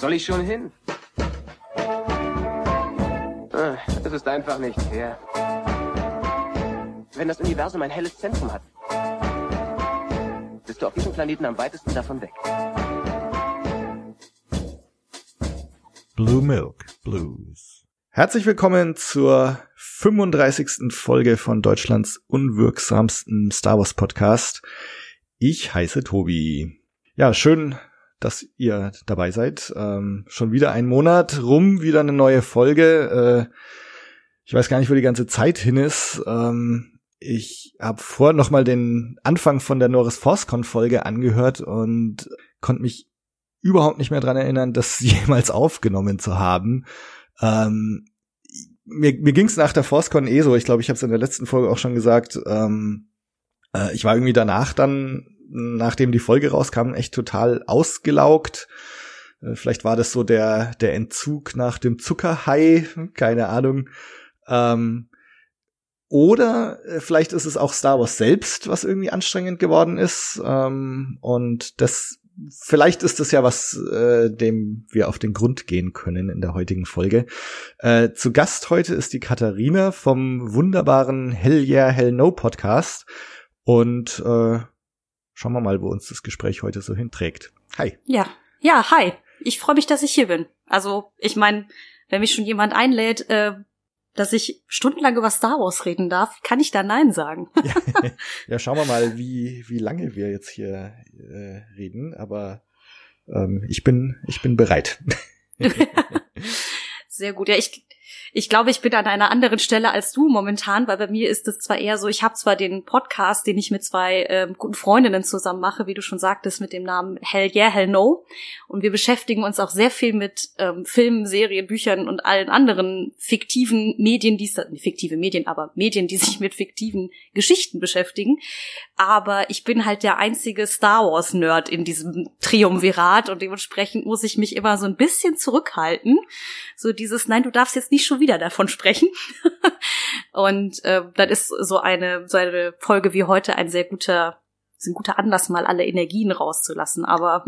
soll ich schon hin? Ah, Es ist einfach nicht fair. Wenn das Universum ein helles Zentrum hat, bist du auf diesem Planeten am weitesten davon weg. Blue Milk Blues. Herzlich willkommen zur 35. Folge von Deutschlands unwirksamsten Star Wars Podcast. Ich heiße Tobi. Ja, schön, dass ihr dabei seid. Ähm, schon wieder ein Monat rum, wieder eine neue Folge. Äh, ich weiß gar nicht, wo die ganze Zeit hin ist. Ähm, ich habe vor noch mal den Anfang von der Norris Forscon Folge angehört und konnte mich überhaupt nicht mehr dran erinnern, das jemals aufgenommen zu haben. Ähm, mir mir ging es nach der Forscon eh so. Ich glaube, ich habe es in der letzten Folge auch schon gesagt. Ähm, äh, ich war irgendwie danach dann, nachdem die Folge rauskam, echt total ausgelaugt. Äh, vielleicht war das so der der Entzug nach dem Zuckerhai, keine Ahnung. Ähm, oder äh, vielleicht ist es auch Star Wars selbst, was irgendwie anstrengend geworden ist. Ähm, und das vielleicht ist das ja was, äh, dem wir auf den Grund gehen können in der heutigen Folge. Äh, zu Gast heute ist die Katharina vom wunderbaren Hell Yeah, Hell No Podcast. Und äh, schauen wir mal, wo uns das Gespräch heute so hinträgt. Hi. Ja, ja, hi. Ich freue mich, dass ich hier bin. Also, ich meine, wenn mich schon jemand einlädt, äh, dass ich stundenlang über Star Wars reden darf, kann ich da Nein sagen. ja, ja, schauen wir mal, wie, wie lange wir jetzt hier äh, reden, aber ähm, ich bin, ich bin bereit. Sehr gut. Ja, ich, ich glaube, ich bin an einer anderen Stelle als du momentan, weil bei mir ist es zwar eher so, ich habe zwar den Podcast, den ich mit zwei ähm, guten Freundinnen zusammen mache, wie du schon sagtest, mit dem Namen Hell Yeah, Hell No. Und wir beschäftigen uns auch sehr viel mit ähm, Filmen, Serien, Büchern und allen anderen fiktiven Medien, die fiktive Medien, aber Medien, die sich mit fiktiven Geschichten beschäftigen. Aber ich bin halt der einzige Star Wars Nerd in diesem Triumvirat und dementsprechend muss ich mich immer so ein bisschen zurückhalten. So dieses, nein, du darfst jetzt nicht schon wieder davon sprechen. und äh, dann ist so eine, so eine Folge wie heute ein sehr guter, ein guter Anlass, mal alle Energien rauszulassen. Aber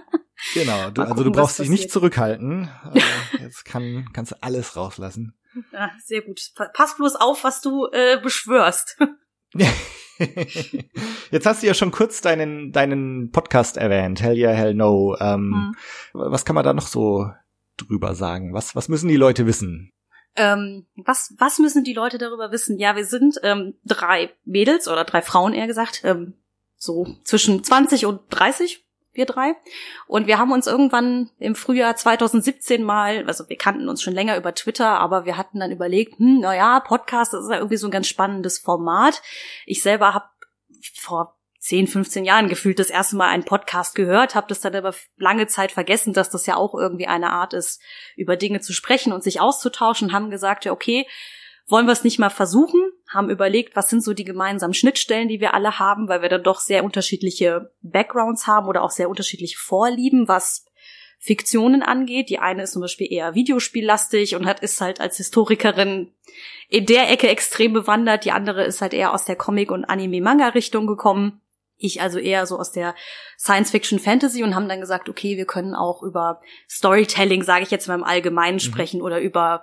genau, du, also du brauchst dich nicht zurückhalten. Jetzt kann, kannst du alles rauslassen. Ja, sehr gut. Pass bloß auf, was du äh, beschwörst. Jetzt hast du ja schon kurz deinen, deinen Podcast erwähnt, Hell Yeah, Hell No. Ähm, hm. Was kann man da noch so drüber sagen? Was, was müssen die Leute wissen? Ähm, was, was müssen die Leute darüber wissen? Ja, wir sind ähm, drei Mädels oder drei Frauen eher gesagt, ähm, so zwischen 20 und 30, wir drei. Und wir haben uns irgendwann im Frühjahr 2017 mal, also wir kannten uns schon länger über Twitter, aber wir hatten dann überlegt, hm, naja, Podcast, das ist ja irgendwie so ein ganz spannendes Format. Ich selber habe vor 10, 15 Jahren gefühlt das erste Mal einen Podcast gehört, habe das dann aber lange Zeit vergessen, dass das ja auch irgendwie eine Art ist, über Dinge zu sprechen und sich auszutauschen, haben gesagt, ja, okay, wollen wir es nicht mal versuchen, haben überlegt, was sind so die gemeinsamen Schnittstellen, die wir alle haben, weil wir dann doch sehr unterschiedliche Backgrounds haben oder auch sehr unterschiedliche Vorlieben, was Fiktionen angeht. Die eine ist zum Beispiel eher Videospiellastig und hat ist halt als Historikerin in der Ecke extrem bewandert. Die andere ist halt eher aus der Comic- und Anime-Manga-Richtung gekommen. Ich also eher so aus der Science-Fiction-Fantasy und haben dann gesagt, okay, wir können auch über Storytelling, sage ich jetzt mal im Allgemeinen, mhm. sprechen oder über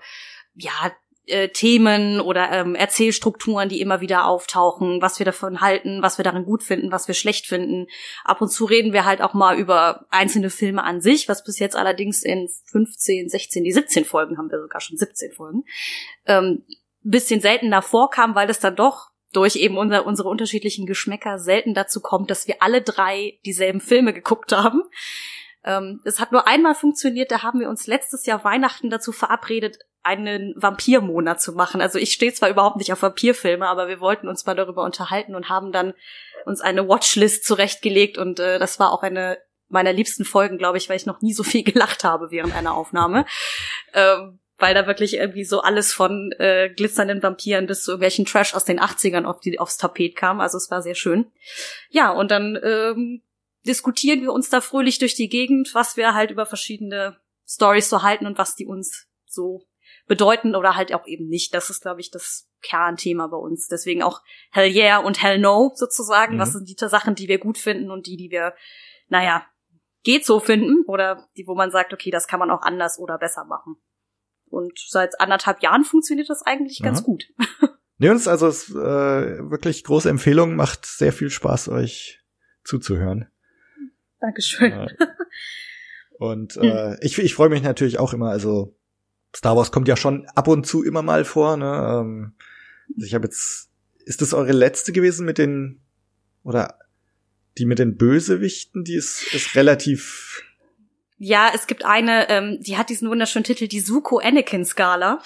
ja äh, Themen oder ähm, Erzählstrukturen, die immer wieder auftauchen, was wir davon halten, was wir darin gut finden, was wir schlecht finden. Ab und zu reden wir halt auch mal über einzelne Filme an sich, was bis jetzt allerdings in 15, 16, die 17 Folgen haben wir sogar schon 17 Folgen, ähm, bisschen seltener vorkam, weil es dann doch durch eben unser, unsere unterschiedlichen Geschmäcker selten dazu kommt, dass wir alle drei dieselben Filme geguckt haben. Ähm, es hat nur einmal funktioniert, da haben wir uns letztes Jahr Weihnachten dazu verabredet, einen Vampirmonat zu machen. Also ich stehe zwar überhaupt nicht auf Vampirfilme, aber wir wollten uns mal darüber unterhalten und haben dann uns eine Watchlist zurechtgelegt und äh, das war auch eine meiner liebsten Folgen, glaube ich, weil ich noch nie so viel gelacht habe während einer Aufnahme. ähm, weil da wirklich irgendwie so alles von äh, glitzernden Vampiren bis zu irgendwelchen Trash aus den 80ern auf die, aufs Tapet kam. Also es war sehr schön. Ja, und dann ähm, diskutieren wir uns da fröhlich durch die Gegend, was wir halt über verschiedene Stories so halten und was die uns so bedeuten oder halt auch eben nicht. Das ist, glaube ich, das Kernthema bei uns. Deswegen auch Hell Yeah und Hell No sozusagen. Mhm. Was sind die Sachen, die wir gut finden und die, die wir, naja, geht so finden oder die, wo man sagt, okay, das kann man auch anders oder besser machen. Und seit anderthalb Jahren funktioniert das eigentlich Ja. ganz gut. Uns also es, äh, wirklich große Empfehlung, macht sehr viel Spaß, euch zuzuhören. Dankeschön. Ja. Und äh, ich, ich freue mich natürlich auch immer, also Star Wars kommt ja schon ab und zu immer mal vor, ne? Ähm, also ich habe jetzt, ist das eure letzte gewesen mit den, oder die mit den Bösewichten, die ist, ist relativ, Ja, es gibt eine, ähm, die hat diesen wunderschönen Titel, die Suko-Anakin-Skala.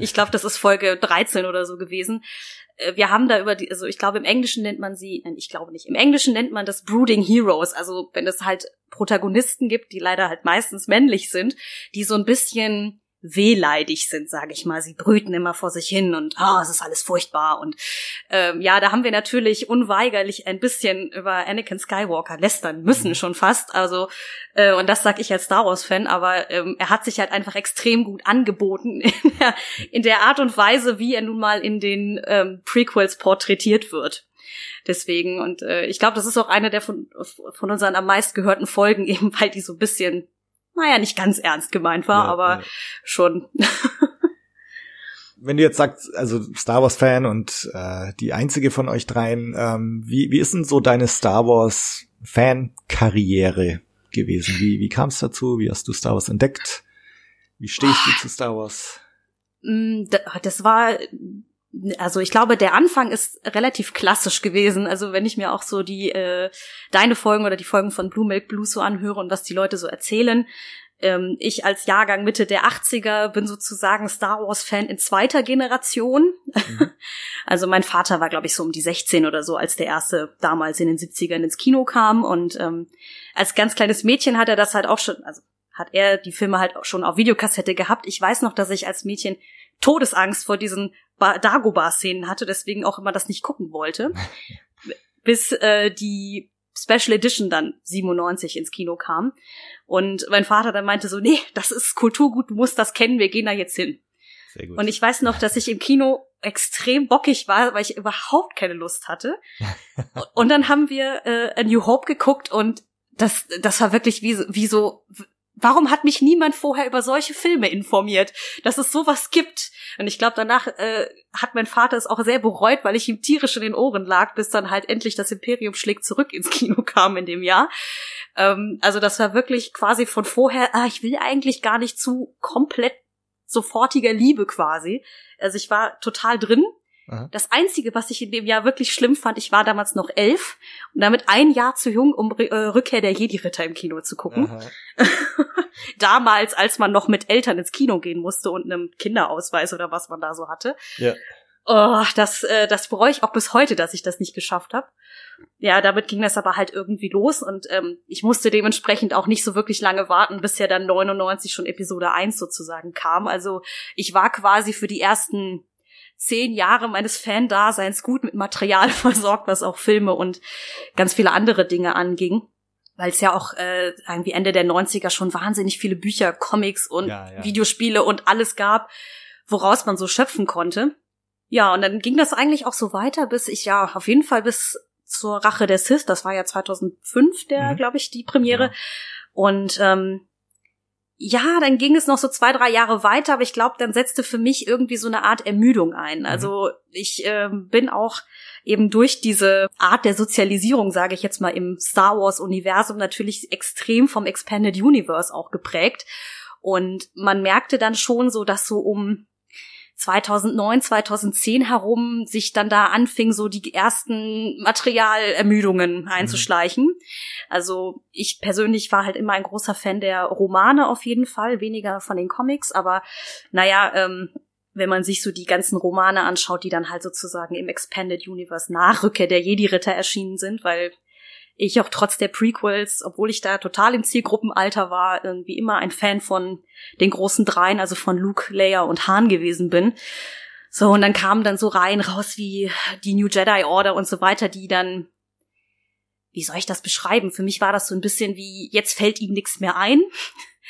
Ich glaube, das ist Folge 13 oder so gewesen. Äh, Wir haben da über die, also ich glaube, im Englischen nennt man sie, nein, ich glaube nicht. Im Englischen nennt man das Brooding Heroes. Also wenn es halt Protagonisten gibt, die leider halt meistens männlich sind, die so ein bisschen wehleidig sind, sage ich mal. Sie brüten immer vor sich hin und ah, es ist alles furchtbar. Und ähm, ja, da haben wir natürlich unweigerlich ein bisschen über Anakin Skywalker lästern müssen schon fast. Also äh, und das sage ich als Star Wars Fan, aber ähm, er hat sich halt einfach extrem gut angeboten in der, in der Art und Weise, wie er nun mal in den ähm, Prequels porträtiert wird. Deswegen und äh, ich glaube, das ist auch eine der von, von unseren am meist gehörten Folgen, eben weil die so ein bisschen, naja, nicht ganz ernst gemeint war, Ja, aber ja. schon. wenn du jetzt sagst, also Star Wars Fan und äh, die einzige von euch dreien, ähm, wie, wie ist denn so deine Star Wars Fan-Karriere gewesen? Wie, wie kam es dazu? Wie hast du Star Wars entdeckt? Wie stehst du zu Star Wars? Mm, da- Das war, also ich glaube, der Anfang ist relativ klassisch gewesen. Also wenn ich mir auch so die äh, deine Folgen oder die Folgen von Blue Milk Blues so anhöre und was die Leute so erzählen. Ähm, ich als Jahrgang Mitte der 80er bin sozusagen Star Wars Fan in zweiter Generation. Also mein Vater war, glaube ich, so um die 16 oder so, als der erste damals in den 70ern ins Kino kam. Und ähm, als ganz kleines Mädchen hat er das halt auch schon, also hat er die Filme halt auch schon auf Videokassette gehabt. Ich weiß noch, dass ich als Mädchen Todesangst vor diesen Ba- Dagobah-Szenen hatte, deswegen auch immer das nicht gucken wollte. Bis äh, die Special Edition dann 97 ins Kino kam. Und mein Vater dann meinte so, nee, das ist Kulturgut, du musst das kennen, wir gehen da jetzt hin. Sehr gut. Und ich weiß noch, dass ich im Kino extrem bockig war, weil ich überhaupt keine Lust hatte. Und dann haben wir äh, A New Hope geguckt und das, das war wirklich wie, so- wie so, warum hat mich niemand vorher über solche Filme informiert, dass es sowas gibt? Und ich glaube, danach äh, hat mein Vater es auch sehr bereut, weil ich ihm tierisch in den Ohren lag, bis dann halt endlich das Imperium schlägt zurück ins Kino kam in dem Jahr. Ähm, also das war wirklich quasi von vorher, ah, ich will eigentlich gar nicht zu komplett sofortiger Liebe quasi. Also ich war total drin. Aha. Das Einzige, was ich in dem Jahr wirklich schlimm fand, ich war damals noch elf und damit ein Jahr zu jung, um äh, Rückkehr der Jedi-Ritter im Kino zu gucken. Damals, als man noch mit Eltern ins Kino gehen musste und einem Kinderausweis oder was man da so hatte. Ja. Oh, das, äh, das bereue ich auch bis heute, dass ich das nicht geschafft habe. Ja, damit ging das aber halt irgendwie los und ähm, ich musste dementsprechend auch nicht so wirklich lange warten, bis ja dann 99 schon Episode 1 sozusagen kam. Also ich war quasi für die ersten zehn Jahre meines Fan-Daseins gut mit Material versorgt, was auch Filme und ganz viele andere Dinge anging. Weil es ja auch äh, irgendwie Ende der 90er schon wahnsinnig viele Bücher, Comics und Ja, ja. Videospiele und alles gab, woraus man so schöpfen konnte. Ja, und dann ging das eigentlich auch so weiter, bis ich ja auf jeden Fall bis zur Rache der Sith, das war ja 2005 der, Mhm. glaube ich, die Premiere. Genau. Und ähm, ja, dann ging es noch so zwei, drei Jahre weiter, aber ich glaube, dann setzte für mich irgendwie so eine Art Ermüdung ein. Also ich ähm, bin auch eben durch diese Art der Sozialisierung, sage ich jetzt mal, im Star Wars-Universum natürlich extrem vom Expanded Universe auch geprägt. Und man merkte dann schon so, dass so um 2009, 2010 herum sich dann da anfing, so die ersten Materialermüdungen einzuschleichen. Also ich persönlich war halt immer ein großer Fan der Romane auf jeden Fall, weniger von den Comics, aber naja, ähm, wenn man sich so die ganzen Romane anschaut, die dann halt sozusagen im Expanded Universe nach Rückkehr der Jedi-Ritter erschienen sind, weil ich auch trotz der Prequels, obwohl ich da total im Zielgruppenalter war, irgendwie immer ein Fan von den großen Dreien, also von Luke, Leia und Han gewesen bin. So, und dann kamen dann so Reihen raus wie die New Jedi Order und so weiter, die dann, wie soll ich das beschreiben? Für mich war das so ein bisschen wie, jetzt fällt ihm nichts mehr ein.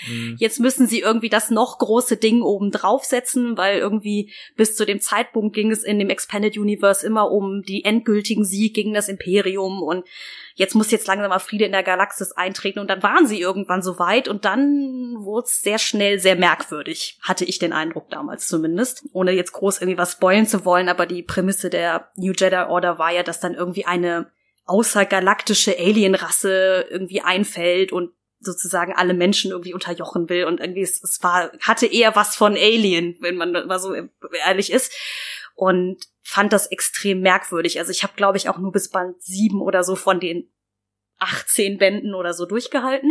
Mhm. Jetzt müssen sie irgendwie das noch große Ding oben draufsetzen, weil irgendwie bis zu dem Zeitpunkt ging es in dem Expanded Universe immer um die endgültigen Sieg gegen das Imperium und jetzt muss jetzt langsam mal Friede in der Galaxis eintreten. Und dann waren sie irgendwann so weit und dann wurde es sehr schnell sehr merkwürdig, hatte ich den Eindruck damals zumindest, ohne jetzt groß irgendwie was spoilen zu wollen, aber die Prämisse der New Jedi Order war ja, dass dann irgendwie eine außergalaktische Alienrasse irgendwie einfällt und sozusagen alle Menschen irgendwie unterjochen will. Und irgendwie es, es war hatte eher was von Alien, wenn man mal so ehrlich ist und fand das extrem merkwürdig. Also ich habe glaube ich auch nur bis Band sieben oder so von den 18 Bänden oder so durchgehalten.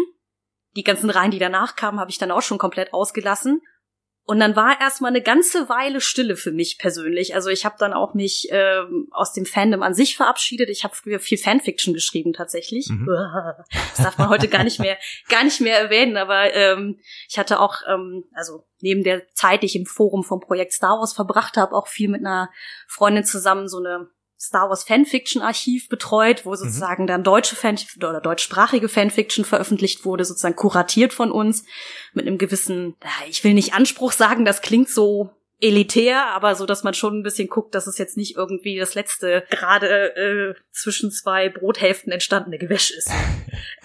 Die ganzen Reihen, die danach kamen, habe ich dann auch schon komplett ausgelassen. Und dann war erstmal eine ganze Weile Stille für mich persönlich. Also ich habe dann auch mich ähm, aus dem Fandom an sich verabschiedet. Ich habe früher viel Fanfiction geschrieben tatsächlich. Mhm. Das darf man heute gar nicht mehr, gar nicht mehr erwähnen. Aber ähm, ich hatte auch, ähm, also neben der Zeit, die ich im Forum vom Projekt Star Wars verbracht habe, auch viel mit einer Freundin zusammen so eine Star Wars Fanfiction Archiv betreut, wo mhm. sozusagen mhm. dann deutsche Fan oder deutschsprachige Fanfiction veröffentlicht wurde, sozusagen kuratiert von uns mit einem gewissen, ich will nicht Anspruch sagen, das klingt so elitär, aber so, dass man schon ein bisschen guckt, dass es jetzt nicht irgendwie das letzte gerade äh, zwischen zwei Brothälften entstandene Gewäsch ist.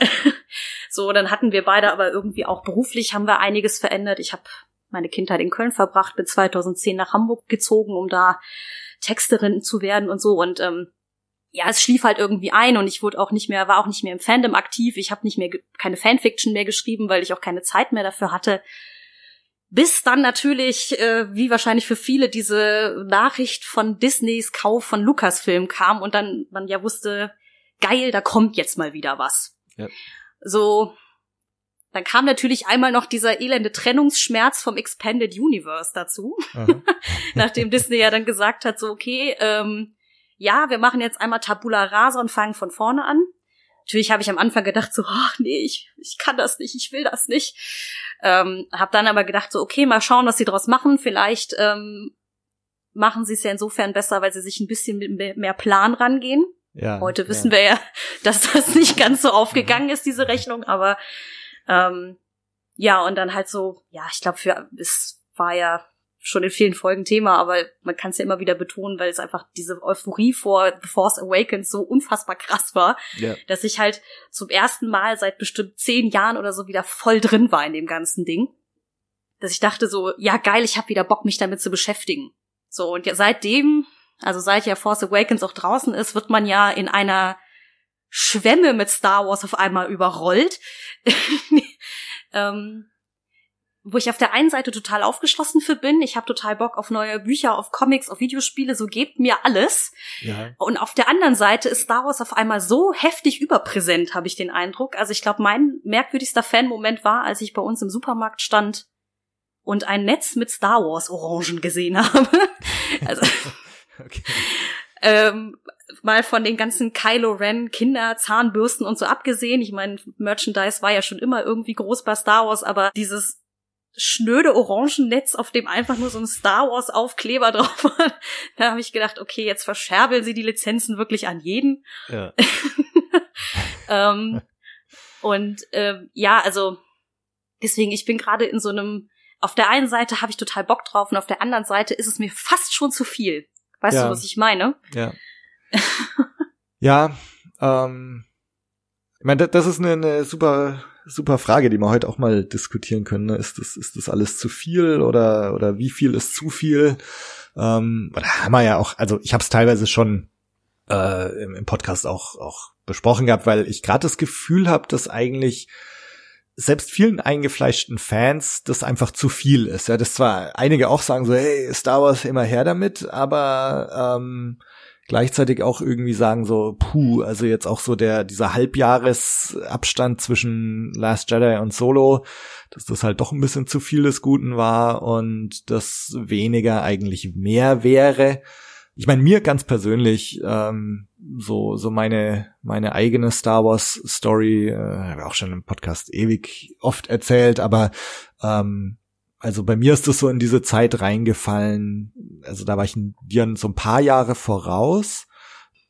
so, dann hatten wir beide aber irgendwie auch beruflich haben wir einiges verändert. Ich habe meine Kindheit in Köln verbracht, bin 2010 nach Hamburg gezogen, um da Texterin zu werden und so und ähm, ja, es schlief halt irgendwie ein und ich wurde auch nicht mehr, war auch nicht mehr im Fandom aktiv. Ich habe nicht mehr keine Fanfiction mehr geschrieben, weil ich auch keine Zeit mehr dafür hatte. Bis dann natürlich, äh, wie wahrscheinlich für viele, diese Nachricht von Disneys Kauf von Lucasfilm kam und dann man ja wusste, geil, da kommt jetzt mal wieder was. Ja. So, dann kam natürlich einmal noch dieser elende Trennungsschmerz vom Expanded Universe dazu. Nachdem Disney ja dann gesagt hat, so, okay, ähm, ja, wir machen jetzt einmal Tabula Rasa und fangen von vorne an. Natürlich habe ich am Anfang gedacht, so, ach nee, ich, ich kann das nicht, ich will das nicht. Ähm, hab dann aber gedacht, so, okay, mal schauen, was sie draus machen. Vielleicht ähm, machen sie es ja insofern besser, weil sie sich ein bisschen mit mehr Plan rangehen. Ja, Heute wissen ja. wir ja, dass das nicht ganz so aufgegangen ist, diese Rechnung, aber ähm, ja, und dann halt so, ja, ich glaube, für es war ja schon in vielen Folgen Thema, aber man kann es ja immer wieder betonen, weil es einfach diese Euphorie vor The Force Awakens so unfassbar krass war, ja. dass ich halt zum ersten Mal seit bestimmt zehn Jahren oder so wieder voll drin war in dem ganzen Ding. Dass ich dachte so, ja geil, ich habe wieder Bock, mich damit zu beschäftigen. So, und ja, seitdem, also seit ja Force Awakens auch draußen ist, wird man ja in einer Schwemme mit Star Wars auf einmal überrollt. ähm, wo ich auf der einen Seite total aufgeschlossen für bin. Ich habe total Bock auf neue Bücher, auf Comics, auf Videospiele, so gebt mir alles. Ja. Und auf der anderen Seite ist Star Wars auf einmal so heftig überpräsent, habe ich den Eindruck. Also ich glaube, mein merkwürdigster Fan-Moment war, als ich bei uns im Supermarkt stand und ein Netz mit Star Wars Orangen gesehen habe. also, okay. ähm, mal von den ganzen Kylo Ren Kinder Zahnbürsten und so abgesehen. Ich meine, Merchandise war ja schon immer irgendwie groß bei Star Wars, aber dieses schnöde Orangennetz, auf dem einfach nur so ein Star Wars Aufkleber drauf war, da habe ich gedacht, okay, jetzt verscherbeln sie die Lizenzen wirklich an jeden. Ja. ähm, und ähm, ja, also deswegen, ich bin gerade in so einem auf der einen Seite habe ich total Bock drauf und auf der anderen Seite ist es mir fast schon zu viel. Weißt ja. du, was ich meine? Ja. ja, ähm, ich meine, das ist eine, eine super super Frage, die wir heute auch mal diskutieren können. Ne? Ist das ist das alles zu viel oder oder wie viel ist zu viel? Ähm, da haben wir ja auch, also ich habe es teilweise schon äh, im, im Podcast auch auch besprochen gehabt, weil ich gerade das Gefühl habe, dass eigentlich selbst vielen eingefleischten Fans das einfach zu viel ist. Ja, das zwar einige auch sagen so, hey, Star Wars immer her damit, aber ähm, gleichzeitig auch irgendwie sagen so, puh, also jetzt auch so der, dieser Halbjahresabstand zwischen Last Jedi und Solo, dass das halt doch ein bisschen zu viel des Guten war und das weniger eigentlich mehr wäre. Ich meine, mir ganz persönlich, ähm, so, so meine, meine eigene Star Wars Story, äh, habe auch schon im Podcast ewig oft erzählt, aber ähm, also bei mir ist das so in diese Zeit reingefallen. Also da war ich dir so ein paar Jahre voraus.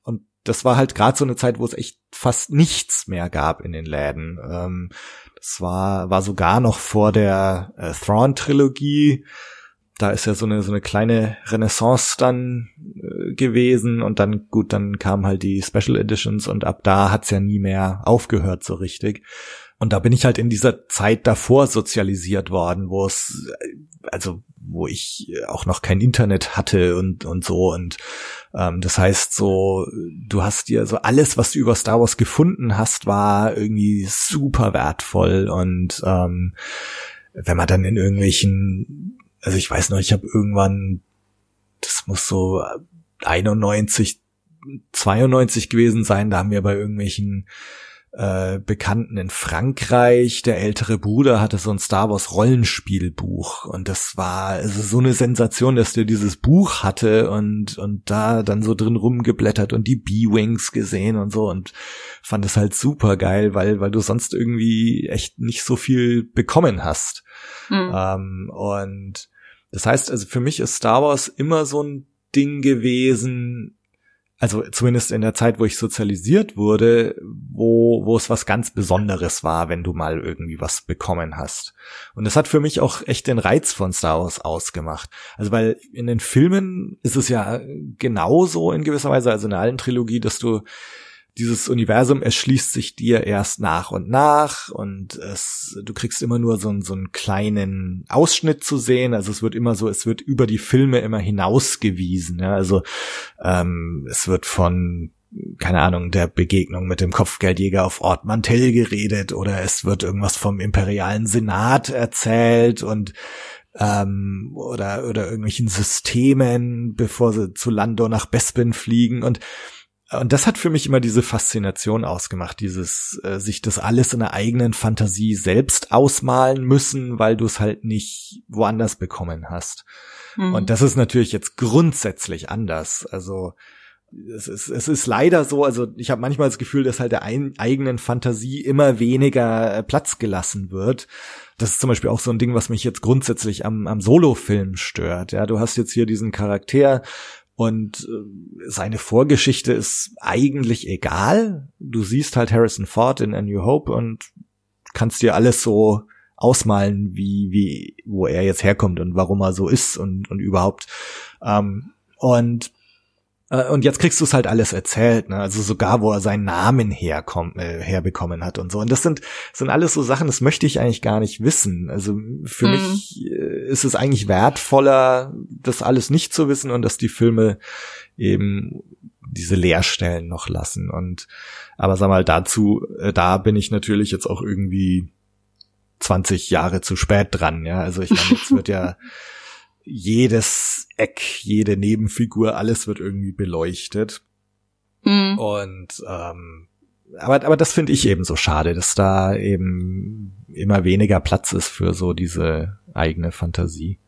Und das war halt gerade so eine Zeit, wo es echt fast nichts mehr gab in den Läden. Ähm, das war, war sogar noch vor der äh, Thrawn-Trilogie. Da ist ja so eine, so eine kleine Renaissance dann äh, gewesen und dann, gut, dann kamen halt die Special Editions und ab da hat's ja nie mehr aufgehört so richtig. Und da bin ich halt in dieser Zeit davor sozialisiert worden, wo es, also wo ich auch noch kein Internet hatte und und so. Und ähm, das heißt so, du hast dir so alles, was du über Star Wars gefunden hast, war irgendwie super wertvoll. Und ähm, wenn man dann in irgendwelchen, also ich weiß noch, ich habe irgendwann, das muss so 91, 92 gewesen sein, da haben wir bei irgendwelchen äh, Bekannten in Frankreich. Der ältere Bruder hatte so ein Star Wars Rollenspielbuch und das war also so eine Sensation, dass der dieses Buch hatte und und da dann so drin rumgeblättert und die B-Wings gesehen und so und fand es halt super geil, weil weil du sonst irgendwie echt nicht so viel bekommen hast. Mhm. Ähm, und das heißt also für mich ist Star Wars immer so ein Ding gewesen, also zumindest in der Zeit, wo ich sozialisiert wurde, wo, wo es was ganz Besonderes war, wenn du mal irgendwie was bekommen hast. Und das hat für mich auch echt den Reiz von Star Wars ausgemacht. Also weil in den Filmen ist es ja genauso in gewisser Weise, also in der alten Trilogie, dass du dieses Universum erschließt sich dir erst nach und nach und es, du kriegst immer nur so, so einen kleinen Ausschnitt zu sehen. Also es wird immer so, es wird über die Filme immer hinausgewiesen. Ja? Also ähm, es wird von keine Ahnung, der Begegnung mit dem Kopfgeldjäger auf Ort Mantell geredet oder es wird irgendwas vom imperialen Senat erzählt und ähm, oder oder irgendwelchen Systemen, bevor sie zu Lando nach Bespin fliegen und und das hat für mich immer diese Faszination ausgemacht, dieses äh, sich das alles in der eigenen Fantasie selbst ausmalen müssen, weil du es halt nicht woanders bekommen hast. Mhm. Und das ist natürlich jetzt grundsätzlich anders. Also es ist, es ist leider so, also ich habe manchmal das Gefühl, dass halt der ein, eigenen Fantasie immer weniger äh, Platz gelassen wird. Das ist zum Beispiel auch so ein Ding, was mich jetzt grundsätzlich am, am Solo-Film stört. Ja, du hast jetzt hier diesen Charakter, und äh, seine Vorgeschichte ist eigentlich egal. Du siehst halt Harrison Ford in A New Hope und kannst dir alles so ausmalen, wie, wie, wo er jetzt herkommt und warum er so ist und, und überhaupt. Ähm, und und jetzt kriegst du es halt alles erzählt, ne? Also sogar, wo er seinen Namen herkommt, äh, herbekommen hat und so. Und das sind, sind alles so Sachen, das möchte ich eigentlich gar nicht wissen. Also für mhm. mich äh, ist es eigentlich wertvoller, das alles nicht zu wissen und dass die Filme eben diese Leerstellen noch lassen. Und aber sag mal, dazu, äh, da bin ich natürlich jetzt auch irgendwie 20 Jahre zu spät dran, ja. Also ich meine, jetzt wird ja jedes Eck, jede Nebenfigur, alles wird irgendwie beleuchtet. Mhm. Und ähm, aber, aber das finde ich eben so schade, dass da eben immer weniger Platz ist für so diese eigene Fantasie.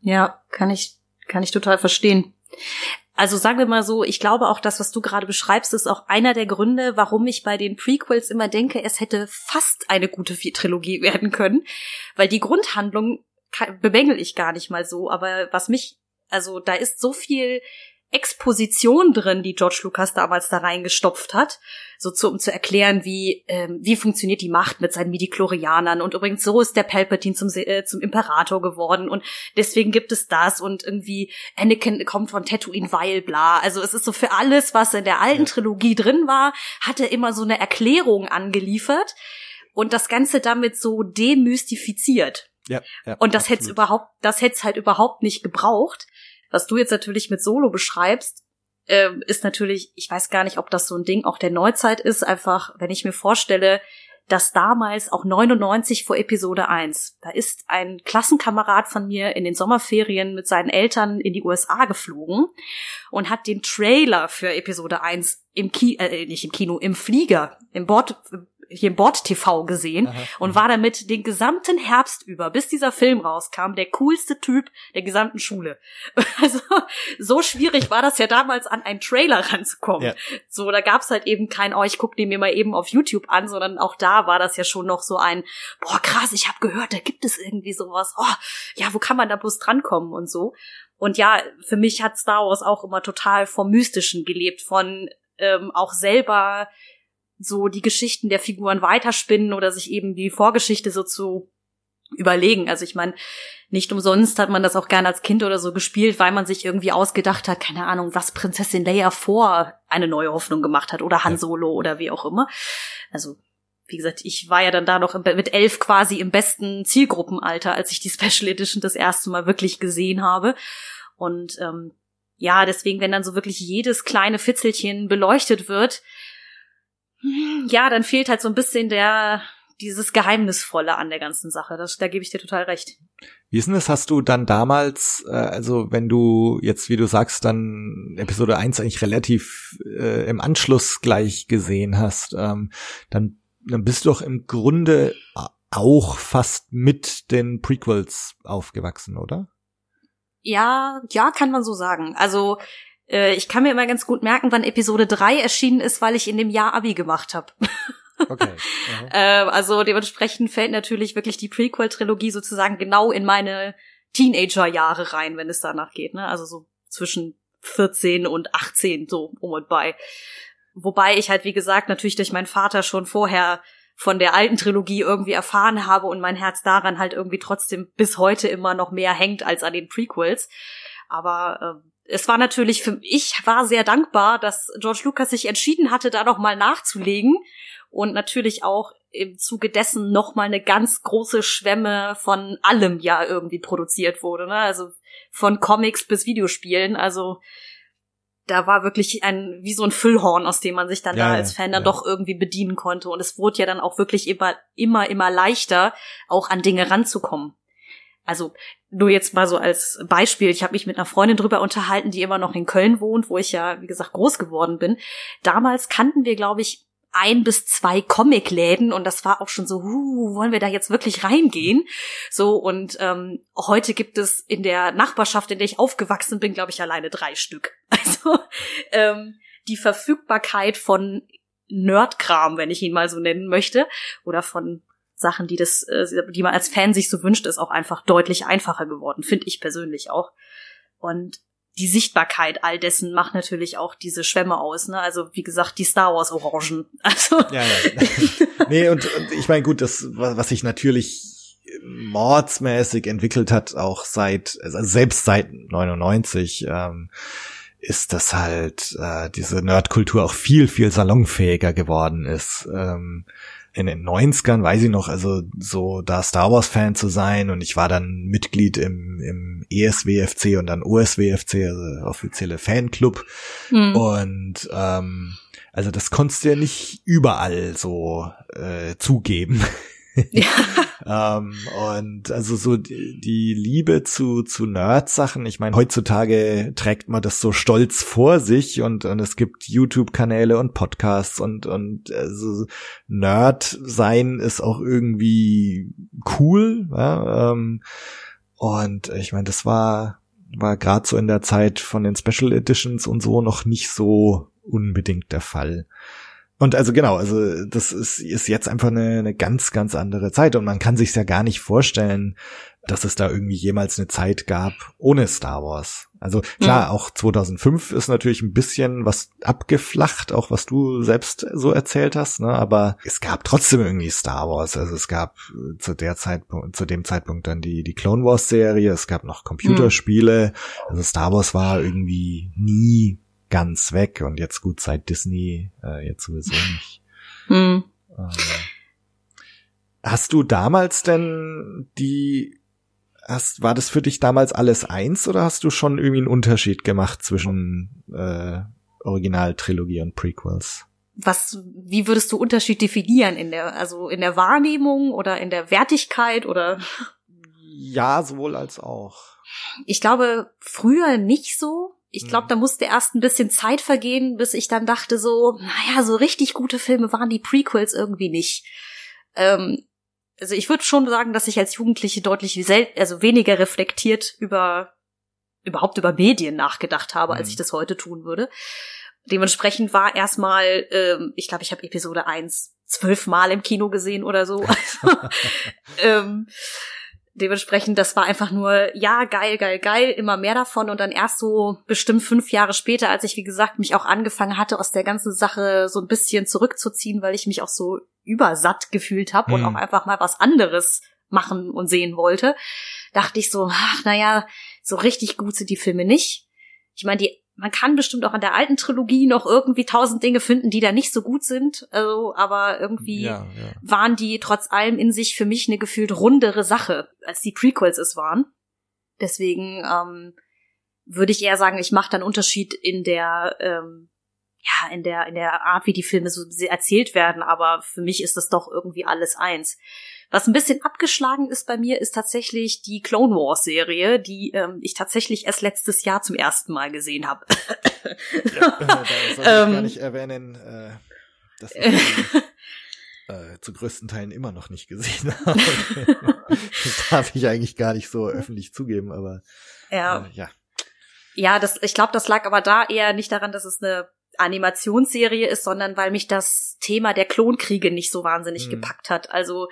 Ja, kann ich, kann ich total verstehen. Also sagen wir mal so, ich glaube auch das, was du gerade beschreibst, ist auch einer der Gründe, warum ich bei den Prequels immer denke, es hätte fast eine gute Trilogie werden können, weil die Grundhandlung bemängel ich gar nicht mal so, aber was mich, also da ist so viel Exposition drin, die George Lucas damals da reingestopft hat, so zu, um zu erklären, wie ähm, wie funktioniert die Macht mit seinen Midichlorianern. Und übrigens so ist der Palpatine zum äh, zum Imperator geworden. Und deswegen gibt es das. Und irgendwie Anakin kommt von Tatooine weil bla, also es ist so für alles, was in der alten Trilogie drin war, hat er immer so eine Erklärung angeliefert. Und das Ganze damit so demystifiziert. Ja, ja, und das hätte überhaupt, das hätte halt überhaupt nicht gebraucht. Was du jetzt natürlich mit Solo beschreibst, äh, ist natürlich, ich weiß gar nicht, ob das so ein Ding auch der Neuzeit ist, einfach, wenn ich mir vorstelle, dass damals auch 99 vor Episode 1, da ist ein Klassenkamerad von mir in den Sommerferien mit seinen Eltern in die USA geflogen und hat den Trailer für Episode 1 im Kino, äh, nicht im Kino, im Flieger, im Bord, hier im Bord-TV gesehen Aha. und war damit den gesamten Herbst über, bis dieser Film rauskam, der coolste Typ der gesamten Schule. Also so schwierig war das ja damals, an einen Trailer ranzukommen. Ja. So, da gab's halt eben kein, oh, ich guck den mir mal eben auf YouTube an, sondern auch da war das ja schon noch so ein, boah, krass, ich habe gehört, da gibt es irgendwie sowas. Oh, ja, wo kann man da bloß drankommen und so. Und ja, für mich hat Star Wars auch immer total vom Mystischen gelebt, von ähm, auch selber so die Geschichten der Figuren weiterspinnen oder sich eben die Vorgeschichte so zu überlegen. Also ich meine, nicht umsonst hat man das auch gerne als Kind oder so gespielt, weil man sich irgendwie ausgedacht hat, keine Ahnung, was Prinzessin Leia vor eine neue Hoffnung gemacht hat oder Han Solo oder wie auch immer. Also wie gesagt, ich war ja dann da noch mit elf quasi im besten Zielgruppenalter, als ich die Special Edition das erste Mal wirklich gesehen habe. Und ähm, ja, deswegen, wenn dann so wirklich jedes kleine Fitzelchen beleuchtet wird, ja, dann fehlt halt so ein bisschen der dieses Geheimnisvolle an der ganzen Sache. Das, da gebe ich dir total recht. Wie ist denn das? Hast du dann damals, äh, also wenn du jetzt, wie du sagst, dann Episode 1 eigentlich relativ äh, im Anschluss gleich gesehen hast, ähm, dann, dann bist du doch im Grunde auch fast mit den Prequels aufgewachsen, oder? Ja, ja, kann man so sagen. Also äh, ich kann mir immer ganz gut merken, wann Episode 3 erschienen ist, weil ich in dem Jahr Abi gemacht habe. Okay. äh, also dementsprechend fällt natürlich wirklich die Prequel-Trilogie sozusagen genau in meine Teenager-Jahre rein, wenn es danach geht. Ne? Also so zwischen 14 und 18 so um und bei. Wobei ich halt, wie gesagt, natürlich durch meinen Vater schon vorher von der alten Trilogie irgendwie erfahren habe und mein Herz daran halt irgendwie trotzdem bis heute immer noch mehr hängt als an den Prequels. Aber äh, es war natürlich für ich war sehr dankbar, dass George Lucas sich entschieden hatte, da noch mal nachzulegen und natürlich auch im Zuge dessen noch mal eine ganz große Schwemme von allem ja irgendwie produziert wurde, ne? Also von Comics bis Videospielen, also da war wirklich ein wie so ein Füllhorn, aus dem man sich dann ja, da als Fan dann ja. doch irgendwie bedienen konnte und es wurde ja dann auch wirklich immer immer immer leichter auch an Dinge ranzukommen. Also nur jetzt mal so als Beispiel, ich habe mich mit einer Freundin drüber unterhalten, die immer noch in Köln wohnt, wo ich ja, wie gesagt, groß geworden bin. Damals kannten wir, glaube ich, ein bis zwei Comicläden und das war auch schon so, huh, wollen wir da jetzt wirklich reingehen? So und ähm, heute gibt es in der Nachbarschaft, in der ich aufgewachsen bin, glaube ich, alleine drei Stück. Also ähm, die Verfügbarkeit von Nerdkram, wenn ich ihn mal so nennen möchte, oder von Sachen, die das, äh, die man als Fan sich so wünscht, ist auch einfach deutlich einfacher geworden, finde ich persönlich auch. Und die Sichtbarkeit all dessen macht natürlich auch diese Schwämme aus, ne? Also wie gesagt, die Star Wars Orangen. Also ja, ja. nee, und, und ich meine gut, das was sich natürlich mordsmäßig entwickelt hat, auch seit also selbst seit 99 ähm, ist das halt äh, diese Nerdkultur auch viel viel salonfähiger geworden ist. Ähm, in den 90ern, weiß ich noch, also so da Star Wars Fan zu sein und ich war dann Mitglied im, im ESWFC und dann OSWFC, also offizielle Fanclub mhm. und ähm, also das konntest du ja nicht überall so äh, zugeben. Ja. ähm, und also so die, die Liebe zu, zu Nerd-Sachen, ich meine, heutzutage trägt man das so stolz vor sich und, und es gibt YouTube-Kanäle und Podcasts und, und also Nerd sein ist auch irgendwie cool. Ja? Ähm, und ich meine, das war, war gerade so in der Zeit von den Special Editions und so noch nicht so unbedingt der Fall. Und also genau, also das ist, ist jetzt einfach eine, eine ganz, ganz andere Zeit und man kann sich ja gar nicht vorstellen, dass es da irgendwie jemals eine Zeit gab ohne Star Wars. Also klar, mhm. auch 2005 ist natürlich ein bisschen was abgeflacht, auch was du selbst so erzählt hast, ne? aber es gab trotzdem irgendwie Star Wars. Also es gab zu der Zeitpunkt, zu dem Zeitpunkt dann die, die Clone Wars Serie, es gab noch Computerspiele. Mhm. Also Star Wars war irgendwie nie ganz weg und jetzt gut seit Disney äh, jetzt sowieso nicht. Hm. Ähm, hast du damals denn die hast war das für dich damals alles eins oder hast du schon irgendwie einen Unterschied gemacht zwischen äh, Originaltrilogie und Prequels? Was wie würdest du Unterschied definieren in der also in der Wahrnehmung oder in der Wertigkeit oder Ja, sowohl als auch. Ich glaube früher nicht so, ich glaube, mhm. da musste erst ein bisschen Zeit vergehen, bis ich dann dachte so, naja, so richtig gute Filme waren die Prequels irgendwie nicht. Ähm, also ich würde schon sagen, dass ich als Jugendliche deutlich also weniger reflektiert über überhaupt über Medien nachgedacht habe, mhm. als ich das heute tun würde. Dementsprechend war erstmal, ähm, ich glaube, ich habe Episode 1 zwölfmal im Kino gesehen oder so. Also, ähm, dementsprechend, das war einfach nur, ja, geil, geil, geil, immer mehr davon und dann erst so bestimmt fünf Jahre später, als ich, wie gesagt, mich auch angefangen hatte, aus der ganzen Sache so ein bisschen zurückzuziehen, weil ich mich auch so übersatt gefühlt habe Mhm. und auch einfach mal was anderes machen und sehen wollte, dachte ich so, ach, naja, so richtig gut sind die Filme nicht. Ich meine, die man kann bestimmt auch an der alten Trilogie noch irgendwie tausend Dinge finden, die da nicht so gut sind. Also, aber irgendwie Ja, ja. waren die trotz allem in sich für mich eine gefühlt rundere Sache, als die Prequels es waren. Deswegen ähm, würde ich eher sagen, ich mache dann Unterschied in der ähm, ja in der in der Art, wie die Filme so erzählt werden. Aber für mich ist das doch irgendwie alles eins. Was ein bisschen abgeschlagen ist bei mir, ist tatsächlich die Clone Wars Serie, die ähm, ich tatsächlich erst letztes Jahr zum ersten Mal gesehen habe. Ja, äh, da soll ich Ähm. gar nicht erwähnen, äh, dass ich äh, zu größten Teilen immer noch nicht gesehen habe. das darf ich eigentlich gar nicht so öffentlich zugeben, aber ja. äh, ja. Ja, das, ich glaube, das lag aber da eher nicht daran, dass es eine Animationsserie ist, sondern weil mich das Thema der Klonkriege nicht so wahnsinnig Mhm. gepackt hat. Also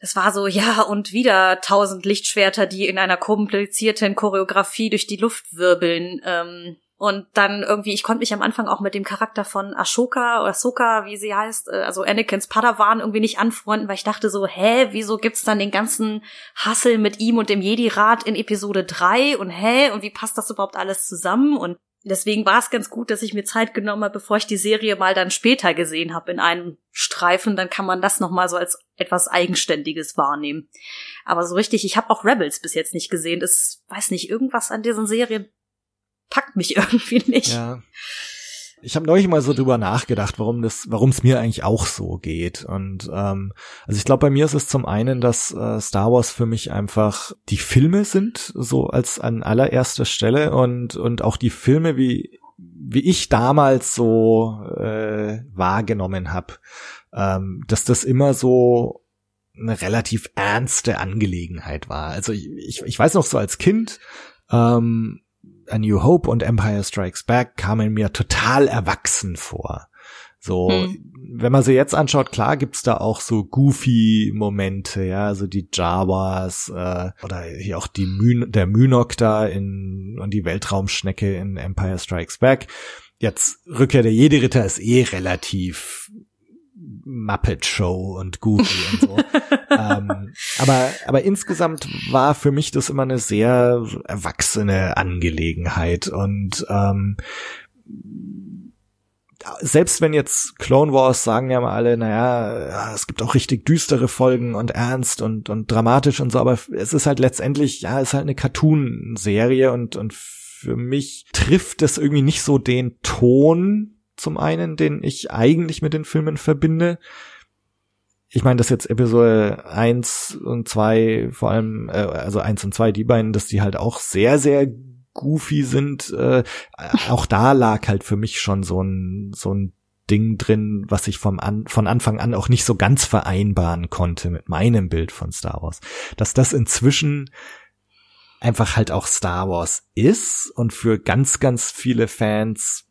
das war so, ja, und wieder tausend Lichtschwerter, die in einer komplizierten Choreografie durch die Luft wirbeln. Ähm, und dann irgendwie, ich konnte mich am Anfang auch mit dem Charakter von Ashoka oder Soka, wie sie heißt, äh, also Anakins Padawan irgendwie nicht anfreunden, weil ich dachte so, hä, wieso gibt's dann den ganzen Hassel mit ihm und dem Jedi-Rat in Episode 3 und hä, und wie passt das überhaupt alles zusammen? Und deswegen war es ganz gut, dass ich mir Zeit genommen habe, bevor ich die Serie mal dann später gesehen habe in einem Streifen, dann kann man das nochmal so als etwas Eigenständiges wahrnehmen. Aber so richtig, ich habe auch Rebels bis jetzt nicht gesehen. Das weiß nicht, irgendwas an diesen Serien packt mich irgendwie nicht. Ja. Ich habe neulich mal so drüber nachgedacht, warum das, warum es mir eigentlich auch so geht. Und ähm, also ich glaube, bei mir ist es zum einen, dass äh, Star Wars für mich einfach die Filme sind, so als an allererster Stelle und und auch die Filme, wie wie ich damals so äh, wahrgenommen habe, ähm, dass das immer so eine relativ ernste Angelegenheit war. Also ich, ich, ich weiß noch so als Kind, ähm, A New Hope und Empire Strikes Back kamen mir total erwachsen vor. So, Hm. wenn man sie jetzt anschaut, klar gibt's da auch so goofy Momente, ja, also die Jawas äh, oder hier auch die Myn der Mynok da in und die Weltraumschnecke in Empire Strikes Back. Jetzt Rückkehr der Jedi-Ritter ist eh relativ Muppet Show und goofy und so. ähm, aber, aber insgesamt war für mich das immer eine sehr erwachsene Angelegenheit und ähm, selbst wenn jetzt Clone Wars sagen ja mal alle, naja, ja, es gibt auch richtig düstere Folgen und ernst und, und dramatisch und so, aber es ist halt letztendlich, ja, es ist halt eine Cartoon-Serie und, und für mich trifft es irgendwie nicht so den Ton zum einen, den ich eigentlich mit den Filmen verbinde. Ich meine, dass jetzt Episode eins und zwei vor allem, äh, also eins und zwei die beiden, dass die halt auch sehr, sehr goofy sind. Äh, auch da lag halt für mich schon so ein, so ein Ding drin, was ich vom an, von Anfang an auch nicht so ganz vereinbaren konnte mit meinem Bild von Star Wars. Dass das inzwischen einfach halt auch Star Wars ist und für ganz, ganz viele Fans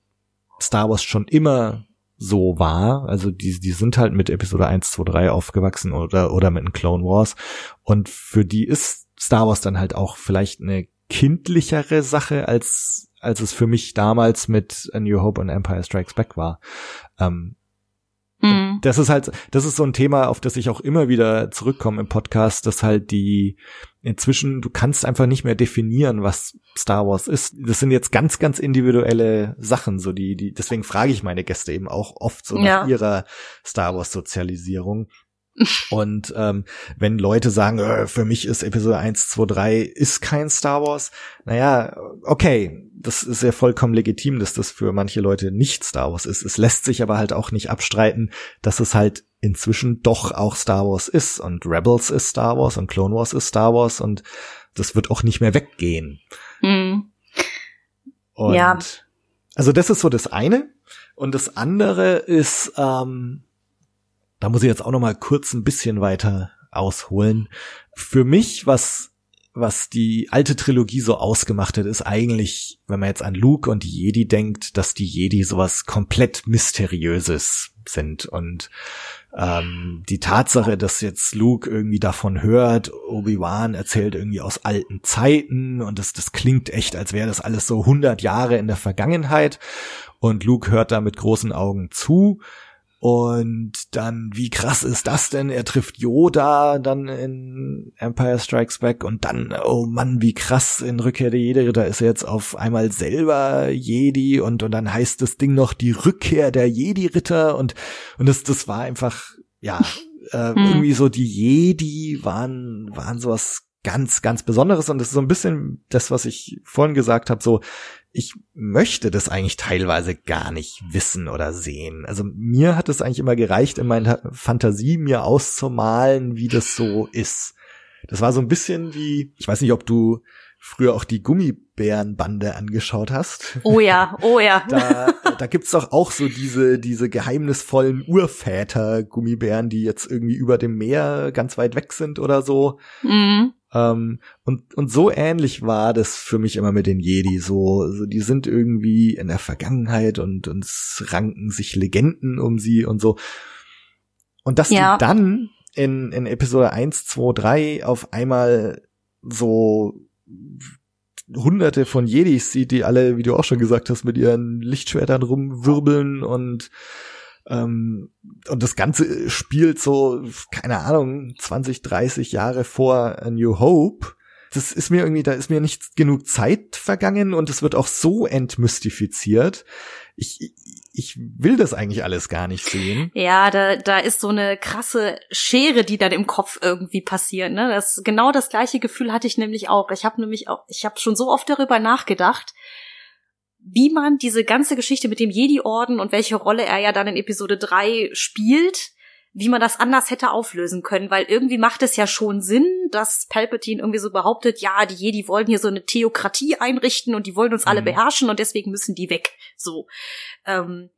Star Wars schon immer so war. Also die, die sind halt mit Episode 1, 2, 3 aufgewachsen oder, oder mit den Clone Wars. Und für die ist Star Wars dann halt auch vielleicht eine kindlichere Sache, als, als es für mich damals mit A New Hope und Empire Strikes Back war. Ähm, Mhm. das ist halt, das ist so ein Thema, auf das ich auch immer wieder zurückkomme im Podcast, dass halt die inzwischen, du kannst einfach nicht mehr definieren, was Star Wars ist. Das sind jetzt ganz, ganz individuelle Sachen, so die, die, deswegen frage ich meine Gäste eben auch oft so Ja. nach ihrer Star Wars Sozialisierung. Und ähm, wenn Leute sagen, äh, für mich ist Episode 1, 2, 3 ist kein Star Wars, naja, okay, das ist ja vollkommen legitim, dass das für manche Leute nicht Star Wars ist. Es lässt sich aber halt auch nicht abstreiten, dass es halt inzwischen doch auch Star Wars ist und Rebels ist Star Wars und Clone Wars ist Star Wars und das wird auch nicht mehr weggehen. Mhm. Und Ja. also das ist so das eine. Und das andere ist, ähm, da muss ich jetzt auch noch mal kurz ein bisschen weiter ausholen. Für mich, was was die alte Trilogie so ausgemacht hat, ist eigentlich, wenn man jetzt an Luke und die Jedi denkt, dass die Jedi sowas komplett Mysteriöses sind und ähm, die Tatsache, dass jetzt Luke irgendwie davon hört, Obi-Wan erzählt irgendwie aus alten Zeiten und das, das klingt echt, als wäre das alles so 100 Jahre in der Vergangenheit. Und Luke hört da mit großen Augen zu und dann, wie krass ist das denn? Er trifft Yoda dann in Empire Strikes Back und dann, oh Mann, wie krass in Rückkehr der Jedi-Ritter ist er jetzt auf einmal selber Jedi und, und dann heißt das Ding noch die Rückkehr der Jedi-Ritter und, und das, das war einfach, ja, äh, hm. irgendwie so die Jedi waren, waren sowas ganz, ganz Besonderes und das ist so ein bisschen das, was ich vorhin gesagt habe, so ich möchte das eigentlich teilweise gar nicht wissen oder sehen. Also mir hat es eigentlich immer gereicht, in meiner Fantasie mir auszumalen, wie das so ist. Das war so ein bisschen wie, ich weiß nicht, ob du früher auch die Gummibärenbande angeschaut hast. Oh ja, oh ja. Da, da gibt's doch auch so diese, diese geheimnisvollen Urväter-Gummibären, die jetzt irgendwie über dem Meer ganz weit weg sind oder so. Mhm. Ähm, und, und so ähnlich war das für mich immer mit den Jedi. So, so die sind irgendwie in der Vergangenheit und, und es ranken sich Legenden um sie und so. Und dass ja. die dann in, in Episode 1, 2, 3 auf einmal so hunderte von Jedis sieht, die alle, wie du auch schon gesagt hast, mit ihren Lichtschwertern rumwirbeln und ähm, und das Ganze spielt so, keine Ahnung, 20, 30 Jahre vor A New Hope. Das ist mir irgendwie, da ist mir nicht genug Zeit vergangen und es wird auch so entmystifiziert. Ich, ich will das eigentlich alles gar nicht sehen. Ja, da, da ist so eine krasse Schere, die dann im Kopf irgendwie passiert. Ne? Das genau das gleiche Gefühl hatte ich nämlich auch. Ich habe nämlich auch, ich habe schon so oft darüber nachgedacht, wie man diese ganze Geschichte mit dem Jedi-Orden und welche Rolle er ja dann in Episode 3 spielt, wie man das anders hätte auflösen können, weil irgendwie macht es ja schon Sinn, dass Palpatine irgendwie so behauptet, ja, die Jedi wollen hier so eine Theokratie einrichten und die wollen uns alle mhm. beherrschen und deswegen müssen die weg. So. Ähm,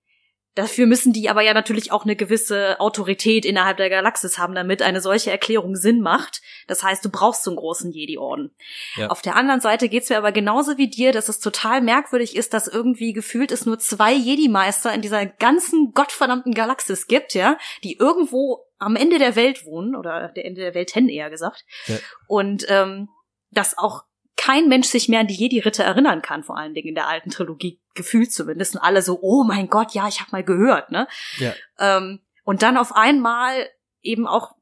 Dafür müssen die aber ja natürlich auch eine gewisse Autorität innerhalb der Galaxis haben, damit eine solche Erklärung Sinn macht. Das heißt, du brauchst so einen großen Jedi-Orden. Ja. Auf der anderen Seite geht's mir aber genauso wie dir, dass es total merkwürdig ist, dass irgendwie gefühlt es nur zwei Jedi-Meister in dieser ganzen gottverdammten Galaxis gibt, ja, die irgendwo am Ende der Welt wohnen, oder der Ende der Welt hin eher gesagt. Ja. Und ähm, dass auch kein Mensch sich mehr an die Jedi-Ritter erinnern kann, vor allen Dingen in der alten Trilogie, gefühlt zumindest. Und alle so, oh mein Gott, ja, ich habe mal gehört, ne? Ja. Ähm, und dann auf einmal eben auch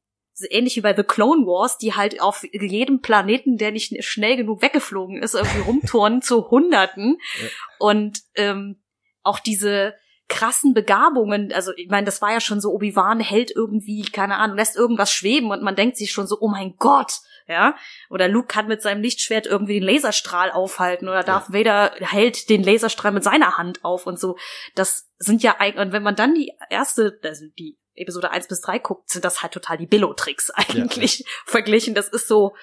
ähnlich wie bei The Clone Wars, die halt auf jedem Planeten, der nicht schnell genug weggeflogen ist, irgendwie rumturnen zu Hunderten. Ja. Und ähm, auch diese krassen Begabungen, also ich meine, das war ja schon so, Obi-Wan hält irgendwie, keine Ahnung, lässt irgendwas schweben und man denkt sich schon so, oh mein Gott, ja. Oder Luke kann mit seinem Lichtschwert irgendwie den Laserstrahl aufhalten oder Darth. Vader hält den Laserstrahl mit seiner Hand auf und so. Das sind ja eigentlich, und wenn man dann die erste, also die Episode 1 bis 3 guckt, sind das halt total die Billo-Tricks eigentlich ja, ja. verglichen. Das ist so,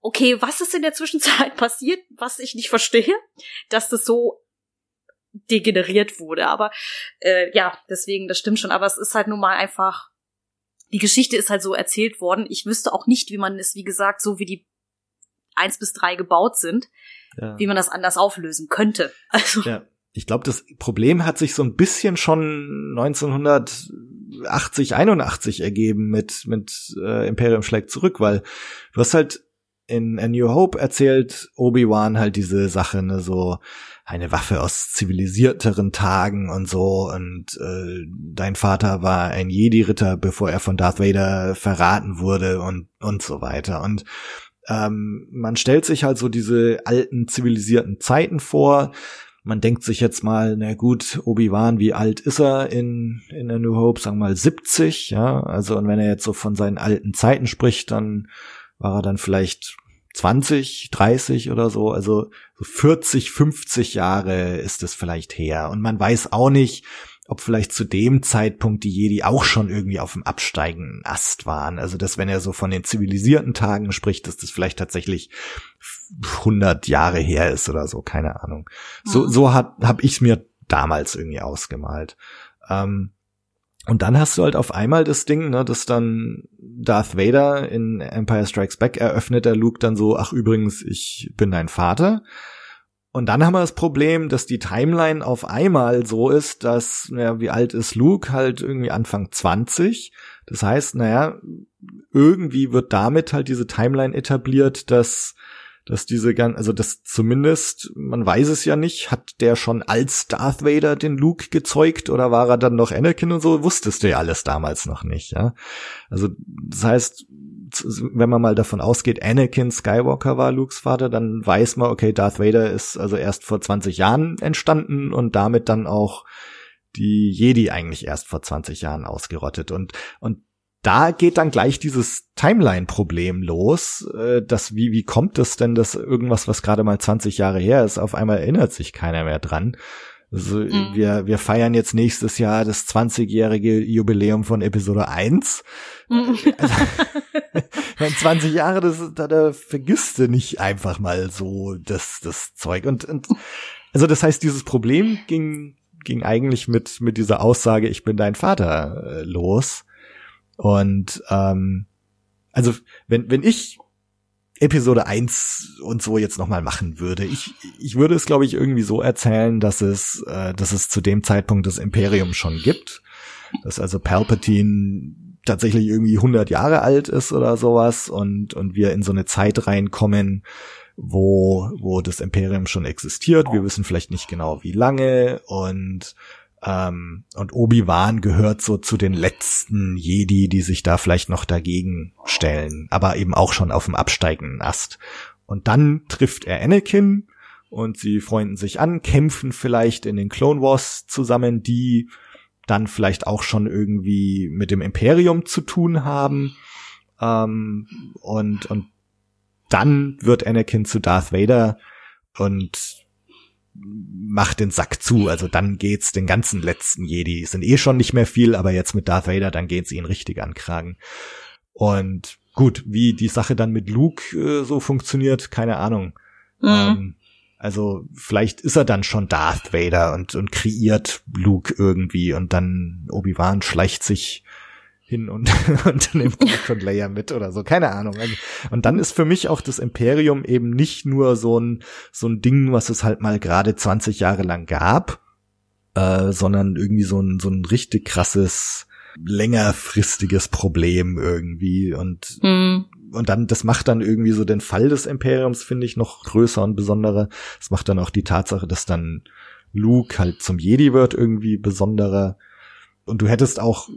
okay, was ist in der Zwischenzeit passiert, was ich nicht verstehe, dass das so degeneriert wurde. Aber äh, ja, deswegen, das stimmt schon. Aber es ist halt nun mal einfach die Geschichte ist halt so erzählt worden. Ich wüsste auch nicht, wie man es, wie gesagt, so wie die eins bis drei gebaut sind, ja. wie man das anders auflösen könnte. Also. Ja. Ich glaube, das Problem hat sich so ein bisschen schon 1980, 81 ergeben mit, mit äh, Imperium schlägt zurück, weil du hast halt in A New Hope erzählt Obi-Wan halt diese Sache, ne, so eine Waffe aus zivilisierteren Tagen und so und äh, dein Vater war ein Jedi-Ritter, bevor er von Darth Vader verraten wurde und und so weiter und ähm, man stellt sich halt so diese alten zivilisierten Zeiten vor. Man denkt sich jetzt mal, na gut, Obi-Wan, wie alt ist er in, in A New Hope? Sagen wir mal 70, ja. Also, und wenn er jetzt so von seinen alten Zeiten spricht, dann war er dann vielleicht 20, 30 oder so, also 40, 50 Jahre ist es vielleicht her. Und man weiß auch nicht, ob vielleicht zu dem Zeitpunkt die Jedi auch schon irgendwie auf dem absteigenden Ast waren. Also, dass wenn er so von den zivilisierten Tagen spricht, dass das vielleicht tatsächlich 100 Jahre her ist oder so, keine Ahnung. So, so hat, hab ich mir damals irgendwie ausgemalt. Ähm, und dann hast du halt auf einmal das Ding, ne, dass dann Darth Vader in Empire Strikes Back eröffnet der Luke dann so, ach übrigens, ich bin dein Vater. Und dann haben wir das Problem, dass die Timeline auf einmal so ist, dass, naja, wie alt ist Luke? Halt irgendwie Anfang 20. Das heißt, naja, irgendwie wird damit halt diese Timeline etabliert, dass dass diese ganz, also das zumindest, man weiß es ja nicht, hat der schon als Darth Vader den Luke gezeugt oder war er dann noch Anakin und so, wusstest du ja alles damals noch nicht, ja. Also das heißt, wenn man mal davon ausgeht, Anakin Skywalker war Lukes Vater, dann weiß man, okay, Darth Vader ist also erst vor 20 Jahren entstanden und damit dann auch die Jedi eigentlich erst vor 20 Jahren ausgerottet und und da geht dann gleich dieses Timeline-Problem los, äh, dass wie, wie kommt es denn, dass irgendwas, was gerade mal 20 Jahre her ist, auf einmal erinnert sich keiner mehr dran. Also mhm. wir, wir feiern jetzt nächstes Jahr das 20-jährige Jubiläum von Episode 1. Mhm. Also, 20 Jahre, das, da, da vergisst du nicht einfach mal so das, das Zeug. Und, und also das heißt, dieses Problem ging, ging eigentlich mit, mit dieser Aussage, ich bin dein Vater, äh, los. Und ähm, also wenn, wenn ich Episode 1 und so jetzt nochmal machen würde. Ich, ich würde es, glaube ich, irgendwie so erzählen, dass es, äh, dass es zu dem Zeitpunkt das Imperium schon gibt. Dass also Palpatine tatsächlich irgendwie 100 Jahre alt ist oder sowas und, und wir in so eine Zeit reinkommen, wo, wo das Imperium schon existiert. Wir wissen vielleicht nicht genau wie lange und ähm, und Obi-Wan gehört so zu den letzten Jedi, die sich da vielleicht noch dagegen stellen, aber eben auch schon auf dem absteigenden Ast. Und dann trifft er Anakin und sie freunden sich an, kämpfen vielleicht in den Clone Wars zusammen, die dann vielleicht auch schon irgendwie mit dem Imperium zu tun haben. Ähm, und, und dann wird Anakin zu Darth Vader und macht den Sack zu. Also dann geht's den ganzen letzten Jedi. Sind eh schon nicht mehr viel, aber jetzt mit Darth Vader, dann geht's ihnen richtig ankragen. Und gut, wie die Sache dann mit Luke äh, so funktioniert, keine Ahnung. Mhm. Ähm, also vielleicht ist er dann schon Darth Vader und, und kreiert Luke irgendwie und dann Obi-Wan schleicht sich hin und, und nimmt Luke und Leia mit oder so, keine Ahnung. Also, und dann ist für mich auch das Imperium eben nicht nur so ein, so ein Ding, was es halt mal gerade 20 Jahre lang gab, äh, sondern irgendwie so ein, so ein richtig krasses, längerfristiges Problem irgendwie und, mhm. und dann, das macht dann irgendwie so den Fall des Imperiums, finde ich, noch größer und besonderer. Das macht dann auch die Tatsache, dass dann Luke halt zum Jedi wird irgendwie besonderer. Und du hättest auch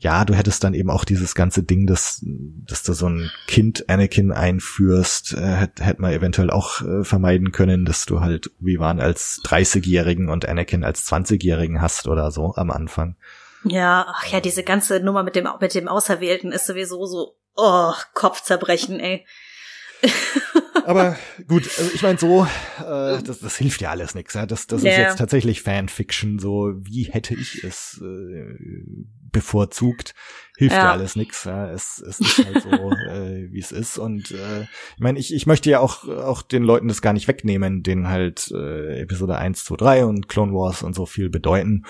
ja, du hättest dann eben auch dieses ganze Ding, dass, dass du so ein Kind Anakin einführst, äh, hätte hätt man eventuell auch äh, vermeiden können, dass du halt Obi-Wan als 30-Jährigen und Anakin als 20-Jährigen hast oder so am Anfang. Ja, ach ja, diese ganze Nummer mit dem, mit dem Auserwählten ist sowieso so, oh, Kopfzerbrechen, ey. Aber gut, also ich meine so, äh, das, das hilft ja alles nichts. Ja? Das, das yeah. ist jetzt tatsächlich Fanfiction. So, wie hätte ich es äh, bevorzugt? Hilft ja, ja alles nichts. Ja? Es, es ist halt so, äh, wie es ist. Und äh, ich meine, ich, ich möchte ja auch auch den Leuten das gar nicht wegnehmen, denen halt äh, Episode 1, 2, 3 und Clone Wars und so viel bedeuten.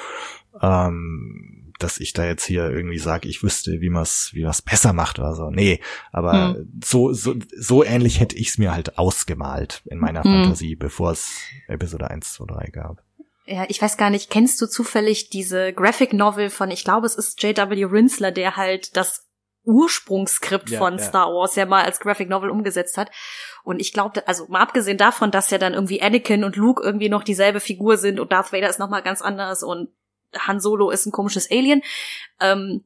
Ähm, dass ich da jetzt hier irgendwie sage, ich wüsste, wie man es wie man's besser macht oder so. Nee, aber hm. so, so, so ähnlich hätte ich es mir halt ausgemalt in meiner hm. Fantasie, bevor es Episode 1, 2, 3 gab. Ja, ich weiß gar nicht, kennst du zufällig diese Graphic Novel von, ich glaube, es ist J.W. Rinsler, der halt das Ursprungsskript ja, von ja. Star Wars ja mal als Graphic Novel umgesetzt hat. Und ich glaube, also mal abgesehen davon, dass ja dann irgendwie Anakin und Luke irgendwie noch dieselbe Figur sind und Darth Vader ist nochmal ganz anders und Han Solo ist ein komisches Alien. Ähm,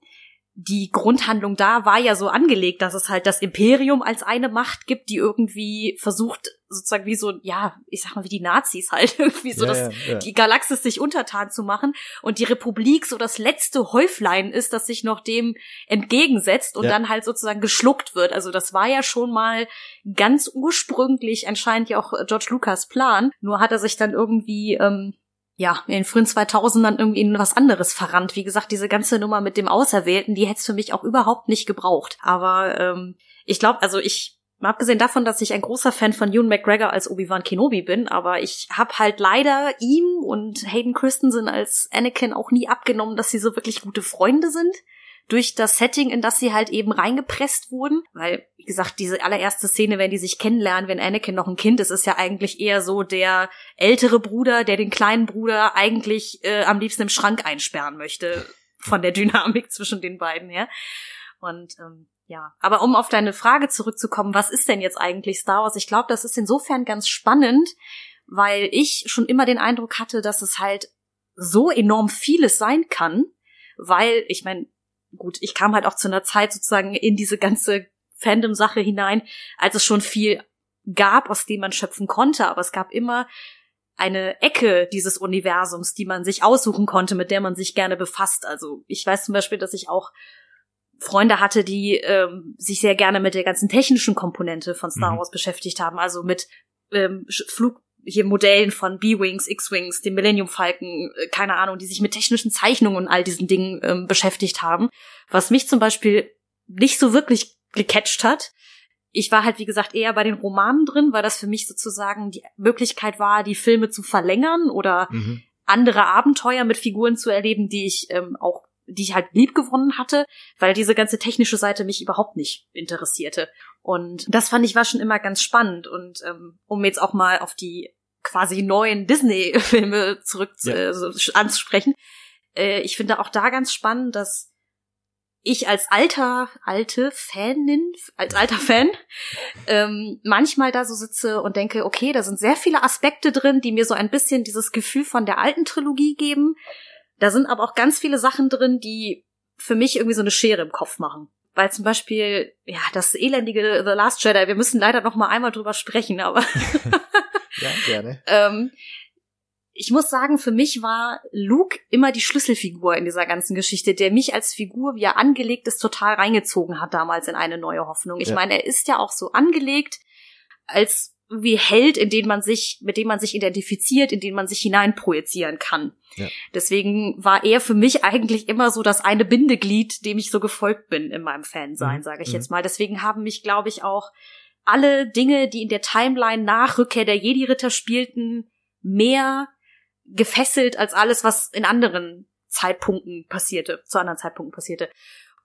die Grundhandlung da war ja so angelegt, dass es halt das Imperium als eine Macht gibt, die irgendwie versucht, sozusagen wie so, ja, ich sag mal, wie die Nazis halt, irgendwie so, ja, dass ja, ja. die Galaxis sich untertan zu machen und die Republik so das letzte Häuflein ist, das sich noch dem entgegensetzt und dann halt sozusagen geschluckt wird. Also das war ja schon mal ganz ursprünglich anscheinend ja auch George Lucas Plan, nur hat er sich dann irgendwie ähm, ja, in den frühen 2000ern irgendwie in was anderes verrannt. Wie gesagt, diese ganze Nummer mit dem Auserwählten, die hätte es für mich auch überhaupt nicht gebraucht. Aber ähm, ich glaube, also ich, mal abgesehen davon, dass ich ein großer Fan von Ewan McGregor als Obi-Wan Kenobi bin, aber ich habe halt leider ihm und Hayden Christensen als Anakin auch nie abgenommen, dass sie so wirklich gute Freunde sind. durch das Setting, in das sie halt eben reingepresst wurden. Weil, wie gesagt, diese allererste Szene, wenn die sich kennenlernen, wenn Anakin noch ein Kind ist, ist ja eigentlich eher so der ältere Bruder, der den kleinen Bruder eigentlich äh, am liebsten im Schrank einsperren möchte. Von der Dynamik zwischen den beiden her. Und ähm, ja, aber um auf deine Frage zurückzukommen, was ist denn jetzt eigentlich Star Wars? Ich glaube, das ist insofern ganz spannend, weil ich schon immer den Eindruck hatte, dass es halt so enorm vieles sein kann, weil ich meine, gut, ich kam halt auch zu einer Zeit sozusagen in diese ganze Fandom-Sache hinein, als es schon viel gab, aus dem man schöpfen konnte, aber es gab immer eine Ecke dieses Universums, die man sich aussuchen konnte, mit der man sich gerne befasst. Also ich weiß zum Beispiel, dass ich auch Freunde hatte, die ähm, sich sehr gerne mit der ganzen technischen Komponente von Star mhm. Wars beschäftigt haben, also mit ähm, Flug hier Modellen von B-Wings, X-Wings, dem Millennium Falcon, äh, keine Ahnung, die sich mit technischen Zeichnungen und all diesen Dingen ähm, beschäftigt haben. Was mich zum Beispiel nicht so wirklich gecatcht hat. Ich war halt, wie gesagt, eher bei den Romanen drin, weil das für mich sozusagen die Möglichkeit war, die Filme zu verlängern oder mhm. andere Abenteuer mit Figuren zu erleben, die ich ähm, auch die ich halt lieb gewonnen hatte, weil diese ganze technische Seite mich überhaupt nicht interessierte. Und das fand ich war schon immer ganz spannend. Und ähm, um jetzt auch mal auf die quasi neuen Disney-Filme zurück ja. äh, anzusprechen, äh, ich finde auch da ganz spannend, dass ich als alter, alte Fanin, als alter Fan, ähm, manchmal da so sitze und denke, okay, da sind sehr viele Aspekte drin, die mir so ein bisschen dieses Gefühl von der alten Trilogie geben. Da sind aber auch ganz viele Sachen drin, die für mich irgendwie so eine Schere im Kopf machen. Weil zum Beispiel, ja, das elendige The Last Jedi, wir müssen leider noch mal einmal drüber sprechen, aber ja, gerne. ähm, ich muss sagen, für mich war Luke immer die Schlüsselfigur in dieser ganzen Geschichte, der mich als Figur, wie er angelegt ist, total reingezogen hat damals in eine neue Hoffnung. Ich ja. meine, er ist ja auch so angelegt als wie Held, in den man sich, mit dem man sich identifiziert, in den man sich hineinprojizieren kann. Ja. Deswegen war er für mich eigentlich immer so das eine Bindeglied, dem ich so gefolgt bin in meinem Fansein, mhm. sage ich mhm. jetzt mal. Deswegen haben mich, glaube ich, auch alle Dinge, die in der Timeline nach Rückkehr der Jedi-Ritter spielten, mehr gefesselt als alles, was in anderen Zeitpunkten passierte, zu anderen Zeitpunkten passierte.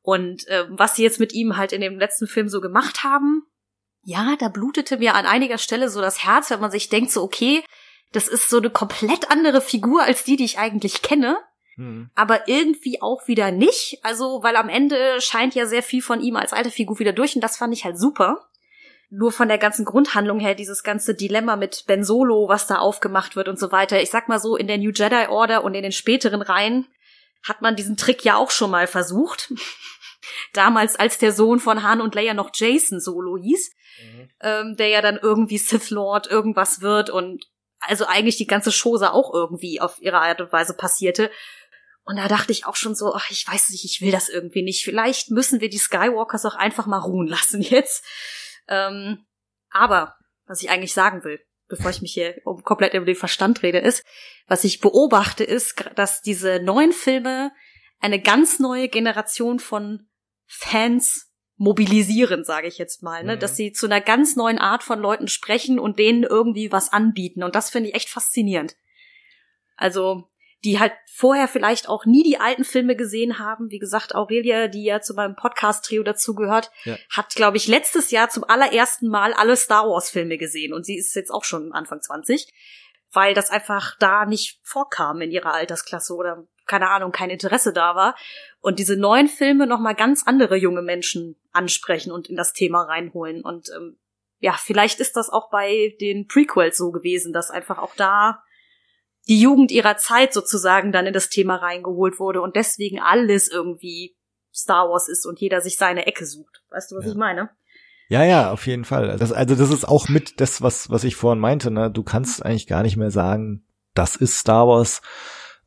Und äh, was sie jetzt mit ihm halt in dem letzten Film so gemacht haben, ja, da blutete mir an einiger Stelle so das Herz, wenn man sich denkt, so, okay, das ist so eine komplett andere Figur als die, die ich eigentlich kenne. Mhm. Aber irgendwie auch wieder nicht. Also, weil am Ende scheint ja sehr viel von ihm als alte Figur wieder durch und das fand ich halt super. Nur von der ganzen Grundhandlung her, dieses ganze Dilemma mit Ben Solo, was da aufgemacht wird und so weiter. Ich sag mal so, in der New Jedi Order und in den späteren Reihen hat man diesen Trick ja auch schon mal versucht. Damals, als der Sohn von Han und Leia noch Jason Solo hieß, mhm. ähm, der ja dann irgendwie Sith Lord irgendwas wird und also eigentlich die ganze Chose auch irgendwie auf ihre Art und Weise passierte. Und da dachte ich auch schon so, ach, ich weiß nicht, ich will das irgendwie nicht. Vielleicht müssen wir die Skywalkers auch einfach mal ruhen lassen jetzt. Ähm, aber, was ich eigentlich sagen will, bevor ich mich hier um komplett über den Verstand rede, ist, was ich beobachte, ist, dass diese neuen Filme eine ganz neue Generation von Fans mobilisieren, sage ich jetzt mal, ne? Mhm. dass sie zu einer ganz neuen Art von Leuten sprechen und denen irgendwie was anbieten. Und das finde ich echt faszinierend. Also, die halt vorher vielleicht auch nie die alten Filme gesehen haben. Wie gesagt, Aurelia, die ja zu meinem Podcast-Trio dazugehört, ja. hat, glaube ich, letztes Jahr zum allerersten Mal alle Star Wars-Filme gesehen. Und sie ist jetzt auch schon Anfang 20 weil das einfach da nicht vorkam in ihrer Altersklasse oder keine Ahnung, kein Interesse da war. Und diese neuen Filme nochmal ganz andere junge Menschen ansprechen und in das Thema reinholen. Und ähm, ja, vielleicht ist das auch bei den Prequels so gewesen, dass einfach auch da die Jugend ihrer Zeit sozusagen dann in das Thema reingeholt wurde und deswegen alles irgendwie Star Wars ist und jeder sich seine Ecke sucht. Weißt du, was ja. ich meine? Ja, ja, auf jeden Fall. Das, also das ist auch mit das, was, was ich vorhin meinte. Ne? Du kannst eigentlich gar nicht mehr sagen, das ist Star Wars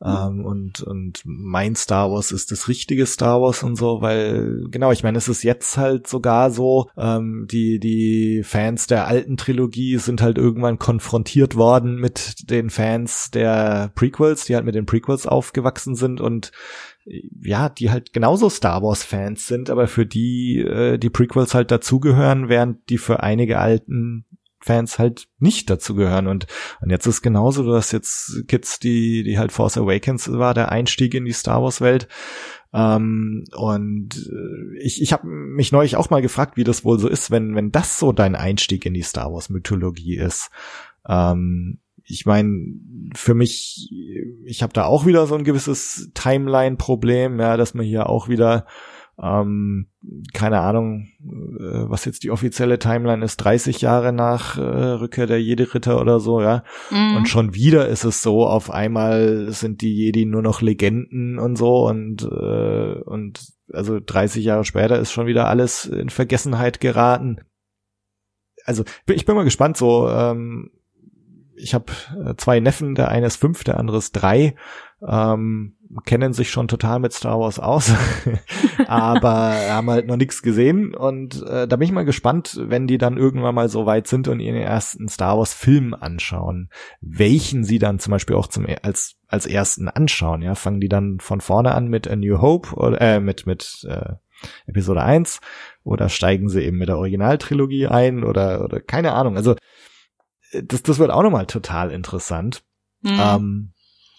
ähm, und, und mein Star Wars ist das richtige Star Wars und so, weil, genau, ich meine, es ist jetzt halt sogar so, ähm, die, die Fans der alten Trilogie sind halt irgendwann konfrontiert worden mit den Fans der Prequels, die halt mit den Prequels aufgewachsen sind und ja, die halt genauso Star Wars Fans sind, aber für die äh, die Prequels halt dazugehören, während die für einige alten Fans halt nicht dazu gehören. Und, und jetzt ist genauso, du hast jetzt Kids, die, die halt Force Awakens war, der Einstieg in die Star Wars Welt. Ähm, und äh, ich, ich habe mich neulich auch mal gefragt, wie das wohl so ist, wenn, wenn das so dein Einstieg in die Star Wars Mythologie ist. Ähm, ich meine, für mich, ich habe da auch wieder so ein gewisses Timeline-Problem, ja, dass man hier auch wieder ähm, keine Ahnung, äh, was jetzt die offizielle Timeline ist, 30 Jahre nach äh, Rückkehr der Jedi-Ritter oder so, ja. Mhm. Und schon wieder ist es so, auf einmal sind die Jedi nur noch Legenden und so und, äh, und also 30 Jahre später ist schon wieder alles in Vergessenheit geraten. Also ich bin mal gespannt, so ähm, ich habe äh, zwei Neffen, der eine ist fünf, der andere ist drei. Ähm, kennen sich schon total mit Star Wars aus, aber haben halt noch nichts gesehen und äh, da bin ich mal gespannt, wenn die dann irgendwann mal so weit sind und ihren ersten Star Wars Film anschauen, welchen sie dann zum Beispiel auch zum als als ersten anschauen, ja, fangen die dann von vorne an mit A New Hope oder äh, mit mit äh, Episode 1 oder steigen sie eben mit der Originaltrilogie ein oder oder keine Ahnung, also das das wird auch nochmal total interessant. Mhm. Ähm,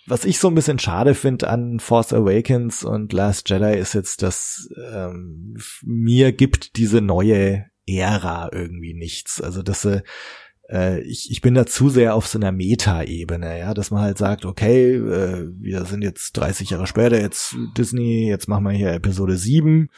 was ich so ein bisschen schade finde an Force Awakens und Last Jedi ist jetzt, dass ähm, mir gibt diese neue Ära irgendwie nichts. Also dass äh, ich, ich bin da zu sehr auf so einer Meta-Ebene, ja, dass man halt sagt, okay, äh, wir sind jetzt 30 Jahre später, jetzt Disney, jetzt machen wir hier Episode 7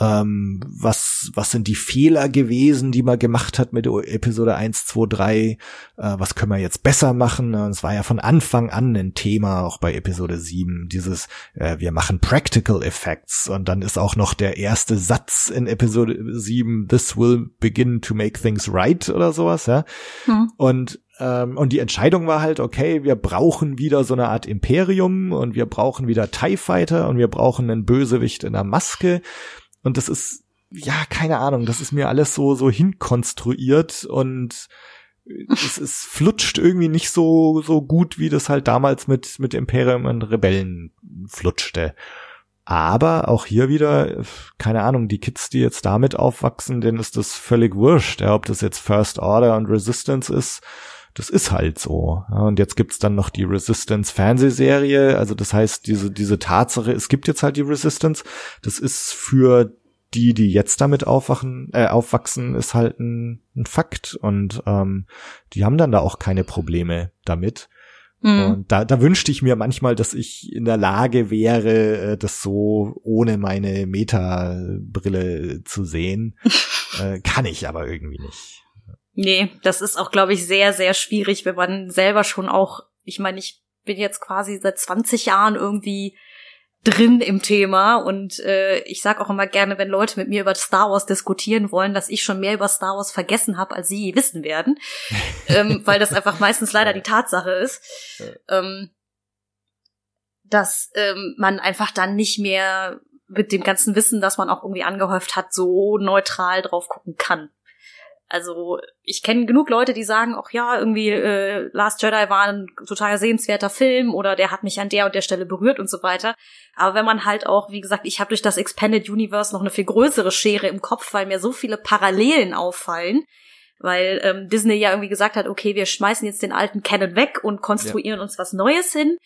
ähm, was, was sind die Fehler gewesen, die man gemacht hat mit Episode 1, 2, 3, äh, was können wir jetzt besser machen. Und es war ja von Anfang an ein Thema, auch bei Episode 7, dieses, äh, wir machen Practical Effects und dann ist auch noch der erste Satz in Episode 7, this will begin to make things right oder sowas, ja. Hm. Und ähm, und die Entscheidung war halt, okay, wir brauchen wieder so eine Art Imperium und wir brauchen wieder TIE Fighter und wir brauchen einen Bösewicht in der Maske. Und das ist, ja, keine Ahnung, das ist mir alles so, so hinkonstruiert und es, es flutscht irgendwie nicht so, so gut, wie das halt damals mit, mit Imperium und Rebellen flutschte. Aber auch hier wieder, keine Ahnung, die Kids, die jetzt damit aufwachsen, denen ist das völlig wurscht, ja, ob das jetzt First Order und Resistance ist. Das ist halt so. Ja, und jetzt gibt's dann noch die Resistance Fernsehserie. Also das heißt, diese, diese Tatsache, es gibt jetzt halt die Resistance. Das ist für die, die jetzt damit aufwachen, äh, aufwachsen, ist halt ein, ein Fakt und ähm, die haben dann da auch keine Probleme damit. Mhm. Und da, da wünschte ich mir manchmal, dass ich in der Lage wäre, äh, das so ohne meine Meta-Brille zu sehen. äh, kann ich aber irgendwie nicht. Nee, das ist auch, glaube ich, sehr, sehr schwierig, wenn man selber schon auch, ich meine, ich bin jetzt quasi seit 20 Jahren irgendwie drin im Thema und äh, ich sag auch immer gerne, wenn Leute mit mir über Star Wars diskutieren wollen, dass ich schon mehr über Star Wars vergessen habe, als sie wissen werden, ähm, weil das einfach meistens leider die Tatsache ist, ähm, dass ähm, man einfach dann nicht mehr mit dem ganzen Wissen, das man auch irgendwie angehäuft hat, so neutral drauf gucken kann. Also ich kenne genug Leute, die sagen, ach ja, irgendwie äh, Last Jedi war ein total sehenswerter Film oder der hat mich an der und der Stelle berührt und so weiter. Aber wenn man halt auch, wie gesagt, ich habe durch das Expanded Universe noch eine viel größere Schere im Kopf, weil mir so viele Parallelen auffallen, weil ähm, Disney ja irgendwie gesagt hat, okay, wir schmeißen jetzt den alten Canon weg und konstruieren ja. uns was Neues hin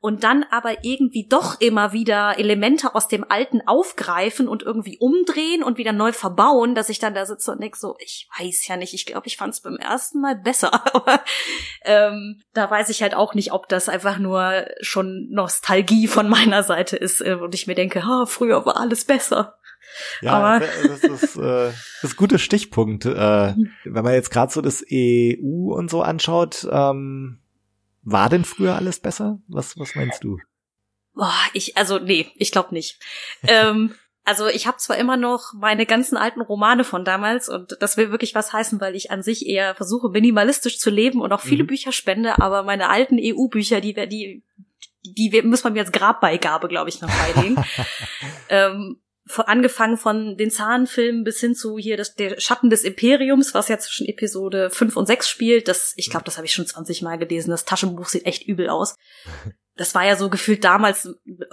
und dann aber irgendwie doch immer wieder Elemente aus dem Alten aufgreifen und irgendwie umdrehen und wieder neu verbauen, dass ich dann da sitze und denke so, ich weiß ja nicht, ich glaube, ich fand es beim ersten Mal besser, aber ähm, da weiß ich halt auch nicht, ob das einfach nur schon Nostalgie von meiner Seite ist äh, und ich mir denke, ha, früher war alles besser. Ja, aber das ist, äh, das ist ein guter Stichpunkt. Äh, mhm. wenn man jetzt gerade so das EU und so anschaut, ähm, war denn früher alles besser? Was, was meinst du? Boah, ich, also nee, ich glaube nicht. ähm, also ich habe zwar immer noch meine ganzen alten Romane von damals und das will wirklich was heißen, weil ich an sich eher versuche, minimalistisch zu leben und auch viele mhm. Bücher spende, aber meine alten EU-Bücher, die, die, die, die muss man mir als Grabbeigabe, glaube ich, noch beilegen. ähm, angefangen von den Zahnfilmen bis hin zu hier das, der Schatten des Imperiums, was ja zwischen Episode 5 und 6 spielt. Das, ich glaube, das habe ich schon 20 Mal gelesen. Das Taschenbuch sieht echt übel aus. das war ja so gefühlt damals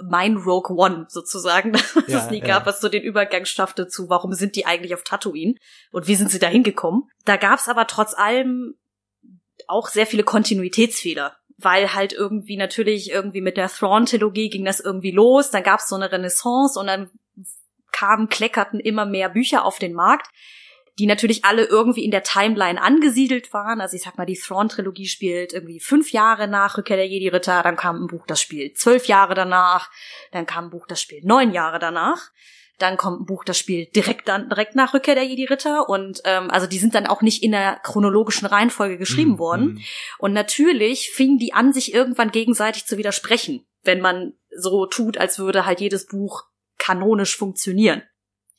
mein Rogue One sozusagen, dass Ja, es nie ja. gab, was so den Übergang schaffte zu, warum sind die eigentlich auf Tatooine und wie sind sie da hingekommen. Da gab es aber trotz allem auch sehr viele Kontinuitätsfehler, weil halt irgendwie natürlich irgendwie mit der Thrawn-Trilogie ging das irgendwie los, dann gab es so eine Renaissance und dann kamen, kleckerten immer mehr Bücher auf den Markt, die natürlich alle irgendwie in der Timeline angesiedelt waren. Also ich sag mal, die Thrawn-Trilogie spielt irgendwie fünf Jahre nach Rückkehr der Jedi-Ritter, dann kam ein Buch, das spielt zwölf Jahre danach, dann kam ein Buch, das spielt neun Jahre danach. Dann kommt ein Buch, das spielt direkt dann direkt nach Rückkehr der Jedi-Ritter und ähm, also die sind dann auch nicht in der chronologischen Reihenfolge geschrieben Mhm, worden. mhm. Und natürlich fingen die an, sich irgendwann gegenseitig zu widersprechen, wenn man so tut, als würde halt jedes Buch kanonisch funktionieren.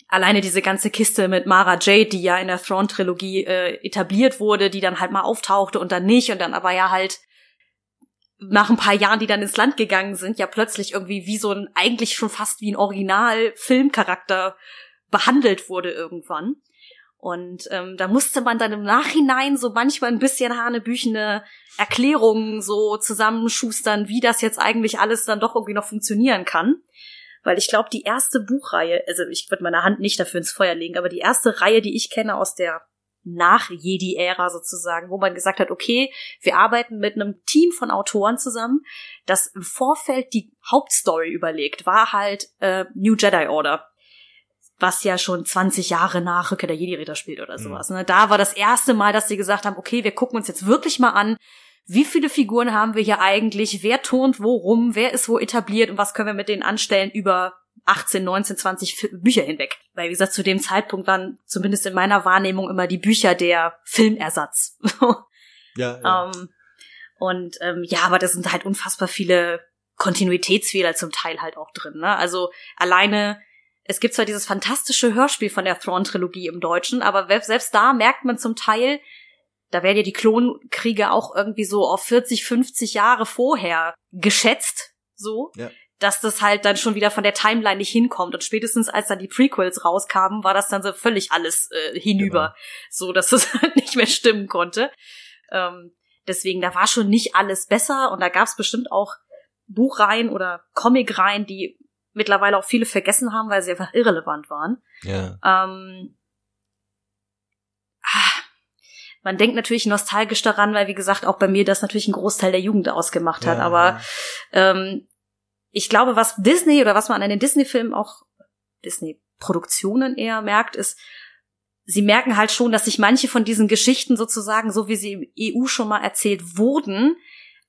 Alleine diese ganze Kiste mit Mara Jade, die ja in der Thrawn-Trilogie äh, etabliert wurde, die dann halt mal auftauchte und dann nicht und dann aber ja halt nach ein paar Jahren, die dann ins Land gegangen sind, ja plötzlich irgendwie wie so ein, eigentlich schon fast wie ein Original-Filmcharakter behandelt wurde irgendwann. Und ähm, da musste man dann im Nachhinein so manchmal ein bisschen hanebüchene Erklärungen so zusammenschustern, wie das jetzt eigentlich alles dann doch irgendwie noch funktionieren kann. Weil ich glaube, die erste Buchreihe, also ich würde meine Hand nicht dafür ins Feuer legen, aber die erste Reihe, die ich kenne aus der Nach-Jedi-Ära sozusagen, wo man gesagt hat, okay, wir arbeiten mit einem Team von Autoren zusammen, das im Vorfeld die Hauptstory überlegt, war halt äh, New Jedi Order was ja schon 20 Jahre nach Rückkehr der Jedi-Ritter spielt oder sowas. Ne? Da war das erste Mal, dass sie gesagt haben, okay, wir gucken uns jetzt wirklich mal an, wie viele Figuren haben wir hier eigentlich, wer turnt wo rum, wer ist wo etabliert und was können wir mit denen anstellen über 18, 19, 20 Fi- Bücher hinweg. Weil, wie gesagt, zu dem Zeitpunkt waren zumindest in meiner Wahrnehmung immer die Bücher der Filmersatz. Ja, ja. Ähm, und ähm, ja, aber da sind halt unfassbar viele Kontinuitätsfehler zum Teil halt auch drin. Ne? Also alleine, es gibt zwar dieses fantastische Hörspiel von der Thrawn-Trilogie im Deutschen, aber selbst da merkt man zum Teil, da werden ja die Klonkriege auch irgendwie so auf 40, 50 Jahre vorher geschätzt, so. Ja. Dass das halt dann schon wieder von der Timeline nicht hinkommt. Und spätestens als dann die Prequels rauskamen, war das dann so völlig alles äh, hinüber. So, dass das halt nicht mehr stimmen konnte. Ähm, deswegen, da war schon nicht alles besser und da gab es bestimmt auch Buchreihen oder Comicreihen, die mittlerweile auch viele vergessen haben, weil sie einfach irrelevant waren. ja. Ähm, ah, man denkt natürlich nostalgisch daran, weil wie gesagt auch bei mir das natürlich einen Großteil der Jugend ausgemacht hat. Ja, Aber ähm, ich glaube, was Disney oder was man an den Disney-Filmen auch Disney-Produktionen eher merkt, ist, sie merken halt schon, dass sich manche von diesen Geschichten sozusagen, so wie sie im EU schon mal erzählt wurden,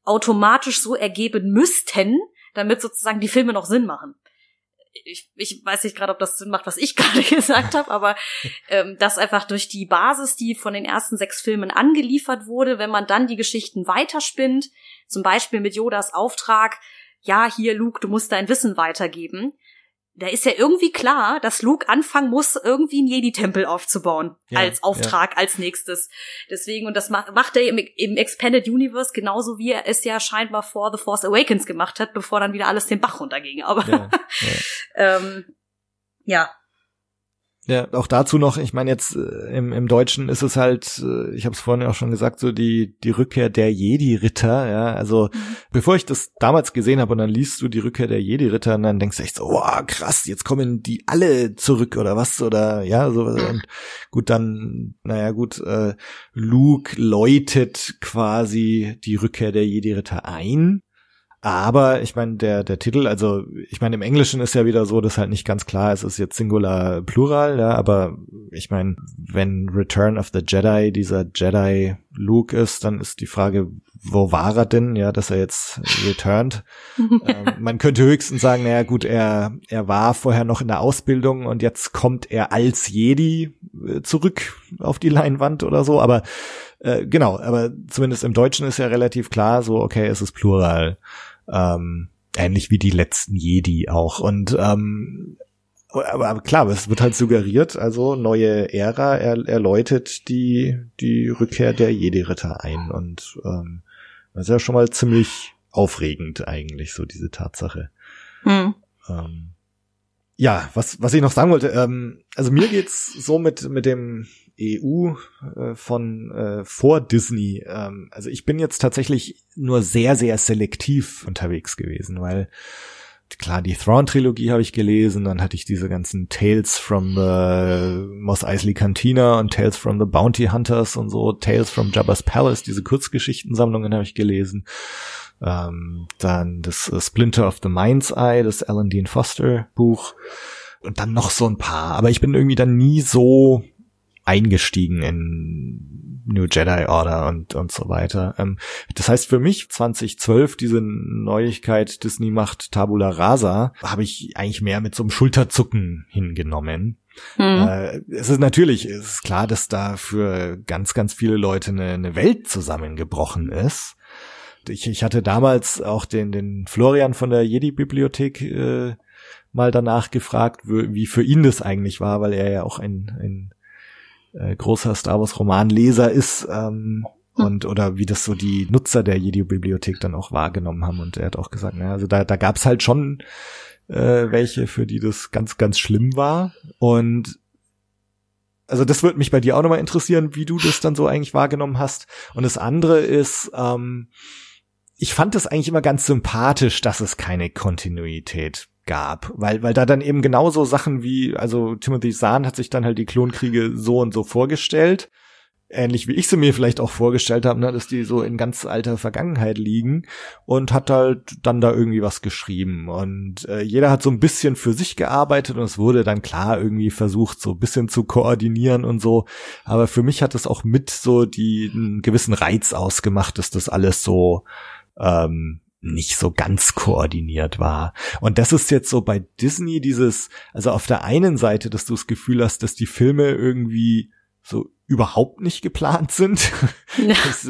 automatisch so ergeben müssten, damit sozusagen die Filme noch Sinn machen. Ich, ich weiß nicht gerade, ob das Sinn macht, was ich gerade gesagt habe, aber ähm, dass einfach durch die Basis, die von den ersten sechs Filmen angeliefert wurde, wenn man dann die Geschichten weiterspinnt, zum Beispiel mit Yodas Auftrag, ja, hier, Luke, du musst dein Wissen weitergeben, da ist ja irgendwie klar, dass Luke anfangen muss, irgendwie einen Jedi-Tempel aufzubauen. Ja, als Auftrag, als nächstes. Deswegen, und das ma- macht er im, im Expanded Universe genauso, wie er es ja scheinbar vor The Force Awakens gemacht hat, bevor dann wieder alles den Bach runterging. Aber ja, ja. ähm, ja, Ja, auch dazu noch, ich meine jetzt äh, im, im Deutschen ist es halt, äh, ich habe es vorhin auch schon gesagt, so die die Rückkehr der Jedi-Ritter, ja, also bevor ich das damals gesehen habe und dann liest du die Rückkehr der Jedi-Ritter und dann denkst du echt so, wow, krass, jetzt kommen die alle zurück oder was oder ja, so und gut, dann, naja gut, äh, Luke läutet quasi die Rückkehr der Jedi-Ritter ein. Aber ich meine, der, der Titel, also ich meine, im Englischen ist ja wieder so, dass halt nicht ganz klar ist, es ist jetzt Singular Plural, ja, aber ich meine, wenn Return of the Jedi dieser Jedi Luke ist, dann ist die Frage, wo war er denn, ja, dass er jetzt returned. ähm, man könnte höchstens sagen, naja gut, er, er war vorher noch in der Ausbildung und jetzt kommt er als Jedi äh, zurück auf die Leinwand oder so, aber äh, genau, aber zumindest im Deutschen ist ja relativ klar, so, okay, es ist Plural. Ähm, ähnlich wie die letzten Jedi auch. Und ähm, aber, klar, es wird halt suggeriert, also neue Ära, er, er läutet die, die Rückkehr der Jedi-Ritter ein. Und ähm, das ist ja schon mal ziemlich aufregend eigentlich, so diese Tatsache. hm. Ähm, Ja, was, was ich noch sagen wollte, ähm, also mir geht's so mit, mit dem EU äh, von äh, vor Disney. Ähm, also ich bin jetzt tatsächlich nur sehr, sehr selektiv unterwegs gewesen, weil klar, die Thrawn-Trilogie habe ich gelesen, dann hatte ich diese ganzen Tales from the Mos Eisley Cantina und Tales from the Bounty Hunters und so, Tales from Jabba's Palace, diese Kurzgeschichtensammlungen habe ich gelesen. Ähm, dann das äh, Splinter of the Mind's Eye, das Alan Dean Foster Buch und dann noch so ein paar. Aber ich bin irgendwie dann nie so eingestiegen in New Jedi Order und, und so weiter. Ähm, das heißt für mich 2012 diese Neuigkeit Disney macht Tabula Rasa habe ich eigentlich mehr mit so einem Schulterzucken hingenommen. Hm. Äh, es ist natürlich, es ist klar, dass da für ganz, ganz viele Leute eine, eine Welt zusammengebrochen ist ich, ich hatte damals auch den, den Florian von der Jedi-Bibliothek äh, mal danach gefragt, wie für ihn das eigentlich war, weil er ja auch ein, ein äh, großer Star Wars Romanleser ist ähm, hm. und oder wie das so die Nutzer der Jedi-Bibliothek dann auch wahrgenommen haben. Und er hat auch gesagt, naja, also da, da gab es halt schon äh, welche, für die das ganz, ganz schlimm war. Und also das würde mich bei dir auch nochmal interessieren, wie du das dann so eigentlich wahrgenommen hast. Und das andere ist, ähm, ich fand es eigentlich immer ganz sympathisch, dass es keine Kontinuität gab, weil weil da dann eben genauso Sachen wie also Timothy Zahn hat sich dann halt die Klonkriege so und so vorgestellt, ähnlich wie ich sie mir vielleicht auch vorgestellt habe, ne, dass die so in ganz alter Vergangenheit liegen und hat halt dann da irgendwie was geschrieben. Und äh, jeder hat so ein bisschen für sich gearbeitet und es wurde dann klar irgendwie versucht so ein bisschen zu koordinieren und so, aber für mich hat es auch mit so die einen gewissen Reiz ausgemacht, dass das alles so ähm, nicht so ganz koordiniert war. Und das ist jetzt so bei Disney dieses, also auf der einen Seite, dass du das Gefühl hast, dass die Filme irgendwie so überhaupt nicht geplant sind. Ja. Das,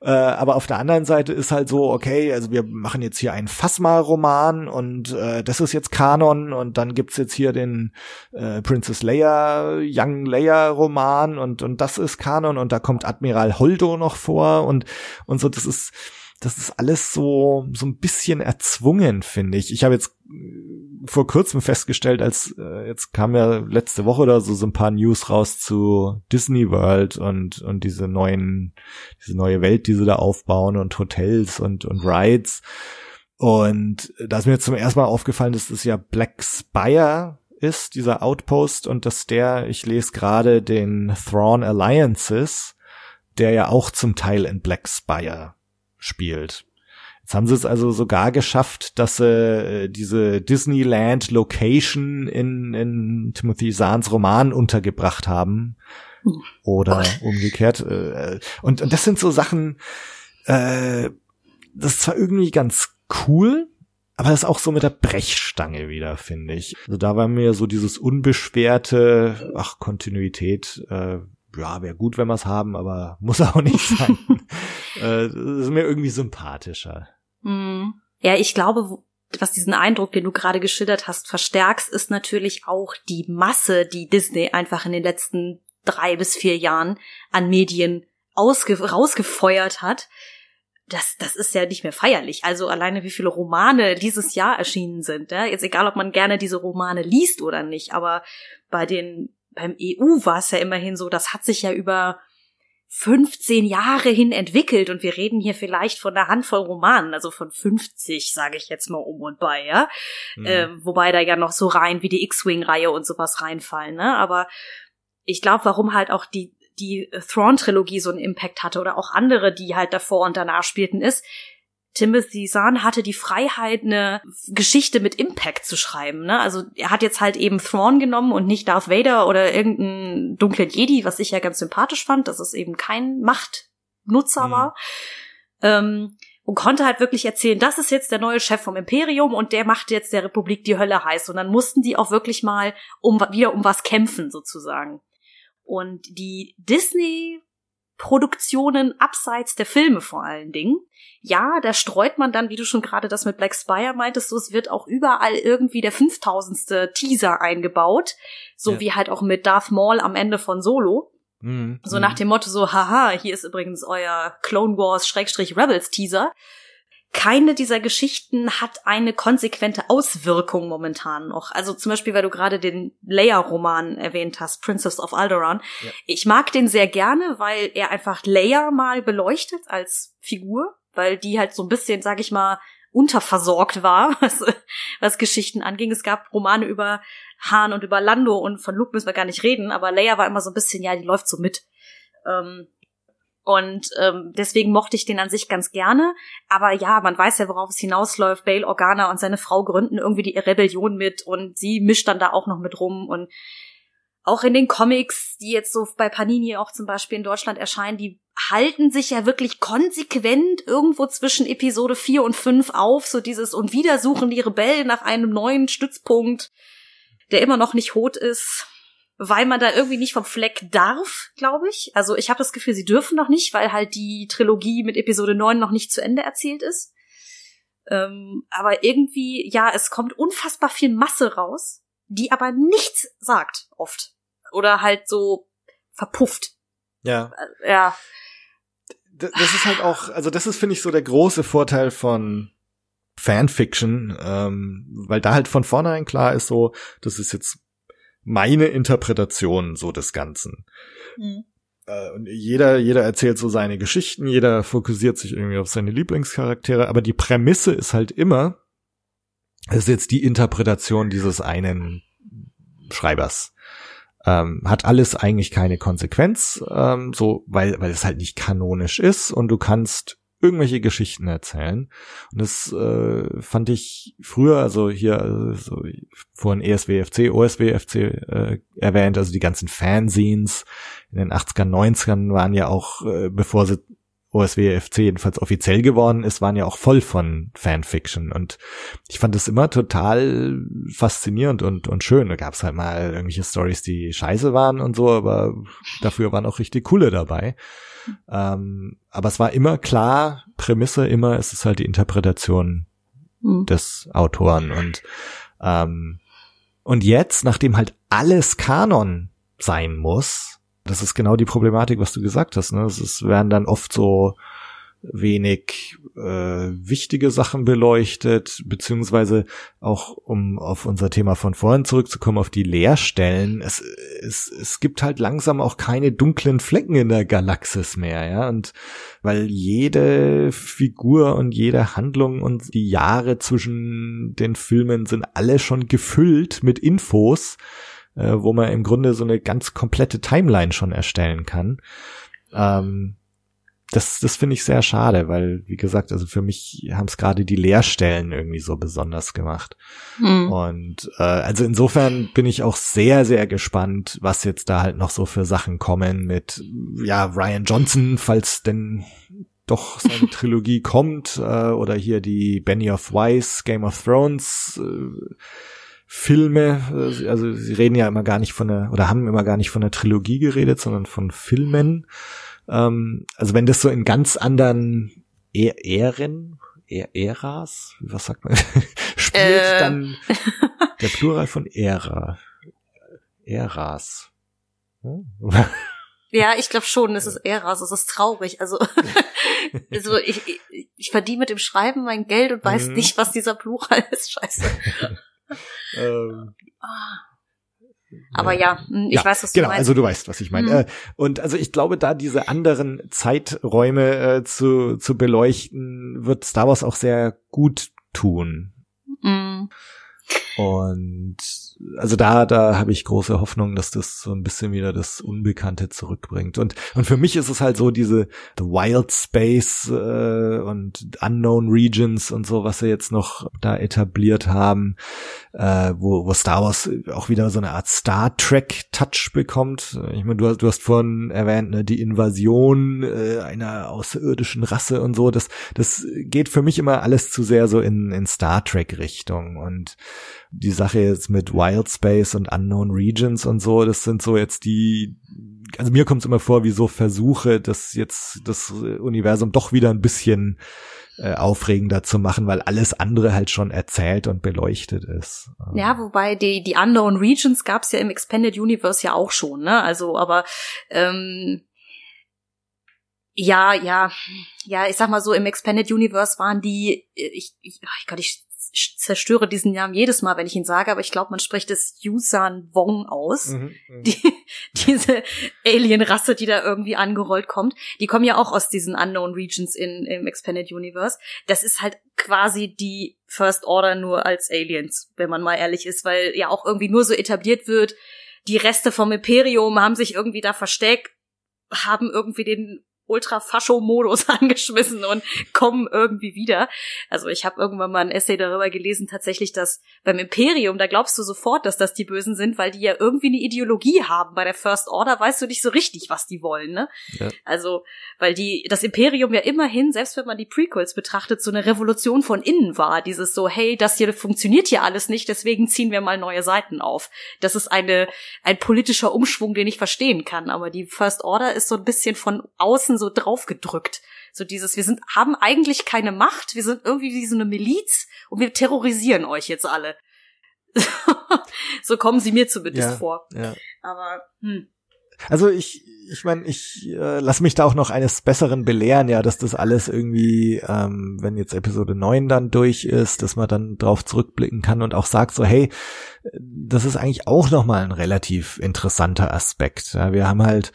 äh, aber auf der anderen Seite ist halt so, okay, also wir machen jetzt hier einen Phasma-Roman und äh, das ist jetzt Kanon und dann gibt's jetzt hier den äh, Princess Leia, Young Leia-Roman und, und das ist Kanon und da kommt Admiral Holdo noch vor und, und so, das ist, das ist alles so so ein bisschen erzwungen, finde ich. Ich habe jetzt äh, vor kurzem festgestellt, als äh, jetzt kam ja letzte Woche oder so so ein paar News raus zu Disney World und und diese neuen diese neue Welt, die sie da aufbauen und Hotels und und Rides. Und da ist mir zum ersten Mal aufgefallen, dass das ja Black Spire ist, dieser Outpost, und dass der, ich lese gerade den Thrawn Alliances, der ja auch zum Teil in Black Spire spielt. Jetzt haben sie es also sogar geschafft, dass sie äh, diese Disneyland Location in, in Timothy Zahns Roman untergebracht haben. Oder umgekehrt. Äh, und, und das sind so Sachen, äh, das ist zwar irgendwie ganz cool, aber das ist auch so mit der Brechstange wieder, finde ich. Also da war mir so dieses unbeschwerte, ach, Kontinuität, äh, ja, wäre gut, wenn wir es haben, aber muss auch nicht sein. Äh, ist mir irgendwie sympathischer. Mm. Ja, ich glaube, was diesen Eindruck, den du gerade geschildert hast, verstärkst, ist natürlich auch die Masse, die Disney einfach in den letzten drei bis vier Jahren an Medien ausge rausgefeuert hat. Das, das ist ja nicht mehr feierlich. Also alleine wie viele Romane dieses Jahr erschienen sind. Ja? Jetzt egal, ob man gerne diese Romane liest oder nicht, aber bei den beim EU war es ja immerhin so, das hat sich ja über 15 Jahre hin entwickelt und wir reden hier vielleicht von einer Handvoll Romanen, also von 50, sage ich jetzt mal um und bei, ja. Mhm. Äh, wobei da ja noch so rein wie die X-Wing-Reihe und sowas reinfallen, ne? Aber ich glaube, warum halt auch die die Thrawn-Trilogie so einen Impact hatte oder auch andere, die halt davor und danach spielten, ist, Timothy Zahn hatte die Freiheit, eine Geschichte mit Impact zu schreiben. Ne? Also er hat jetzt halt eben Thrawn genommen und nicht Darth Vader oder irgendeinen dunklen Jedi, was ich ja ganz sympathisch fand, dass es eben kein Machtnutzer mhm. war. Ähm, und konnte halt wirklich erzählen, das ist jetzt der neue Chef vom Imperium und der macht jetzt der Republik die Hölle heiß. Und dann mussten die auch wirklich mal um, wieder um was kämpfen, sozusagen. Und die Disney Produktionen abseits der Filme vor allen Dingen. Ja, da streut man dann, wie du schon gerade das mit Black Spire meintest, so es wird auch überall irgendwie der 5000. Teaser eingebaut, so ja. wie halt auch mit Darth Maul am Ende von Solo. Mhm. So nach mhm. dem Motto so, haha, hier ist übrigens euer Clone Wars Schrägstrich Rebels Teaser. Keine dieser Geschichten hat eine konsequente Auswirkung momentan noch. Also zum Beispiel, weil du gerade den Leia-Roman erwähnt hast, Princess of Alderaan. Ja. Ich mag den sehr gerne, weil er einfach Leia mal beleuchtet als Figur, weil die halt so ein bisschen, sag ich mal, unterversorgt war, was, was Geschichten anging. Es gab Romane über Han und über Lando und von Luke müssen wir gar nicht reden, aber Leia war immer so ein bisschen, ja, die läuft so mit. Ähm, und ähm, deswegen mochte ich den an sich ganz gerne. Aber ja, man weiß ja, worauf es hinausläuft. Bail Organa und seine Frau gründen irgendwie die Rebellion mit und sie mischt dann da auch noch mit rum. Und auch in den Comics, die jetzt so bei Panini auch zum Beispiel in Deutschland erscheinen, die halten sich ja wirklich konsequent irgendwo zwischen Episode 4 und 5 auf, so dieses und wieder suchen die Rebellen nach einem neuen Stützpunkt, der immer noch nicht hot ist weil man da irgendwie nicht vom Fleck darf, glaube ich. Also ich habe das Gefühl, sie dürfen noch nicht, weil halt die Trilogie mit Episode 9 noch nicht zu Ende erzählt ist. Ähm, aber irgendwie, ja, es kommt unfassbar viel Masse raus, die aber nichts sagt, oft. Oder halt so verpufft. Ja. Äh, ja. Das ist halt auch, also das ist, finde ich, so der große Vorteil von Fanfiction, ähm, weil da halt von vornherein klar ist so, das ist jetzt meine Interpretation so des Ganzen. Mhm. Und jeder, jeder erzählt so seine Geschichten, jeder fokussiert sich irgendwie auf seine Lieblingscharaktere, aber die Prämisse ist halt immer, es ist jetzt die Interpretation dieses einen Schreibers. Ähm, hat alles eigentlich keine Konsequenz, ähm, so, weil, weil es halt nicht kanonisch ist und du kannst irgendwelche Geschichten erzählen. Und das äh, fand ich früher, also hier äh, so vorhin ESWFC, OSWFC äh, erwähnt, also die ganzen Fanzines in den 80ern, 90ern waren ja auch, äh, bevor sie OSWFC jedenfalls offiziell geworden ist, waren ja auch voll von Fanfiction. Und ich fand das immer total faszinierend und, und schön. Da gab es halt mal irgendwelche Stories, die scheiße waren und so, aber dafür waren auch richtig coole dabei. Ähm, aber es war immer klar, Prämisse immer, es ist halt die Interpretation mhm. des Autoren und ähm, und jetzt, nachdem halt alles Kanon sein muss, das ist genau die Problematik, was du gesagt hast. Ne? Es werden dann oft so wenig äh, wichtige Sachen beleuchtet, beziehungsweise auch, um auf unser Thema von vorhin zurückzukommen, auf die Leerstellen. Es, es, es gibt halt langsam auch keine dunklen Flecken in der Galaxis mehr, ja, und weil jede Figur und jede Handlung und die Jahre zwischen den Filmen sind alle schon gefüllt mit Infos, äh, wo man im Grunde so eine ganz komplette Timeline schon erstellen kann. Ähm, das, das finde ich sehr schade, weil, wie gesagt, also für mich haben es gerade die Leerstellen irgendwie so besonders gemacht. Mhm. Und äh, also insofern bin ich auch sehr, sehr gespannt, was jetzt da halt noch so für Sachen kommen mit, ja, Ryan Johnson, falls denn doch seine Trilogie kommt, äh, oder hier die Benny of Wise, Game of Thrones äh, Filme, also sie reden ja immer gar nicht von der, oder haben immer gar nicht von der Trilogie geredet, sondern von Filmen. Ähm, also wenn das so in ganz anderen e Ähren, e Äras, was sagt man, spielt, äh. dann der Plural von Ära. Äras. Hm? Ja, ich glaube schon, es ist Äras, es ist traurig. Also, also ich, ich, ich verdiene mit dem Schreiben mein Geld und weiß mhm. nicht, was dieser Plural ist. Scheiße. ähm, ah. Aber ja, hm, ich ja, weiß, was du genau, meinst. also du weißt, was ich meine. Mhm. Und also ich glaube, da diese anderen Zeiträume äh, zu, zu beleuchten, wird Star Wars auch sehr gut tun. Mhm. Und also da, da habe ich große Hoffnung, dass das so ein bisschen wieder das Unbekannte zurückbringt. Und und für mich ist es halt so diese the Wild Space äh, und Unknown Regions und so, was sie jetzt noch da etabliert haben, äh, wo, wo Star Wars auch wieder so eine Art Star Trek Touch bekommt. Ich meine, du hast, du hast vorhin erwähnt, ne, die Invasion äh, einer außerirdischen Rasse und so. Das, das geht für mich immer alles zu sehr so in, in Star Trek Richtung und die Sache jetzt mit Wild Space und Unknown Regions und so, das sind so jetzt die, also mir kommt es immer vor, wie so Versuche, das jetzt das Universum doch wieder ein bisschen äh, aufregender zu machen, weil alles andere halt schon erzählt und beleuchtet ist. Ja, wobei die, die Unknown Regions gab es ja im Expanded Universe ja auch schon, ne? Also, aber ähm, Ja, ja, ja, ich sag mal so, im Expanded Universe waren die, ich, ich, ich Gott, ich zerstöre diesen Namen jedes Mal, wenn ich ihn sage, aber ich glaube, man spricht es Yusan Wong aus. Mhm, mhm, die, diese Alien-Rasse, die da irgendwie angerollt kommt. Die kommen ja auch aus diesen Unknown Regions in, im Expanded Universe. Das ist halt quasi die First Order nur als Aliens, wenn man mal ehrlich ist, weil ja auch irgendwie nur so etabliert wird, die Reste vom Imperium haben sich irgendwie da versteckt, haben irgendwie den Ultra-Fascho-Modus angeschmissen und kommen irgendwie wieder. Also ich habe irgendwann mal ein Essay darüber gelesen, tatsächlich, dass beim Imperium, da glaubst du sofort, dass das die Bösen sind, weil die ja irgendwie eine Ideologie haben. Bei der First Order weißt du nicht so richtig, was die wollen, ne? Ja. Also, weil die, das Imperium ja immerhin, selbst wenn man die Prequels betrachtet, so eine Revolution von innen war. Dieses so, hey, das hier funktioniert hier alles nicht, deswegen ziehen wir mal neue Seiten auf. Das ist eine, ein politischer Umschwung, den ich verstehen kann. Aber die First Order ist so ein bisschen von außen so draufgedrückt. So dieses, wir sind, haben eigentlich keine Macht, wir sind irgendwie wie so eine Miliz und wir terrorisieren euch jetzt alle. so kommen sie mir zumindest ja, vor. Ja. Aber, hm. Also ich, ich meine, ich äh, lass mich da auch noch eines Besseren belehren, ja, dass das alles irgendwie, ähm, wenn jetzt Episode 9 dann durch ist, dass man dann drauf zurückblicken kann und auch sagt so, hey, das ist eigentlich auch nochmal ein relativ interessanter Aspekt. Ja, wir haben halt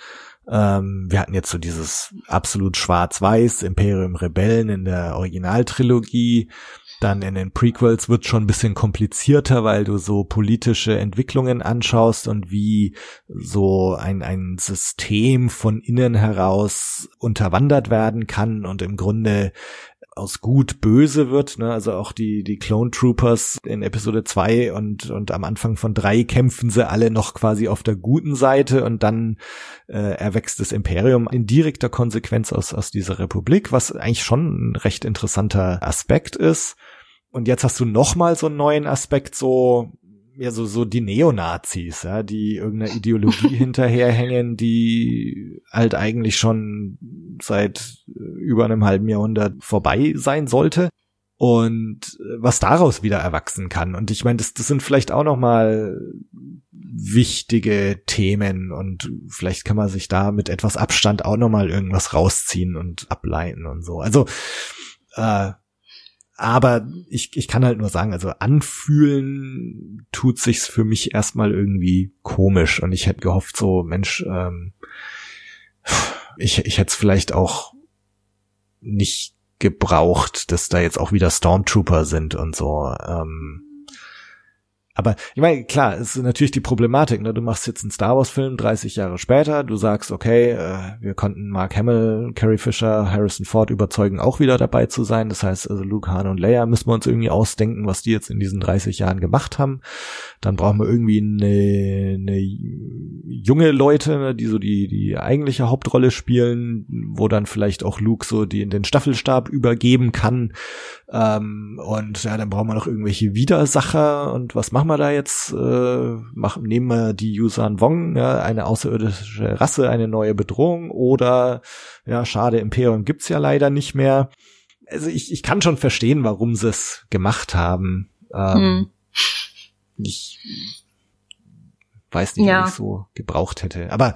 ähm, wir hatten jetzt so dieses absolut schwarz-weiß Imperium Rebellen in der Originaltrilogie. Dann in den Prequels wird schon ein bisschen komplizierter, weil du so politische Entwicklungen anschaust und wie so ein, ein System von innen heraus unterwandert werden kann und im Grunde aus gut böse wird, ne? Also auch die, die Clone Troopers in Episode 2 und, und am Anfang von 3 kämpfen sie alle noch quasi auf der guten Seite und dann äh, erwächst das Imperium in direkter Konsequenz aus, aus dieser Republik, was eigentlich schon ein recht interessanter Aspekt ist. Und jetzt hast du noch mal so einen neuen Aspekt, so ja so so die Neonazis, ja, die irgendeiner Ideologie hinterherhängen, die halt eigentlich schon seit über einem halben Jahrhundert vorbei sein sollte und was daraus wieder erwachsen kann. Und ich meine, das, das sind vielleicht auch noch mal wichtige Themen und vielleicht kann man sich da mit etwas Abstand auch noch mal irgendwas rausziehen und ableiten und so. Also äh, aber ich, ich kann halt nur sagen, also anfühlen tut sich's für mich erstmal irgendwie komisch und ich hätte gehofft, so Mensch, ähm, ich, ich hätte es vielleicht auch nicht gebraucht, dass da jetzt auch wieder Stormtrooper sind und so. Ähm, aber ich meine, klar, es ist natürlich die Problematik, ne? Du machst jetzt einen Star Wars-Film 30 Jahre später, du sagst, okay, äh, wir konnten Mark Hamill, Carrie Fisher, Harrison Ford überzeugen, auch wieder dabei zu sein. Das heißt, also Luke, Han und Leia müssen wir uns irgendwie ausdenken, was die jetzt in diesen 30 Jahren gemacht haben. Dann brauchen wir irgendwie eine, eine junge Leute, ne, die so die, die eigentliche Hauptrolle spielen, wo dann vielleicht auch Luke so die in den Staffelstab übergeben kann. Ähm, und ja, dann brauchen wir noch irgendwelche Widersacher und was machen wir da jetzt? Äh, machen, nehmen wir die Yusan Wong, ja, eine außerirdische Rasse, eine neue Bedrohung oder ja, schade, Imperium gibt's ja leider nicht mehr. Also ich, ich kann schon verstehen, warum sie es gemacht haben. Ähm, hm. Ich weiß nicht, ja. ob ich so gebraucht hätte. Aber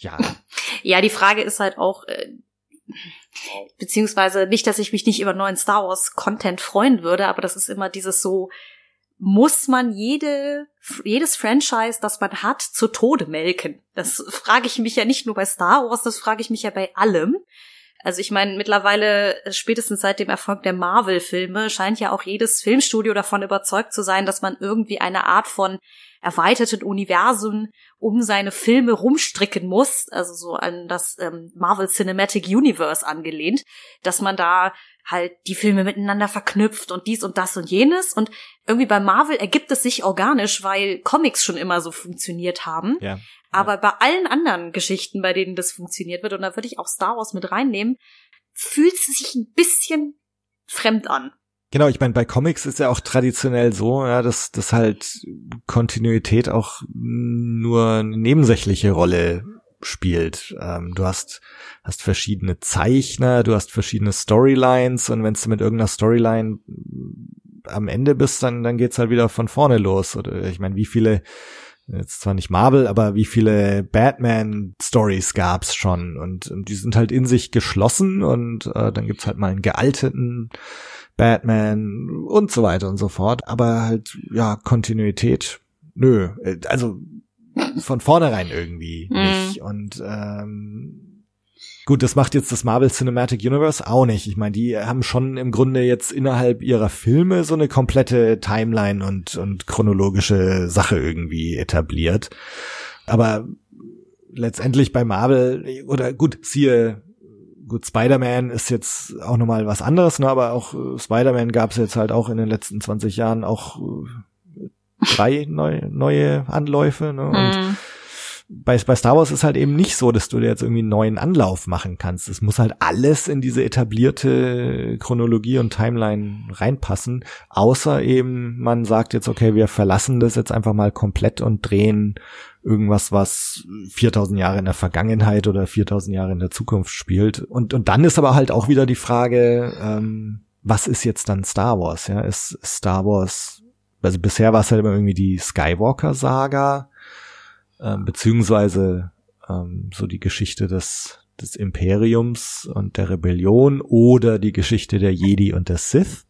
ja. Ja, die Frage ist halt auch, äh, beziehungsweise nicht, dass ich mich nicht über neuen Star Wars Content freuen würde, aber das ist immer dieses so, muss man jede, jedes Franchise, das man hat, zu Tode melken? Das frage ich mich ja nicht nur bei Star Wars, das frage ich mich ja bei allem. Also ich meine, mittlerweile, spätestens seit dem Erfolg der Marvel-Filme, scheint ja auch jedes Filmstudio davon überzeugt zu sein, dass man irgendwie eine Art von erweiterten Universum um seine Filme rumstricken muss, also so an das ähm, Marvel Cinematic Universe angelehnt, dass man da halt die Filme miteinander verknüpft und dies und das und jenes. Und irgendwie bei Marvel ergibt es sich organisch, weil Comics schon immer so funktioniert haben. Ja. Aber bei allen anderen Geschichten, bei denen das funktioniert wird, und da würde ich auch Star Wars mit reinnehmen, fühlt es sich ein bisschen fremd an. Genau, ich meine, bei Comics ist ja auch traditionell so, ja, dass, dass halt Kontinuität auch nur eine nebensächliche Rolle spielt. Ähm, du hast, hast verschiedene Zeichner, du hast verschiedene Storylines und wenn du mit irgendeiner Storyline am Ende bist, dann, dann geht's halt wieder von vorne los. Oder ich meine, wie viele jetzt zwar nicht Marvel, aber wie viele Batman-Stories gab's schon und, und, die sind halt in sich geschlossen und äh, dann gibt's halt mal einen gealteten Batman und so weiter und so fort. Aber halt, ja, Kontinuität, nö. Äh, also von vornherein irgendwie mhm. nicht. Und ähm, Gut, das macht jetzt das Marvel Cinematic Universe auch nicht. Ich meine, die haben schon im Grunde jetzt innerhalb ihrer Filme so eine komplette Timeline und, und chronologische Sache irgendwie etabliert. Aber letztendlich bei Marvel, oder gut, siehe, gut, Spider-Man ist jetzt auch nochmal was anderes, ne, aber auch äh, Spider-Man gab es jetzt halt auch in den letzten 20 Jahren auch äh, drei neu, neue Anläufe, ne, und mhm bei, bei Star Wars ist halt eben nicht so, dass du dir jetzt irgendwie einen neuen Anlauf machen kannst. Es muss halt alles in diese etablierte Chronologie und Timeline reinpassen, außer eben man sagt jetzt, okay, wir verlassen das jetzt einfach mal komplett und drehen irgendwas, was 4000 Jahre in der Vergangenheit oder 4000 Jahre in der Zukunft spielt. Und, und dann ist aber halt auch wieder die Frage, ähm, was ist jetzt dann Star Wars? Ja, ist Star Wars, also bisher war es halt immer irgendwie die Skywalker-Saga, ähm, beziehungsweise ähm, so die Geschichte des, des Imperiums und der Rebellion oder die Geschichte der Jedi und der Sith.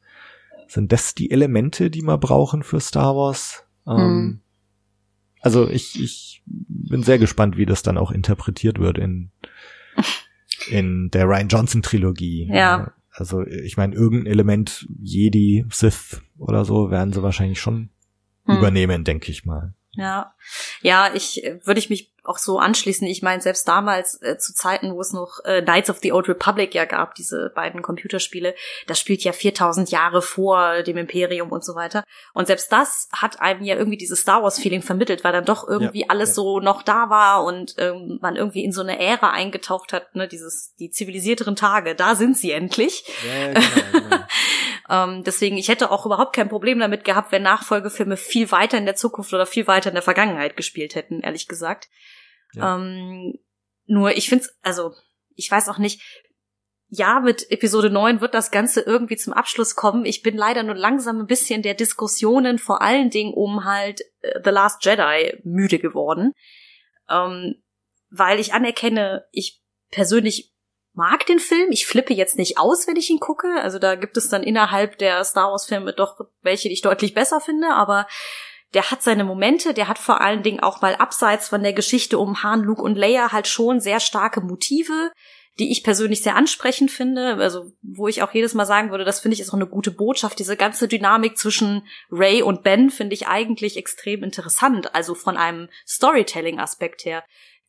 Sind das die Elemente, die wir brauchen für Star Wars? Ähm, hm. Also ich, ich bin sehr gespannt, wie das dann auch interpretiert wird in, in der Ryan Johnson Trilogie. Ja. Also ich meine, irgendein Element Jedi, Sith oder so werden sie wahrscheinlich schon hm. übernehmen, denke ich mal. Ja, ja, ich äh, würde ich mich auch so anschließen. Ich meine, selbst damals äh, zu Zeiten, wo es noch äh, Knights of the Old Republic ja gab, diese beiden Computerspiele, das spielt ja 4000 Jahre vor dem Imperium und so weiter. Und selbst das hat einem ja irgendwie dieses Star Wars Feeling vermittelt, weil dann doch irgendwie ja, alles ja. so noch da war und ähm, man irgendwie in so eine Ära eingetaucht hat, ne, dieses die zivilisierteren Tage, da sind sie endlich. Ja, genau, genau. ähm, deswegen, ich hätte auch überhaupt kein Problem damit gehabt, wenn Nachfolgefilme viel weiter in der Zukunft oder viel weiter in der Vergangenheit gespielt hätten, ehrlich gesagt. Ähm, nur ich finde also ich weiß auch nicht, ja, mit Episode 9 wird das Ganze irgendwie zum Abschluss kommen. Ich bin leider nur langsam ein bisschen der Diskussionen, vor allen Dingen um halt äh, The Last Jedi müde geworden. Ähm, weil ich anerkenne, ich persönlich mag den Film. Ich flippe jetzt nicht aus, wenn ich ihn gucke. Also da gibt es dann innerhalb der Star Wars Filme doch welche, die ich deutlich besser finde, aber der hat seine Momente, der hat vor allen Dingen auch mal abseits von der Geschichte um Han, Luke und Leia halt schon sehr starke Motive, die ich persönlich sehr ansprechend finde, also wo ich auch jedes Mal sagen würde, das finde ich ist auch eine gute Botschaft. Diese ganze Dynamik zwischen Ray und Ben finde ich eigentlich extrem interessant, also von einem Storytelling-Aspekt her.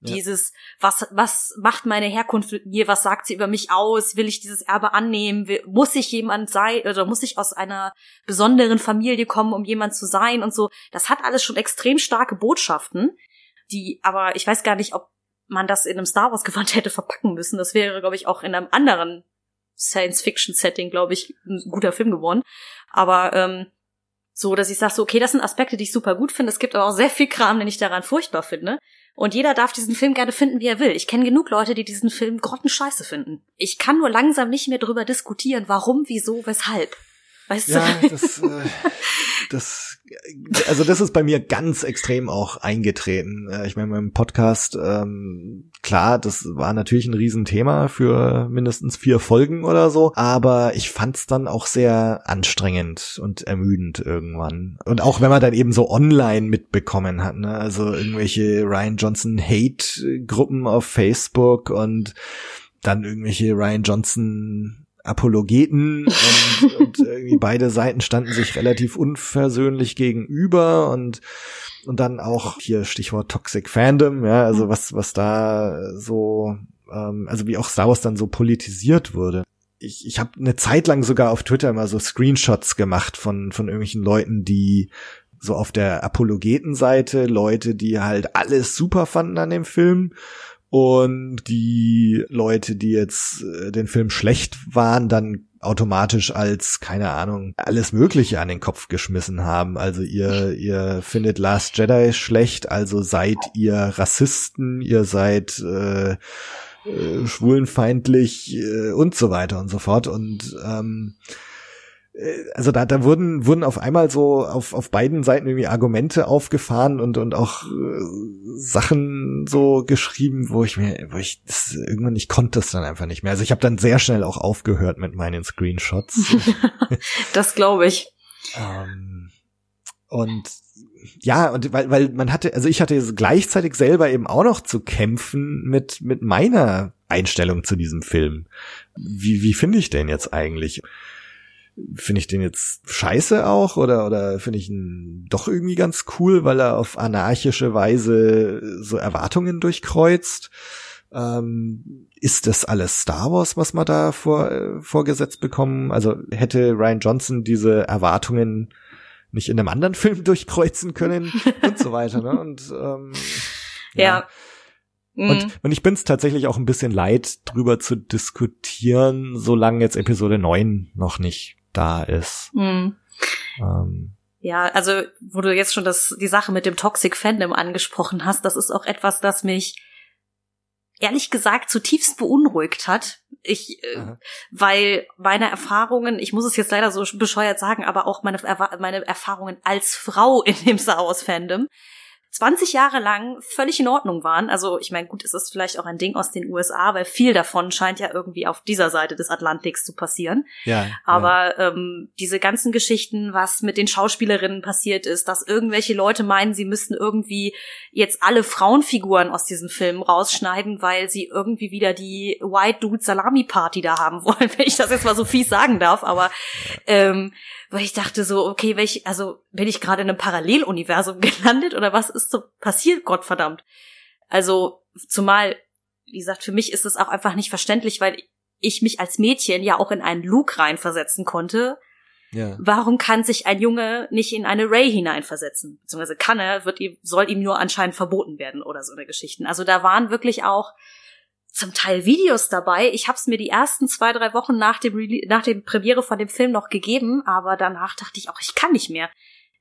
Dieses, was, was macht meine Herkunft mit mir? Was sagt sie über mich aus? Will ich dieses Erbe annehmen? Muss ich jemand sein oder muss ich aus einer besonderen Familie kommen, um jemand zu sein und so? Das hat alles schon extrem starke Botschaften, die, aber ich weiß gar nicht, ob man das in einem Star Wars Gewand hätte verpacken müssen. Das wäre, glaube ich, auch in einem anderen Science-Fiction-Setting, glaube ich, ein guter Film geworden. Aber ähm, so, dass ich sage, so, okay, das sind Aspekte, die ich super gut finde. Es gibt aber auch sehr viel Kram, den ich daran furchtbar finde. Und jeder darf diesen Film gerne finden, wie er will. Ich kenne genug Leute, die diesen Film grottenscheiße finden. Ich kann nur langsam nicht mehr drüber diskutieren, warum, wieso, weshalb. Weißt ja, du? Das, äh, das, also das ist bei mir ganz extrem auch eingetreten. Äh, ich meine, beim Podcast, ähm, klar, das war natürlich ein Riesenthema für mindestens vier Folgen oder so, aber ich fand's dann auch sehr anstrengend und ermüdend irgendwann. Und auch wenn man dann eben so online mitbekommen hat, ne, also irgendwelche Ryan Johnson Hate-Gruppen auf Facebook und dann irgendwelche Ryan Johnson Apologeten und, und irgendwie beide Seiten standen sich relativ unversöhnlich gegenüber und und dann auch hier Stichwort Toxic Fandom, ja, also was was da so ähm, also wie auch Star Wars dann so politisiert wurde. Ich, ich habe eine Zeit lang sogar auf Twitter mal so Screenshots gemacht von von irgendwelchen Leuten, die so auf der Apologetenseite Leute, die halt alles super fanden an dem Film und die Leute, die jetzt äh, den Film schlecht waren, dann automatisch als, keine Ahnung, alles Mögliche an den Kopf geschmissen haben. Also ihr, ihr findet Last Jedi schlecht, also seid ihr Rassisten, ihr seid äh, äh, schwulenfeindlich äh, und so weiter und so fort. Und ähm, äh, also da, da wurden, wurden auf einmal so auf, auf beiden Seiten irgendwie Argumente aufgefahren und, und auch äh, Sachen so geschrieben, wo ich mir, wo ich das, irgendwann ich konnte es dann einfach nicht mehr. Also ich habe dann sehr schnell auch aufgehört mit meinen Screenshots. das glaube ich. Ähm, und ja, und weil, weil man hatte, also ich hatte gleichzeitig selber eben auch noch zu kämpfen mit, mit meiner Einstellung zu diesem Film. Wie, wie finde ich den jetzt eigentlich? Finde ich den jetzt scheiße auch oder, oder finde ich ihn doch irgendwie ganz cool, weil er auf anarchische Weise so Erwartungen durchkreuzt? Ähm, ist das alles Star Wars, was wir da vor, äh, vorgesetzt bekommen? Also hätte Ryan Johnson diese Erwartungen nicht in einem anderen Film durchkreuzen können und so weiter. Ne? Und ähm, ja. ja. Und, mhm. und ich bin es tatsächlich auch ein bisschen leid, drüber zu diskutieren, solange jetzt Episode 9 noch nicht da ist. Mhm. Ähm, ja, also wo du jetzt schon das, die Sache mit dem Toxic Fandom angesprochen hast, das ist auch etwas, das mich ehrlich gesagt zutiefst beunruhigt hat. Ich, äh, weil meine Erfahrungen, ich muss es jetzt leider so bescheuert sagen, aber auch meine, meine Erfahrungen als Frau in dem Star Wars Fandom 20 Jahre lang völlig in Ordnung waren. Also ich meine, gut, es ist vielleicht auch ein Ding aus den USA, weil viel davon scheint ja irgendwie auf dieser Seite des Atlantiks zu passieren. Ja. Aber ja. Ähm, diese ganzen Geschichten, was mit den Schauspielerinnen passiert ist, dass irgendwelche Leute meinen, sie müssten irgendwie jetzt alle Frauenfiguren aus diesem Film rausschneiden, weil sie irgendwie wieder die White Dude Salami Party da haben wollen, wenn ich das jetzt mal so fies sagen darf. Aber ähm, weil ich dachte so, okay, welch, also bin ich gerade in einem Paralleluniversum gelandet oder was ist so passiert, Gottverdammt? Also, zumal, wie gesagt, für mich ist es auch einfach nicht verständlich, weil ich mich als Mädchen ja auch in einen Luke reinversetzen konnte. Ja. Warum kann sich ein Junge nicht in eine Ray hineinversetzen? Beziehungsweise kann er, wird ihm, soll ihm nur anscheinend verboten werden oder so eine Geschichten. Also da waren wirklich auch zum Teil Videos dabei. Ich habe es mir die ersten zwei, drei Wochen nach dem, Rele nach dem Premiere von dem Film noch gegeben, aber danach dachte ich auch, ich kann nicht mehr.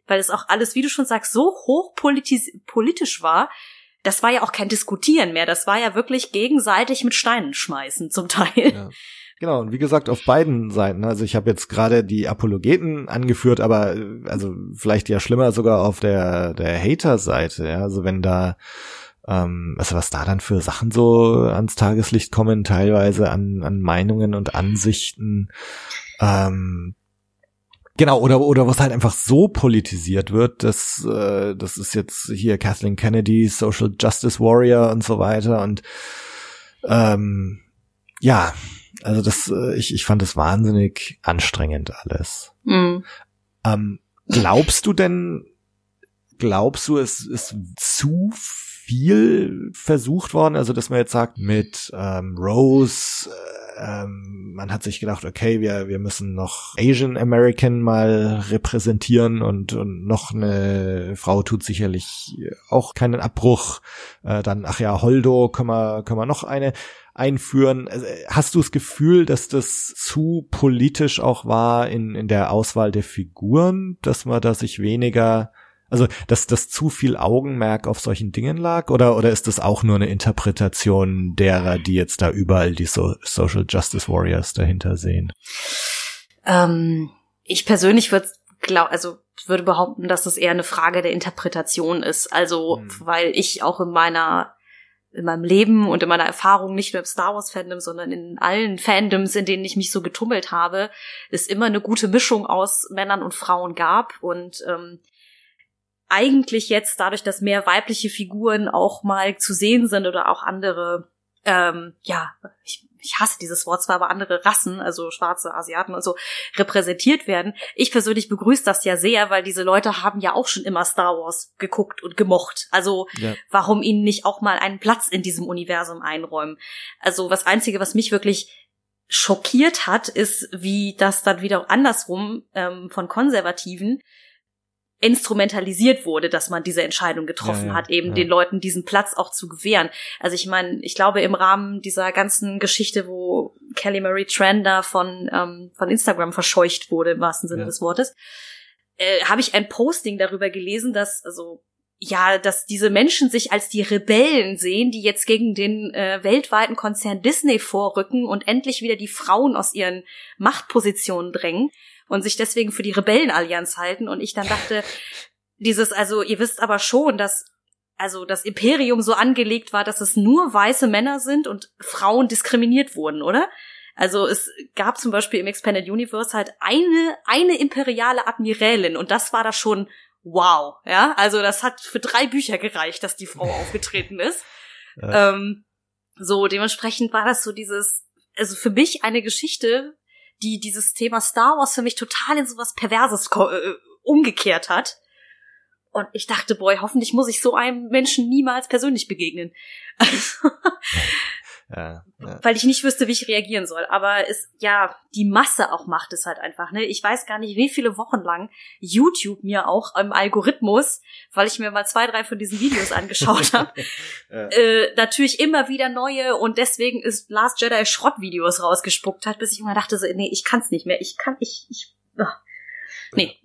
Weil es auch alles, wie du schon sagst, so hoch politisch war. Das war ja auch kein Diskutieren mehr. Das war ja wirklich gegenseitig mit Steinen schmeißen zum Teil. Ja. Genau, und wie gesagt, auf beiden Seiten. Also ich habe jetzt gerade die Apologeten angeführt, aber also vielleicht ja schlimmer sogar auf der, der Hater-Seite. Ja? Also wenn da ähm, also was da dann für Sachen so ans Tageslicht kommen, teilweise an, an Meinungen und Ansichten. Ähm, Genau, oder, oder was halt einfach so politisiert wird, dass äh, das ist jetzt hier Kathleen Kennedy, Social Justice Warrior und so weiter. Und ähm, ja, also das, äh, ich, ich fand das wahnsinnig anstrengend alles. Mhm. Ähm, glaubst du denn, glaubst du, es ist zu viel versucht worden. Also, dass man jetzt sagt, mit ähm, Rose, äh, ähm, man hat sich gedacht, okay, wir, wir müssen noch Asian American mal repräsentieren und, und noch eine Frau tut sicherlich auch keinen Abbruch. Äh, dann, ach ja, Holdo, können wir, können wir noch eine einführen. Also, hast du das Gefühl, dass das zu politisch auch war in, in der Auswahl der Figuren, dass man da sich weniger also, dass das zu viel Augenmerk auf solchen Dingen lag oder, oder ist das auch nur eine Interpretation derer, die jetzt da überall die so Social Justice Warriors dahinter sehen? Ähm, ich persönlich würde glaub, also würde behaupten, dass es eher eine Frage der Interpretation ist. Also, hm. weil ich auch in meiner in meinem Leben und in meiner Erfahrung nicht nur im Star Wars Fandom, sondern in allen Fandoms, in denen ich mich so getummelt habe, es immer eine gute Mischung aus Männern und Frauen gab und ähm, eigentlich jetzt dadurch, dass mehr weibliche Figuren auch mal zu sehen sind oder auch andere, ähm, ja, ich, ich hasse dieses Wort zwar, aber andere Rassen, also schwarze Asiaten und so, repräsentiert werden. Ich persönlich begrüße das ja sehr, weil diese Leute haben ja auch schon immer Star Wars geguckt und gemocht. Also ja. warum ihnen nicht auch mal einen Platz in diesem Universum einräumen? Also das Einzige, was mich wirklich schockiert hat, ist, wie das dann wieder andersrum ähm, von Konservativen instrumentalisiert wurde, dass man diese Entscheidung getroffen ja, ja, hat, eben ja. den Leuten diesen Platz auch zu gewähren. Also ich meine, ich glaube im Rahmen dieser ganzen Geschichte, wo Kelly Marie Trender von ähm, von Instagram verscheucht wurde im wahrsten Sinne des Wortes, äh, habe ich ein Posting darüber gelesen, dass also ja, dass diese Menschen sich als die Rebellen sehen, die jetzt gegen den äh, weltweiten Konzern Disney vorrücken und endlich wieder die Frauen aus ihren Machtpositionen drängen. Und sich deswegen für die Rebellenallianz halten. Und ich dann dachte, dieses, also ihr wisst aber schon, dass also das Imperium so angelegt war, dass es nur weiße Männer sind und Frauen diskriminiert wurden, oder? Also es gab zum Beispiel im Expanded Universe halt eine, eine imperiale Admirälin und das war da schon wow, ja. Also das hat für drei Bücher gereicht, dass die Frau aufgetreten ist. Ja. Ähm, so, dementsprechend war das so dieses, also für mich eine Geschichte, die dieses Thema Star Wars für mich total in sowas Perverses äh, umgekehrt hat. Und ich dachte, boy, hoffentlich muss ich so einem Menschen niemals persönlich begegnen. Also, ja, ja. Weil ich nicht wüsste, wie ich reagieren soll. Aber es, ja, die Masse auch macht es halt einfach, ne? Ich weiß gar nicht, wie viele Wochen lang YouTube mir auch im Algorithmus, weil ich mir mal zwei, drei von diesen Videos angeschaut habe, ja. äh, natürlich immer wieder neue und deswegen ist Last Jedi Schrottvideos rausgespuckt hat, bis ich immer dachte so, nee, ich kann's nicht mehr. Ich kann, ich, ich, oh. nee.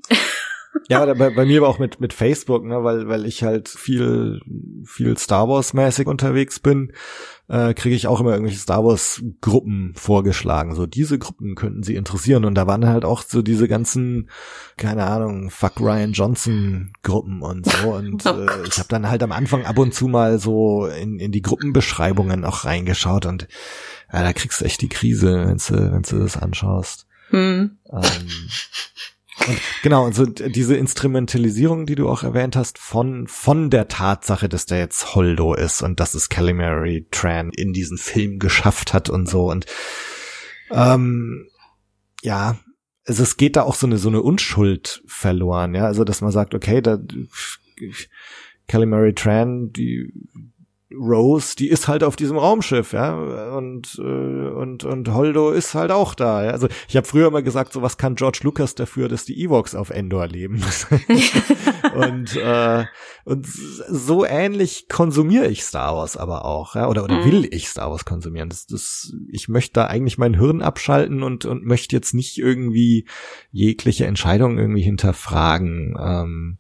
Ja, bei, bei mir aber auch mit, mit Facebook, ne, weil, weil ich halt viel, viel Star Wars mäßig unterwegs bin, äh, kriege ich auch immer irgendwelche Star Wars Gruppen vorgeschlagen. So, diese Gruppen könnten sie interessieren. Und da waren halt auch so diese ganzen, keine Ahnung, Fuck Ryan Johnson Gruppen und so. Und oh äh, ich habe dann halt am Anfang ab und zu mal so in, in die Gruppenbeschreibungen auch reingeschaut und ja, da kriegst du echt die Krise, wenn du, wenn du das anschaust. Hm. Ähm, und genau, und so diese Instrumentalisierung, die du auch erwähnt hast, von, von der Tatsache, dass der jetzt Holdo ist und dass es Calimary Tran in diesen Film geschafft hat und so und ähm, ja, also es geht da auch so eine so eine Unschuld verloren, ja, also dass man sagt, okay, da Calimary Tran, die Rose, die ist halt auf diesem Raumschiff, ja, und äh, und und Holdo ist halt auch da. Ja? Also ich habe früher immer gesagt, so was kann George Lucas dafür, dass die Ewoks auf Endor leben. und äh, und so ähnlich konsumiere ich Star Wars aber auch, ja, oder oder mhm. will ich Star Wars konsumieren. Das, das, ich möchte da eigentlich mein Hirn abschalten und und möchte jetzt nicht irgendwie jegliche Entscheidung irgendwie hinterfragen. Ähm,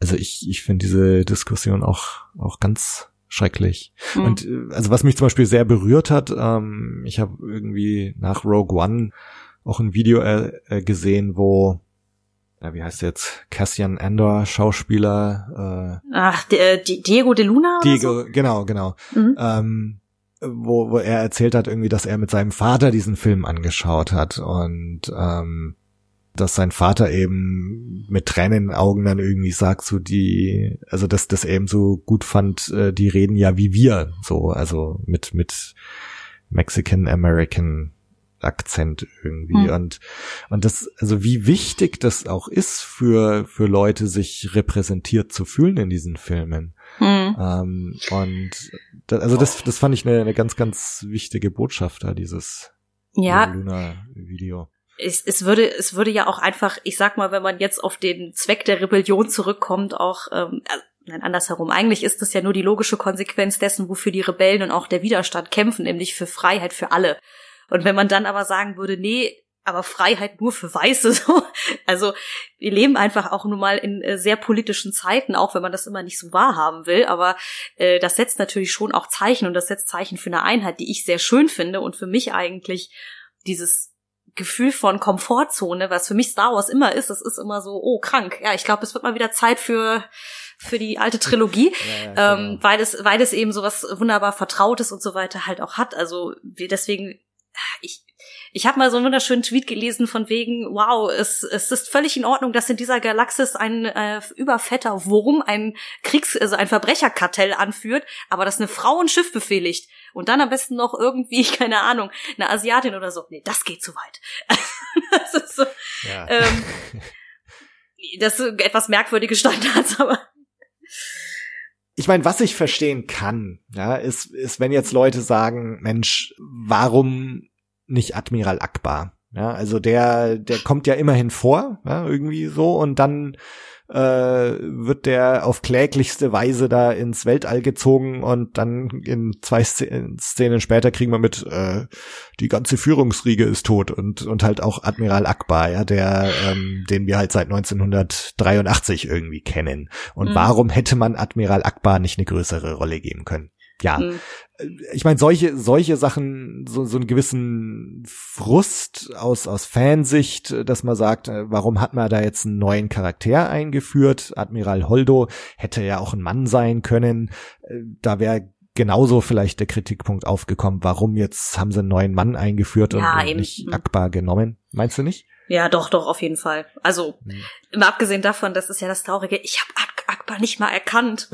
also ich ich finde diese Diskussion auch auch ganz schrecklich. Mhm. Und äh, also was mich zum Beispiel sehr berührt hat, ähm, ich habe irgendwie nach Rogue One auch ein Video äh, äh, gesehen, wo ja, wie heißt jetzt Cassian Andor Schauspieler äh, Ach, äh, Diego de Luna Diego, so? genau, genau. Mhm. Ähm, wo, wo er erzählt hat irgendwie, dass er mit seinem Vater diesen Film angeschaut hat und ähm, dass sein Vater eben mit Tränen in den Augen dann irgendwie sagt, so die, also dass das eben so gut fand, äh, die reden ja wie wir, so, also mit, mit Mexican American Akzent irgendwie hm. und und das also wie wichtig das auch ist für für Leute sich repräsentiert zu fühlen in diesen Filmen hm. ähm, und das, also das das fand ich eine, eine ganz ganz wichtige Botschaft da dieses ja. Luna Video es, es würde es würde ja auch einfach, ich sag mal, wenn man jetzt auf den Zweck der Rebellion zurückkommt, auch ähm, äh, nein, andersherum. Eigentlich ist das ja nur die logische Konsequenz dessen, wofür die Rebellen und auch der Widerstand kämpfen, nämlich für Freiheit für alle. Und wenn man dann aber sagen würde, nee, aber Freiheit nur für Weiße, so. Also, wir leben einfach auch nun mal in äh, sehr politischen Zeiten, auch wenn man das immer nicht so wahrhaben will. Aber äh, das setzt natürlich schon auch Zeichen und das setzt Zeichen für eine Einheit, die ich sehr schön finde und für mich eigentlich dieses Gefühl von Komfortzone, was für mich Star Wars immer ist. Das ist immer so, oh, krank. Ja, ich glaube, es wird mal wieder Zeit für für die alte Trilogie, ja, ja, ähm, genau. weil es weil es eben so was wunderbar Vertrautes und so weiter halt auch hat. Also wir deswegen ich ich habe mal so einen wunderschönen Tweet gelesen von wegen, wow, es, es ist völlig in Ordnung, dass in dieser Galaxis ein äh, überfetter Wurm ein Kriegs-, also ein Verbrecherkartell anführt, aber dass eine Frau ein Schiff befehligt und dann am besten noch irgendwie, keine Ahnung, eine Asiatin oder so. Nee, das geht zu weit. das ist so, ja. ähm, das sind etwas merkwürdige Standards, aber ich meine, was ich verstehen kann, ja, ist, ist, wenn jetzt Leute sagen, Mensch, warum nicht Admiral Akbar. Ja, also der, der kommt ja immerhin vor, ja, irgendwie so, und dann äh, wird der auf kläglichste Weise da ins Weltall gezogen und dann in zwei Szenen später kriegen wir mit, äh, die ganze Führungsriege ist tot und, und halt auch Admiral Akbar, ja, der, ähm, den wir halt seit 1983 irgendwie kennen. Und mhm. warum hätte man Admiral Akbar nicht eine größere Rolle geben können? Ja, mhm. Ich meine, solche, solche Sachen, so, so einen gewissen Frust aus, aus Fansicht, dass man sagt, äh, warum hat man da jetzt einen neuen Charakter eingeführt? Admiral Holdo hätte ja auch ein Mann sein können. Äh, da wäre genauso vielleicht der Kritikpunkt aufgekommen, warum jetzt haben sie einen neuen Mann eingeführt ja, und, und nicht. Akbar genommen. Meinst du nicht? Ja, doch, doch, auf jeden Fall. Also, mhm. abgesehen davon, das ist ja das Traurige, ich habe Akbar nicht mal erkannt.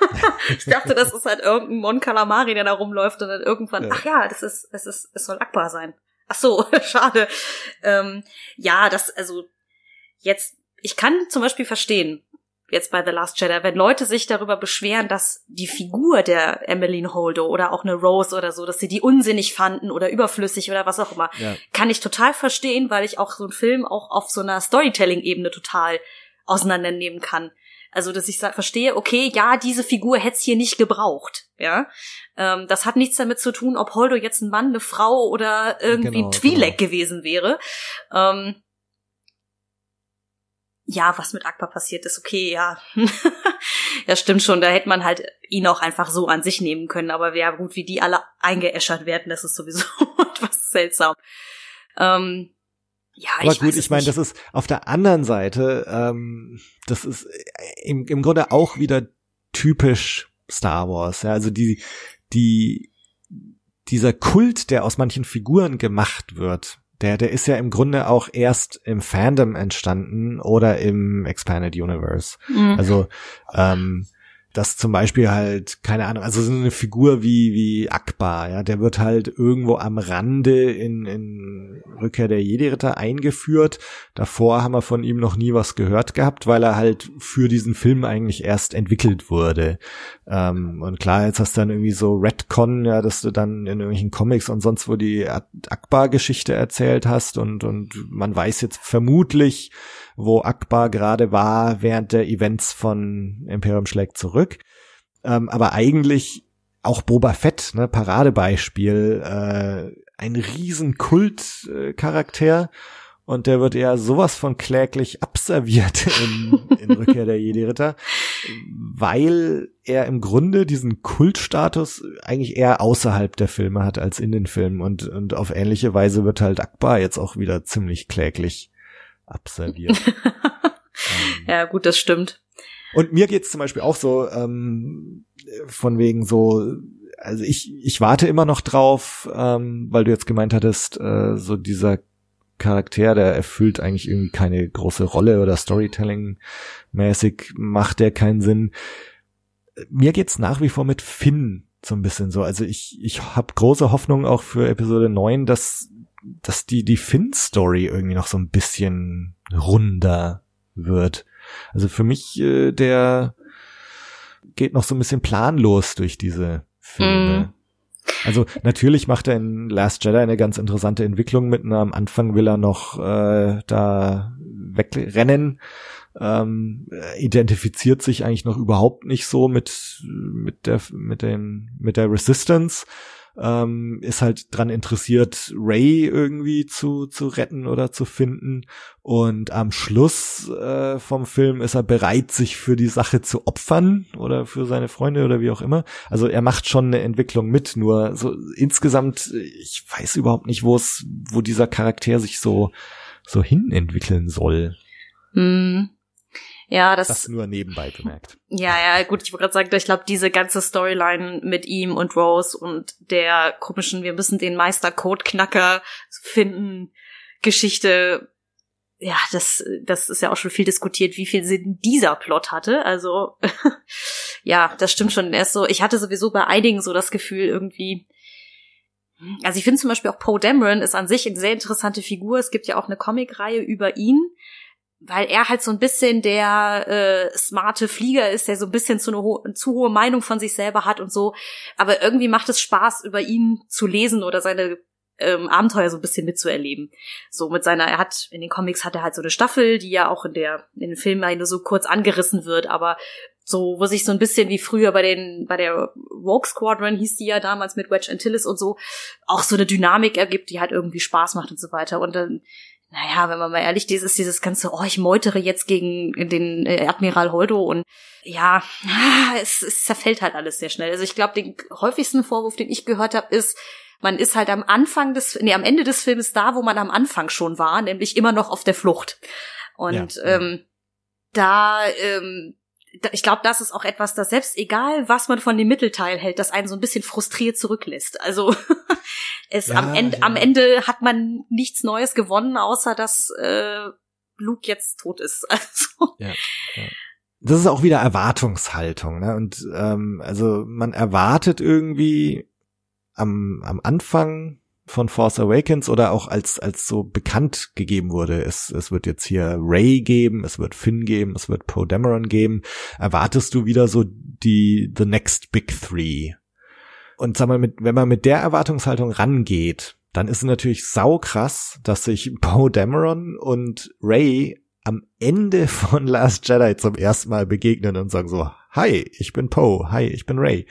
ich dachte, das ist halt irgendein Mon Calamari, der da rumläuft und dann irgendwann, ja. ach ja, das ist, es ist, es soll Akbar sein. Ach so, schade. Ähm, ja, das, also, jetzt, ich kann zum Beispiel verstehen, jetzt bei The Last Jedi, wenn Leute sich darüber beschweren, dass die Figur der Emmeline Holdo oder auch eine Rose oder so, dass sie die unsinnig fanden oder überflüssig oder was auch immer, ja. kann ich total verstehen, weil ich auch so einen Film auch auf so einer Storytelling-Ebene total auseinandernehmen kann. Also, dass ich verstehe, okay, ja, diese Figur hätte es hier nicht gebraucht, ja. Ähm, das hat nichts damit zu tun, ob Holdo jetzt ein Mann, eine Frau oder irgendwie genau, ein Twi'lek genau. gewesen wäre. Ähm, ja, was mit Akbar passiert ist, okay, ja. ja, stimmt schon, da hätte man halt ihn auch einfach so an sich nehmen können, aber ja gut, wie die alle eingeäschert werden, das ist sowieso etwas seltsam. Ähm, ja, aber ich gut, ich meine, das ist auf der anderen Seite, ähm, das ist im, im Grunde auch wieder typisch Star Wars. Ja, also die, die, dieser Kult, der aus manchen Figuren gemacht wird, der, der ist ja im Grunde auch erst im Fandom entstanden oder im Expanded Universe. Mhm. Also ähm, dass zum Beispiel halt, keine Ahnung, also so eine Figur wie, wie Akbar, ja, der wird halt irgendwo am Rande in, in Rückkehr der Jedi-Ritter eingeführt. Davor haben wir von ihm noch nie was gehört gehabt, weil er halt für diesen Film eigentlich erst entwickelt wurde. Ähm, und klar, jetzt hast du dann irgendwie so Redcon, ja, dass du dann in irgendwelchen Comics und sonst wo die Akbar-Geschichte erzählt hast und, und man weiß jetzt vermutlich, wo Akbar gerade war während der Events von Imperium schlägt zurück. Ähm, aber eigentlich auch Boba Fett, ne, Paradebeispiel, äh, ein riesen Kultcharakter und der wird ja sowas von kläglich abserviert in, in Rückkehr der Jedi-Ritter, weil er im Grunde diesen Kultstatus eigentlich eher außerhalb der Filme hat als in den Filmen und, und auf ähnliche Weise wird halt Akbar jetzt auch wieder ziemlich kläglich abserviert. ähm, ja, gut, das stimmt. Und mir geht's zum Beispiel auch so, ähm, von wegen so, also ich, ich warte immer noch drauf, ähm, weil du jetzt gemeint hattest, äh, so dieser Charakter, der erfüllt eigentlich irgendwie keine große Rolle oder Storytelling-mäßig macht der keinen Sinn. Mir geht's nach wie vor mit Finn so ein bisschen so. Also ich, ich habe große Hoffnung auch für Episode 9, dass dass die, die Finn-Story irgendwie noch so ein bisschen runder wird. Also für mich, äh, der geht noch so ein bisschen planlos durch diese Filme. Mm. Also natürlich macht er in Last Jedi eine ganz interessante Entwicklung mit. Am Anfang will er noch äh, da wegrennen, ähm, identifiziert sich eigentlich noch überhaupt nicht so mit mit der mit den mit der Resistance ähm, ist halt dran interessiert, Ray irgendwie zu, zu retten oder zu finden. Und am Schluss äh, vom Film ist er bereit, sich für die Sache zu opfern oder für seine Freunde oder wie auch immer. Also er macht schon eine Entwicklung mit, nur so insgesamt, ich weiß überhaupt nicht, wo es, wo dieser Charakter sich so, so hin entwickeln soll. Hm. Ja, das, das nur nebenbei bemerkt. Ja, ja, gut, ich wollte gerade sagen, ich glaube, diese ganze Storyline mit ihm und Rose und der komischen, wir müssen den Meister-Code-Knacker finden, Geschichte, ja, das, das ist ja auch schon viel diskutiert, wie viel Sinn dieser Plot hatte. Also, ja, das stimmt schon. Er ist so, ich hatte sowieso bei einigen so das Gefühl irgendwie, also ich finde zum Beispiel auch Poe Dameron ist an sich eine sehr interessante Figur. Es gibt ja auch eine Comicreihe über ihn weil er halt so ein bisschen der äh, smarte Flieger ist, der so ein bisschen zu, eine ho zu hohe Meinung von sich selber hat und so. Aber irgendwie macht es Spaß, über ihn zu lesen oder seine ähm, Abenteuer so ein bisschen mitzuerleben. So mit seiner, er hat, in den Comics hat er halt so eine Staffel, die ja auch in der, in den Filmen nur so kurz angerissen wird, aber so, wo sich so ein bisschen wie früher bei den, bei der Rogue Squadron hieß die ja damals mit Wedge Antilles und so, auch so eine Dynamik ergibt, die halt irgendwie Spaß macht und so weiter. Und dann naja, wenn man mal ehrlich ist, ist dieses ganze, oh, ich meutere jetzt gegen den äh, Admiral Holdo und ja, es, es zerfällt halt alles sehr schnell. Also ich glaube, den häufigsten Vorwurf, den ich gehört habe, ist, man ist halt am Anfang des, nee, am Ende des Films da, wo man am Anfang schon war, nämlich immer noch auf der Flucht. Und ja, ähm, da, ähm, da, ich glaube, das ist auch etwas, das selbst egal, was man von dem Mittelteil hält, das einen so ein bisschen frustriert zurücklässt. Also es ja, am Ende, ja. am Ende hat man nichts Neues gewonnen, außer dass äh, Luke jetzt tot ist. Also. Ja. Das ist auch wieder Erwartungshaltung, ne? Und ähm, also man erwartet irgendwie am, am Anfang von Force Awakens oder auch als, als so bekannt gegeben wurde. Es, es wird jetzt hier Ray geben, es wird Finn geben, es wird Poe Dameron geben. Erwartest du wieder so die, the next big three? Und sag mal, mit, wenn man mit der Erwartungshaltung rangeht, dann ist es natürlich saukrass, dass sich Poe Dameron und Ray am Ende von Last Jedi zum ersten Mal begegnen und sagen so, hi, ich bin Poe, hi, ich bin Ray.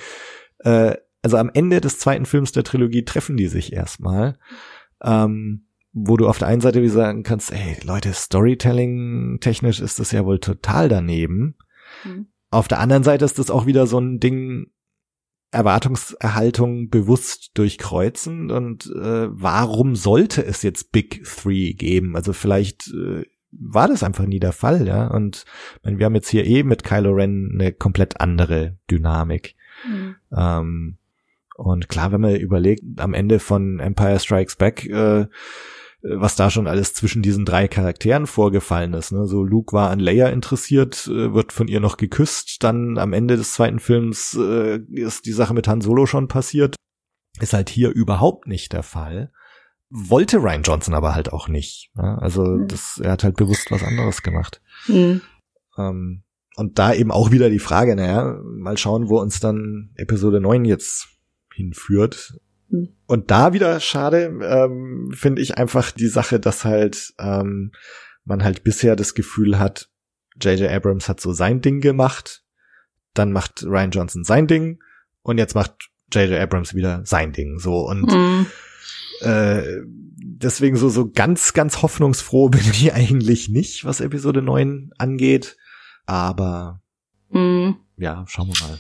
Äh, also am Ende des zweiten Films der Trilogie treffen die sich erstmal. Ähm, wo du auf der einen Seite wie sagen kannst, ey, Leute, Storytelling technisch ist das ja wohl total daneben. Mhm. Auf der anderen Seite ist das auch wieder so ein Ding, Erwartungserhaltung bewusst durchkreuzen und äh, warum sollte es jetzt Big Three geben? Also vielleicht äh, war das einfach nie der Fall, ja. Und meine, wir haben jetzt hier eh mit Kylo Ren eine komplett andere Dynamik. Mhm. Ähm, und klar, wenn man überlegt, am Ende von Empire Strikes Back, äh, was da schon alles zwischen diesen drei Charakteren vorgefallen ist. Ne? So Luke war an Leia interessiert, äh, wird von ihr noch geküsst, dann am Ende des zweiten Films äh, ist die Sache mit Han Solo schon passiert. Ist halt hier überhaupt nicht der Fall. Wollte Ryan Johnson aber halt auch nicht. Ne? Also mhm. das, er hat halt bewusst was anderes gemacht. Mhm. Ähm, und da eben auch wieder die Frage, naja, mal schauen, wo uns dann Episode 9 jetzt hinführt. Hm. Und da wieder schade, ähm, finde ich einfach die Sache, dass halt ähm, man halt bisher das Gefühl hat, J.J. Abrams hat so sein Ding gemacht, dann macht Ryan Johnson sein Ding und jetzt macht J.J. Abrams wieder sein Ding. So und mhm. äh, deswegen so so ganz ganz hoffnungsfroh bin ich eigentlich nicht, was Episode 9 angeht, aber mhm ja, schauen wir mal.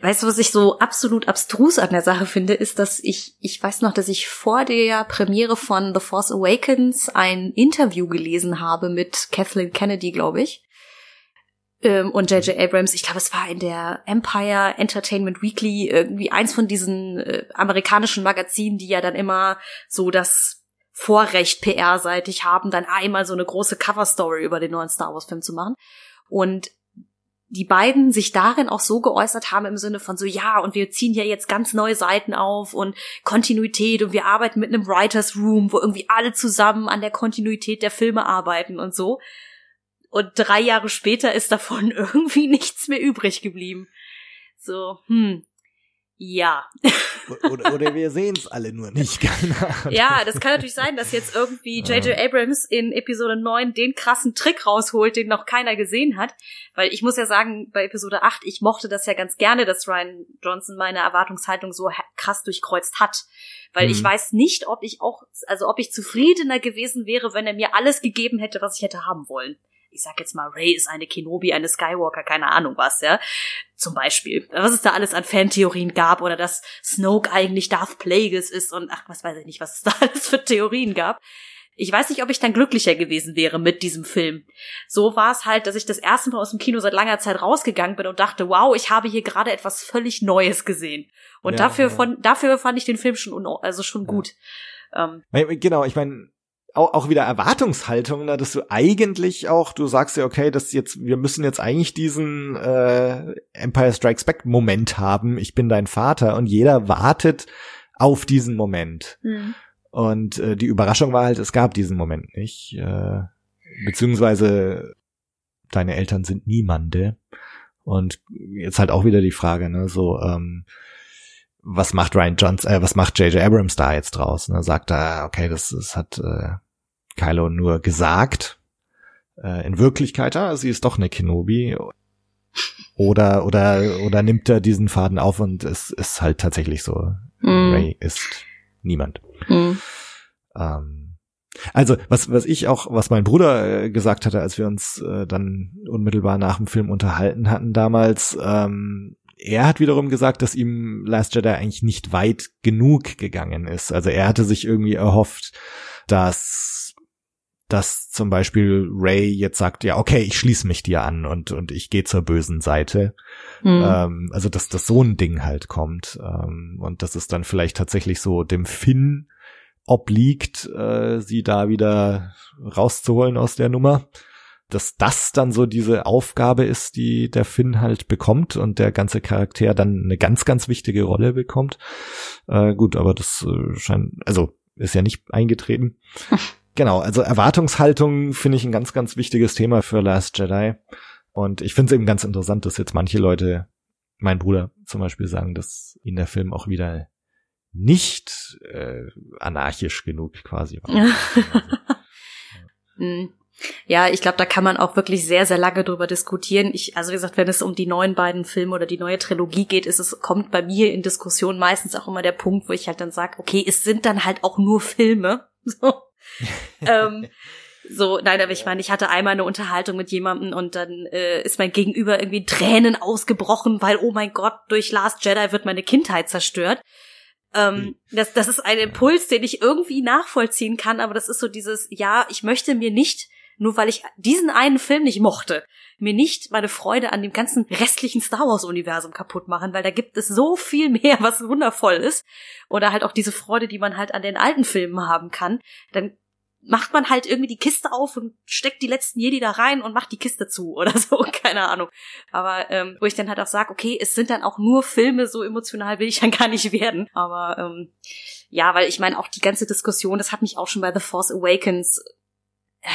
Weißt du, was ich so absolut abstrus an der Sache finde, ist, dass ich, ich weiß noch, dass ich vor der Premiere von The Force Awakens ein Interview gelesen habe mit Kathleen Kennedy, glaube ich. Ähm, und J.J. Abrams, ich glaube, es war in der Empire Entertainment Weekly, irgendwie eins von diesen äh, amerikanischen Magazinen, die ja dann immer so das Vorrecht PR-seitig haben, dann einmal so eine große Cover-Story über den neuen Star Wars-Film zu machen. Und die beiden sich darin auch so geäußert haben im Sinne von so, ja, und wir ziehen hier jetzt ganz neue Seiten auf und Kontinuität und wir arbeiten mit einem Writers Room, wo irgendwie alle zusammen an der Kontinuität der Filme arbeiten und so. Und drei Jahre später ist davon irgendwie nichts mehr übrig geblieben. So, hm, ja. oder, oder wir sehen es alle nur nicht. ja, das kann natürlich sein, dass jetzt irgendwie J.J. Abrams in Episode 9 den krassen Trick rausholt, den noch keiner gesehen hat. Weil ich muss ja sagen, bei Episode 8, ich mochte das ja ganz gerne, dass Ryan Johnson meine Erwartungshaltung so krass durchkreuzt hat. Weil mhm. ich weiß nicht, ob ich auch, also ob ich zufriedener gewesen wäre, wenn er mir alles gegeben hätte, was ich hätte haben wollen ich sag jetzt mal, Ray ist eine Kenobi, eine Skywalker, keine Ahnung was, ja. Zum Beispiel. Was es da alles an Fantheorien gab oder dass Snoke eigentlich Darth Plagueis ist und ach, was weiß ich nicht, was es da alles für Theorien gab. Ich weiß nicht, ob ich dann glücklicher gewesen wäre mit diesem Film. So war es halt, dass ich das erste Mal aus dem Kino seit langer Zeit rausgegangen bin und dachte, wow, ich habe hier gerade etwas völlig Neues gesehen. Und ja, dafür, ja. Von, dafür fand ich den Film schon, also schon ja. gut. Ähm, genau, ich meine, auch, auch wieder Erwartungshaltung, ne, dass du eigentlich auch, du sagst ja, okay, dass jetzt, wir müssen jetzt eigentlich diesen äh, Empire Strikes Back Moment haben, ich bin dein Vater und jeder wartet auf diesen Moment. Mhm. Und äh, die Überraschung war halt, es gab diesen Moment nicht. Äh, beziehungsweise deine Eltern sind niemande. Und jetzt halt auch wieder die Frage, ne, so, ähm, was macht Ryan Johnson, äh, was macht J.J. Abrams da jetzt draus? Ne? Sagt er, okay, das, das hat äh, Kylo nur gesagt. Äh, in Wirklichkeit, ah, sie ist doch eine Kenobi. Oder, oder, oder nimmt er diesen Faden auf und es ist halt tatsächlich so. Mm. Ray ist niemand. Mm. Ähm, Also was was ich auch, was mein Bruder äh, gesagt hatte, als wir uns äh, dann unmittelbar nach dem Film unterhalten hatten damals, ähm, er hat wiederum gesagt, dass ihm Last Jedi eigentlich nicht weit genug gegangen ist. Also er hatte sich irgendwie erhofft, dass dass zum Beispiel Ray jetzt sagt, ja, okay, ich schließe mich dir an und, und ich gehe zur bösen Seite. Mhm. Ähm, also, dass, dass so ein Ding halt kommt. Ähm, und dass es dann vielleicht tatsächlich so dem Finn obliegt, äh, sie da wieder rauszuholen aus der Nummer. Dass das dann so diese Aufgabe ist, die der Finn halt bekommt und der ganze Charakter dann eine ganz, ganz wichtige Rolle bekommt. Äh, gut, aber das äh, scheint, also ist ja nicht eingetreten. Genau, also Erwartungshaltung finde ich ein ganz, ganz wichtiges Thema für Last Jedi. Und ich finde es eben ganz interessant, dass jetzt manche Leute, mein Bruder zum Beispiel, sagen, dass ihnen der Film auch wieder nicht äh, anarchisch genug quasi war. Hm. Ja, ich glaube, da kann man auch wirklich sehr, sehr lange drüber diskutieren. Ich, also wie gesagt, wenn es um die neuen beiden Filme oder die neue Trilogie geht, ist es, kommt bei mir in Diskussion meistens auch immer der Punkt, wo ich halt dann sage, okay, es sind dann halt auch nur Filme. So ähm, so, nein, aber ich meine, ich hatte einmal eine Unterhaltung mit jemandem und dann äh, ist mein Gegenüber irgendwie Tränen ausgebrochen, weil, oh mein Gott, durch Last Jedi wird meine Kindheit zerstört. Ähm, hm. das, das ist ein Impuls, den ich irgendwie nachvollziehen kann, aber das ist so dieses, ja, ich möchte mir nicht, nur weil ich diesen einen Film nicht mochte, mir nicht meine Freude an dem ganzen restlichen Star Wars-Universum kaputt machen, weil da gibt es so viel mehr, was wundervoll ist. Oder halt auch diese Freude, die man halt an den alten Filmen haben kann. Dann macht man halt irgendwie die Kiste auf und steckt die letzten Jedi da rein und macht die Kiste zu oder so, keine Ahnung. Aber ähm, wo ich dann halt auch sage, okay, es sind dann auch nur Filme, so emotional will ich dann gar nicht werden. Aber ähm, ja, weil ich meine, auch die ganze Diskussion, das hat mich auch schon bei The Force Awakens äh,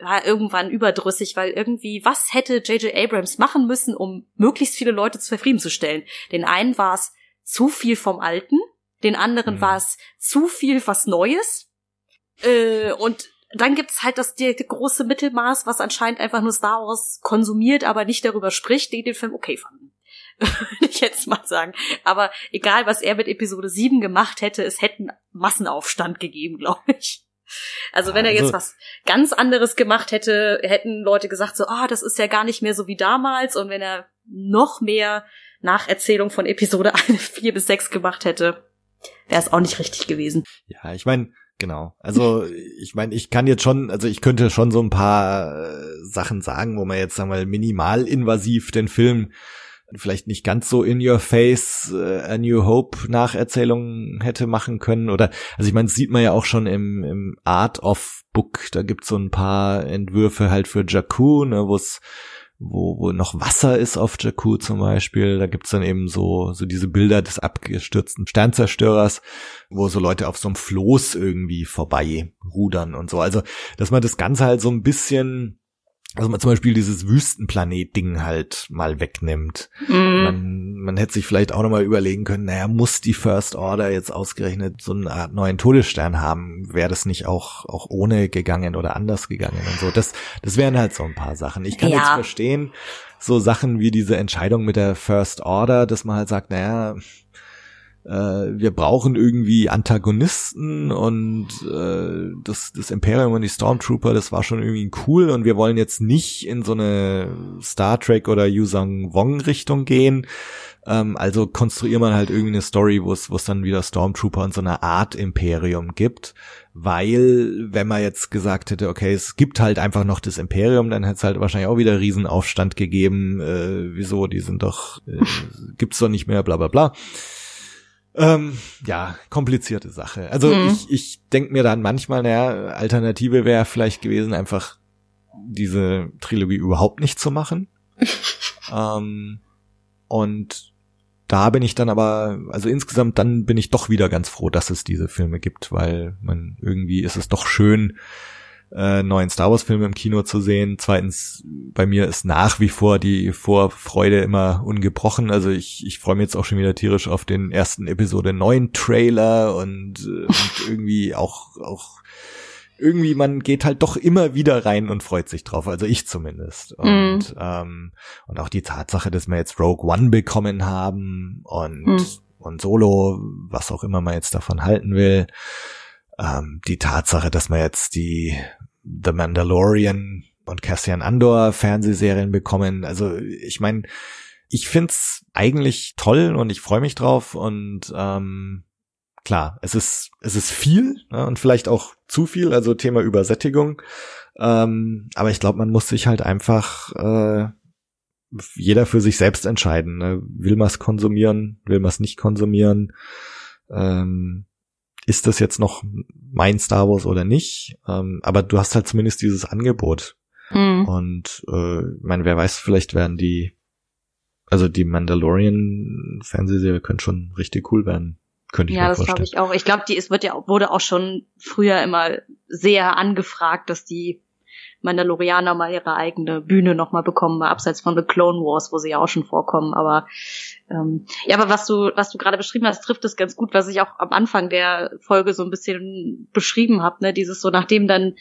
war irgendwann überdrüssig, weil irgendwie, was hätte J.J. Abrams machen müssen, um möglichst viele Leute zufriedenzustellen? Den einen war es zu viel vom Alten, den anderen mhm. war es zu viel was Neues äh, und dann gibt's halt das die, die große Mittelmaß, was anscheinend einfach nur Star Wars konsumiert, aber nicht darüber spricht, die den Film okay fanden. Würde ich jetzt mal sagen. Aber egal, was er mit Episode 7 gemacht hätte, es hätten Massenaufstand gegeben, glaube ich. Also wenn er jetzt also, was ganz anderes gemacht hätte, hätten Leute gesagt so, ah, oh, das ist ja gar nicht mehr so wie damals. Und wenn er noch mehr Nacherzählung von Episode 4 bis 6 gemacht hätte, wäre es auch nicht richtig gewesen. Ja, ich meine, Genau. Also ich meine, ich kann jetzt schon, also ich könnte schon so ein paar äh, Sachen sagen, wo man jetzt sagen wir mal minimal invasiv den Film vielleicht nicht ganz so in your face äh, A New Hope Nacherzählung hätte machen können oder also ich meine, sieht man ja auch schon im, im Art of Book, da gibt's so ein paar Entwürfe halt für Jakku, ne, wo es wo, wo noch Wasser ist auf Jakku zum Beispiel. Da gibt's dann eben so, so diese Bilder des abgestürzten Sternzerstörers, wo so Leute auf so einem Floß irgendwie vorbei rudern und so. Also, dass man das Ganze halt so ein bisschen also man zum Beispiel dieses Wüstenplanet-Ding halt mal wegnimmt. Mm. Man, man hätte sich vielleicht auch nochmal überlegen können, naja, muss die First Order jetzt ausgerechnet so eine Art neuen Todesstern haben? Wäre das nicht auch, auch ohne gegangen oder anders gegangen und so? Das, das wären halt so ein paar Sachen. Ich kann ja. jetzt verstehen, so Sachen wie diese Entscheidung mit der First Order, dass man halt sagt, naja, äh, wir brauchen irgendwie Antagonisten und äh, das, das Imperium und die Stormtrooper, das war schon irgendwie cool und wir wollen jetzt nicht in so eine Star Trek oder Yuzong Wong Richtung gehen. Ähm, also konstruiert man halt irgendwie eine Story, wo es wo es dann wieder Stormtrooper und so eine Art Imperium gibt. Weil, wenn man jetzt gesagt hätte, okay, es gibt halt einfach noch das Imperium, dann hätte es halt wahrscheinlich auch wieder Riesenaufstand gegeben. Äh, wieso, die sind doch, äh, gibt's doch nicht mehr, bla bla bla. Ähm, ja, komplizierte Sache. Also mhm. ich, ich denke mir dann manchmal, naja, Alternative wäre vielleicht gewesen, einfach diese Trilogie überhaupt nicht zu machen. ähm, und da bin ich dann aber, also insgesamt, dann bin ich doch wieder ganz froh, dass es diese Filme gibt, weil man irgendwie ist es doch schön, äh, neuen Star Wars Film im Kino zu sehen. Zweitens, bei mir ist nach wie vor die Vorfreude immer ungebrochen. Also ich, ich freue mich jetzt auch schon wieder tierisch auf den ersten Episode 9 Trailer und, äh, und irgendwie auch, auch irgendwie, man geht halt doch immer wieder rein und freut sich drauf, also ich zumindest. Und, mm. ähm, und auch die Tatsache, dass wir jetzt Rogue One bekommen haben und, mm. und Solo, was auch immer man jetzt davon halten will. Ähm, die Tatsache, dass man jetzt die The Mandalorian und Cassian Andor Fernsehserien bekommen. Also ich meine, ich find's eigentlich toll und ich freue mich drauf und ähm, klar, es ist es ist viel ne, und vielleicht auch zu viel, also Thema Übersättigung. Ähm, aber ich glaube, man muss sich halt einfach äh, jeder für sich selbst entscheiden. Ne? Will man es konsumieren, will man es nicht konsumieren? Ähm, ist das jetzt noch mein Star Wars oder nicht? Ähm, aber du hast halt zumindest dieses Angebot. Mhm. Und äh, mein, wer weiß, vielleicht werden die, also die Mandalorian-Fernsehserie könnte schon richtig cool werden. Könnte ich ja, mir vorstellen. Ja, das glaube ich auch. Ich glaube, die es wird ja wurde auch schon früher immer sehr angefragt, dass die Mandalorianer mal ihre eigene Bühne nochmal bekommen, mal abseits von The Clone Wars, wo sie ja auch schon vorkommen. Aber ähm, ja, aber was du, was du gerade beschrieben hast, trifft es ganz gut, was ich auch am Anfang der Folge so ein bisschen beschrieben habe, ne? Dieses so, nachdem dann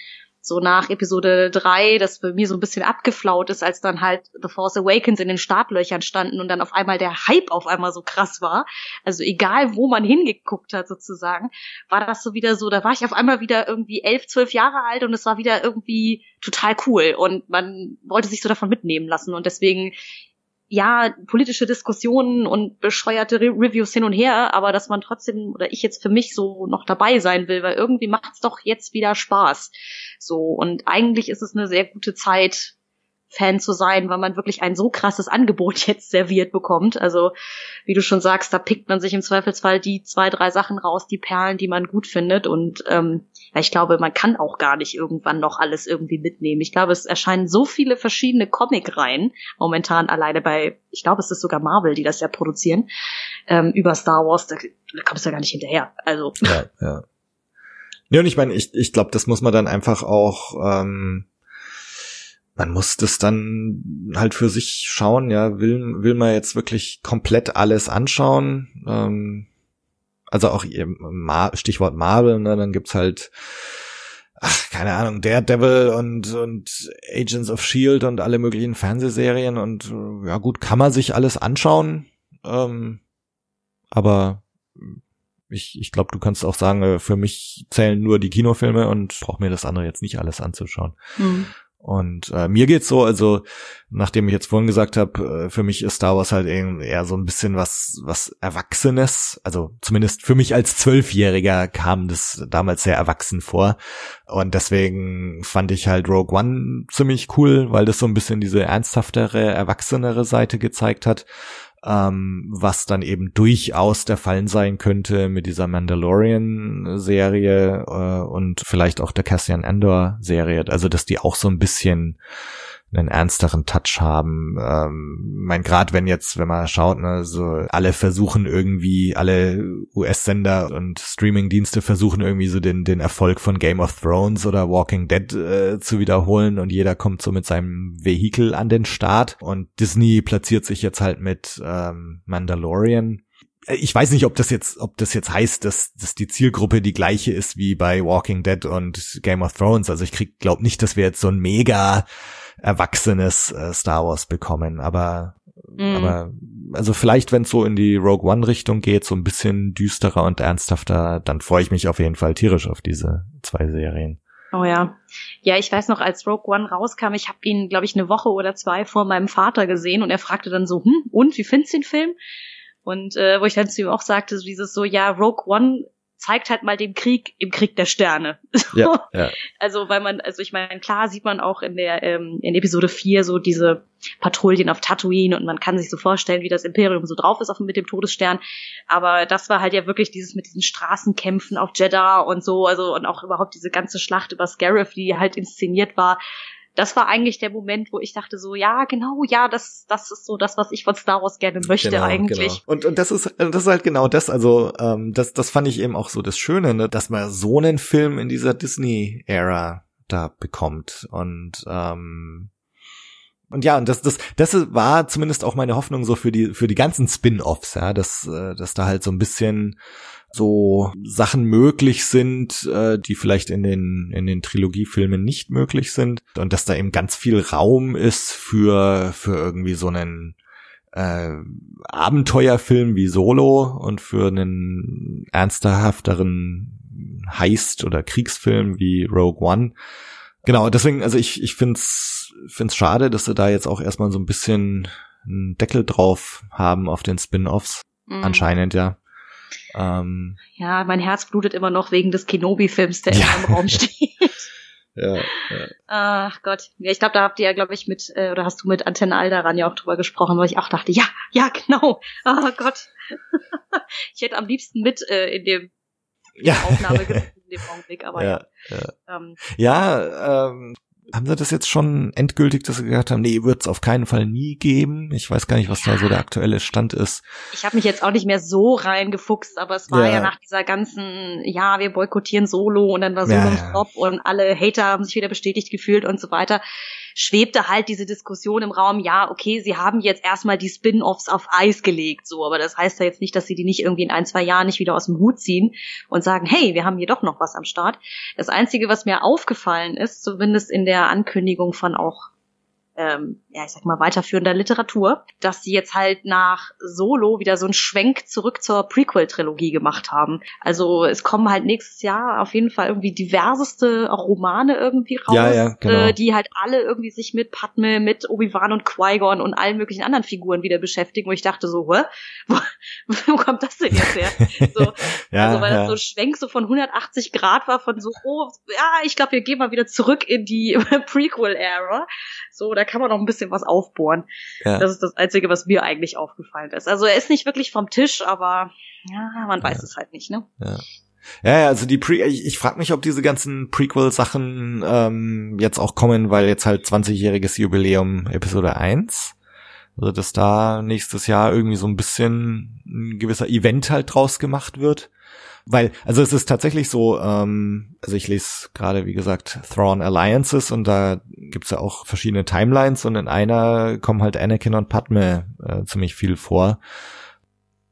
so nach Episode 3, das für mich so ein bisschen abgeflaut ist, als dann halt The Force Awakens in den Startlöchern standen und dann auf einmal der Hype auf einmal so krass war. Also egal, wo man hingeguckt hat sozusagen, war das so wieder so, da war ich auf einmal wieder irgendwie elf, zwölf Jahre alt und es war wieder irgendwie total cool und man wollte sich so davon mitnehmen lassen und deswegen ja, politische Diskussionen und bescheuerte Re Reviews hin und her, aber dass man trotzdem, oder ich jetzt für mich so noch dabei sein will, weil irgendwie macht's doch jetzt wieder Spaß. So, und eigentlich ist es eine sehr gute Zeit, Fan zu sein, weil man wirklich ein so krasses Angebot jetzt serviert bekommt. Also, wie du schon sagst, da pickt man sich im Zweifelsfall die zwei, drei Sachen raus, die Perlen, die man gut findet. Und ähm, ja, ich glaube, man kann auch gar nicht irgendwann noch alles irgendwie mitnehmen. Ich glaube, es erscheinen so viele verschiedene Comic-Reihen momentan alleine bei, ich glaube, es ist sogar Marvel, die das ja produzieren, ähm, über Star Wars, da, da kommst du ja gar nicht hinterher. Also. Ja, ja. Ja, und ich meine, ich, ich glaube, das muss man dann einfach auch ähm, man muss das dann halt für sich schauen, ja, will, will man jetzt wirklich komplett alles anschauen? Ähm, also auch Stichwort Marvel, ne, dann gibt's halt, ach, keine Ahnung, Daredevil und, und Agents of Shield und alle möglichen Fernsehserien und ja gut, kann man sich alles anschauen, ähm, aber ich, ich glaube, du kannst auch sagen, äh, für mich zählen nur die Kinofilme und brauche mir das andere jetzt nicht alles anzuschauen. Mhm. Und äh, mir geht's so, also nachdem ich jetzt vorhin gesagt habe, äh, für mich ist Star Wars halt eher so ein bisschen was was Erwachsenes. Also zumindest für mich als Zwölfjähriger kam das damals sehr erwachsen vor. Und deswegen fand ich halt Rogue One ziemlich cool, weil das so ein bisschen diese ernsthaftere, erwachsenere Seite gezeigt hat ähm, was dann eben durchaus der Fall sein könnte mit dieser Mandalorian-Serie äh, und vielleicht auch der Cassian Andor-Serie. Also, dass die auch so ein bisschen einen ernsteren Touch haben. Ähm, mein gerade wenn jetzt, wenn man schaut, ne, so alle versuchen irgendwie, alle US-Sender und Streaming-Dienste versuchen irgendwie so den den Erfolg von Game of Thrones oder Walking Dead äh, zu wiederholen und jeder kommt so mit seinem Vehikel an den Start und Disney platziert sich jetzt halt mit ähm, Mandalorian ich weiß nicht, ob das jetzt, ob das jetzt heißt, dass, dass die Zielgruppe die gleiche ist wie bei Walking Dead und Game of Thrones. Also ich krieg, glaub nicht, dass wir jetzt so ein mega erwachsenes äh, Star Wars bekommen. Aber, mhm. aber also vielleicht, wenn es so in die Rogue One Richtung geht, so ein bisschen düsterer und ernsthafter, dann freue ich mich auf jeden Fall tierisch auf diese zwei Serien. Oh ja. Ja, ich weiß noch, als Rogue One rauskam, ich habe ihn, glaube ich, eine Woche oder zwei vor meinem Vater gesehen und er fragte dann so, hm, und wie findest du den Film? Und äh, wo ich dann zu ihm auch sagte, so dieses so, ja, Rogue One zeigt halt mal den Krieg im Krieg der Sterne. Ja, ja. Also weil man, also ich meine, klar sieht man auch in der ähm, in Episode 4 so diese Patrouillen auf Tatooine und man kann sich so vorstellen, wie das Imperium so drauf ist auf, mit dem Todesstern. Aber das war halt ja wirklich dieses mit diesen Straßenkämpfen auf Jeddah und so, also und auch überhaupt diese ganze Schlacht über Scarif, die halt inszeniert war das war eigentlich der Moment, wo ich dachte so, ja, genau, ja, das, das ist so das, was ich von Star Wars gerne möchte genau, eigentlich. Genau. Und, und das ist, das ist halt genau das, also, ähm, das, das fand ich eben auch so das Schöne, ne, dass man so einen Film in dieser Disney-Ära da bekommt und, ähm, und ja, und das, das, das war zumindest auch meine Hoffnung so für die, für die ganzen Spin-offs, ja, dass, äh, dass da halt so ein bisschen so Sachen möglich sind, äh, die vielleicht in den in den Trilogiefilmen nicht möglich sind und dass da eben ganz viel Raum ist für für irgendwie so einen äh, Abenteuerfilm wie Solo und für einen ernsterhafteren Heist- oder Kriegsfilm wie Rogue One. Genau, deswegen, also ich, ich find's, find's schade, dass sie da jetzt auch erstmal so ein bisschen einen Deckel drauf haben auf den Spin-Offs. Mhm. Anscheinend, ja. Ähm, ja, mein Herz blutet immer noch wegen des Kenobi-Films, der ja. im Raum steht. ja, ja. Ach Gott. Ja, ich glaube, da habt ihr ja, glaube ich, mit, äh, oder hast du mit Antenne Alderan ja auch drüber gesprochen, weil ich auch dachte, ja, ja, genau. Oh Gott. ich hätte am liebsten mit äh, in dem ja. Aufnahme in dem Augenblick, aber ja. Ja, ja. Ähm, ja ähm, haben sie das jetzt schon endgültig, dass sie gesagt haben, nee, wird es auf keinen Fall nie geben? Ich weiß gar nicht, was da so der aktuelle Stand ist. Ich habe mich jetzt auch nicht mehr so reingefuchst, aber es war ja, ja nach dieser ganzen, ja, wir boykottieren Solo und dann war Solo ja, ja. Stop und alle Hater haben sich wieder bestätigt gefühlt und so weiter schwebte halt diese Diskussion im Raum, ja, okay, sie haben jetzt erstmal die Spin-offs auf Eis gelegt, so, aber das heißt ja jetzt nicht, dass sie die nicht irgendwie in ein, zwei Jahren nicht wieder aus dem Hut ziehen und sagen, hey, wir haben hier doch noch was am Start. Das Einzige, was mir aufgefallen ist, zumindest in der Ankündigung von auch ähm, ja, ich sag mal, weiterführender Literatur, dass sie jetzt halt nach Solo wieder so einen Schwenk zurück zur Prequel-Trilogie gemacht haben. Also es kommen halt nächstes Jahr auf jeden Fall irgendwie diverseste Romane irgendwie raus, ja, ja, genau. äh, die halt alle irgendwie sich mit Padme, mit Obi-Wan und Qui-Gon und allen möglichen anderen Figuren wieder beschäftigen, wo ich dachte so, hä? Wo, wo kommt das denn jetzt her? So, ja, also weil das so ein Schwenk so von 180 Grad war von so, oh, ja, ich glaube, wir gehen mal wieder zurück in die Prequel-Ära. So, da kann man noch ein bisschen was aufbohren. Ja. Das ist das Einzige, was mir eigentlich aufgefallen ist. Also er ist nicht wirklich vom Tisch, aber ja, man weiß ja. es halt nicht, ne? Ja. Ja, also die Pre ich, ich frage mich, ob diese ganzen Prequel-Sachen ähm, jetzt auch kommen, weil jetzt halt 20-jähriges Jubiläum Episode 1. Also dass da nächstes Jahr irgendwie so ein bisschen ein gewisser Event halt draus gemacht wird. Weil, also es ist tatsächlich so, ähm, also ich lese gerade, wie gesagt, Thrawn Alliances und da gibt's ja auch verschiedene Timelines und in einer kommen halt Anakin und Padme äh, ziemlich viel vor.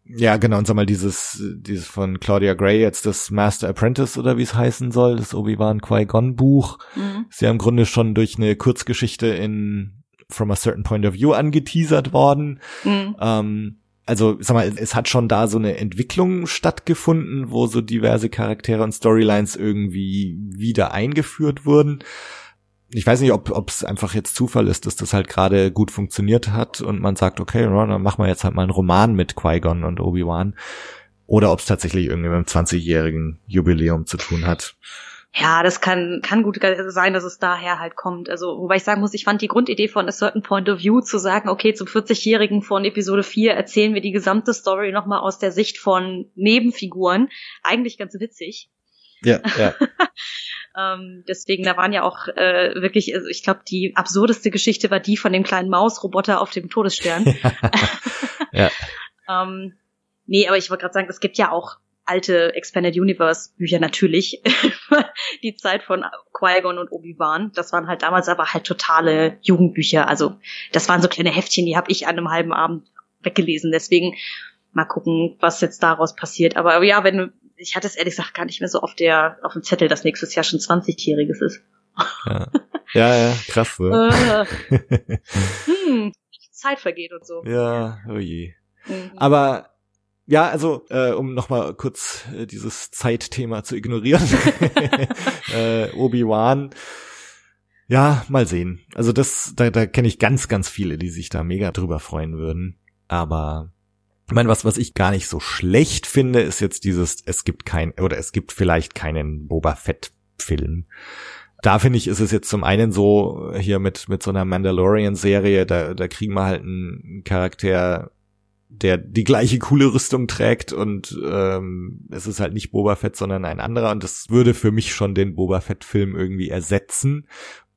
Ja, genau, und sag mal, dieses, dieses von Claudia Gray jetzt das Master Apprentice oder wie es heißen soll, das Obi-Wan Qui-Gon Buch, mhm. ist ja im Grunde schon durch eine Kurzgeschichte in From a Certain Point of View angeteasert worden. Mhm. Ähm, also sag mal, es hat schon da so eine Entwicklung stattgefunden, wo so diverse Charaktere und Storylines irgendwie wieder eingeführt wurden. Ich weiß nicht, ob es einfach jetzt Zufall ist, dass das halt gerade gut funktioniert hat und man sagt, okay, dann machen wir jetzt halt mal einen Roman mit Qui-Gon und Obi-Wan. Oder ob es tatsächlich irgendwie mit einem 20-jährigen Jubiläum zu tun hat. Ja, das kann, kann gut sein, dass es daher halt kommt. Also, wobei ich sagen muss, ich fand die Grundidee von A Certain Point of View zu sagen, okay, zum 40-Jährigen von Episode 4 erzählen wir die gesamte Story nochmal aus der Sicht von Nebenfiguren, eigentlich ganz witzig. Ja, ja. ähm, deswegen, da waren ja auch äh, wirklich, also ich glaube, die absurdeste Geschichte war die von dem kleinen Mausroboter auf dem Todesstern. ja. ähm, nee, aber ich wollte gerade sagen, es gibt ja auch alte Expanded Universe Bücher natürlich. die Zeit von Qui-Gon und Obi-Wan. Das waren halt damals aber halt totale Jugendbücher. Also das waren so kleine Heftchen, die habe ich an einem halben Abend weggelesen. Deswegen mal gucken, was jetzt daraus passiert. Aber ja, wenn ich hatte es ehrlich gesagt gar nicht mehr so auf der auf dem Zettel, dass nächstes Jahr schon 20-jähriges ist. Ja. ja, ja, krass. Ne? hm, Zeit vergeht und so. Ja, oh je. Mhm. Aber ja, also äh, um nochmal kurz äh, dieses Zeitthema zu ignorieren. äh, Obi-Wan. Ja, mal sehen. Also das, da, da kenne ich ganz, ganz viele, die sich da mega drüber freuen würden. Aber ich meine, was, was ich gar nicht so schlecht finde, ist jetzt dieses, es gibt kein, oder es gibt vielleicht keinen Boba Fett-Film. Da finde ich, ist es jetzt zum einen so, hier mit, mit so einer Mandalorian-Serie, da, da kriegen wir halt einen Charakter, der die gleiche coole Rüstung trägt und ähm, es ist halt nicht Boba Fett, sondern ein anderer und das würde für mich schon den Boba Fett-Film irgendwie ersetzen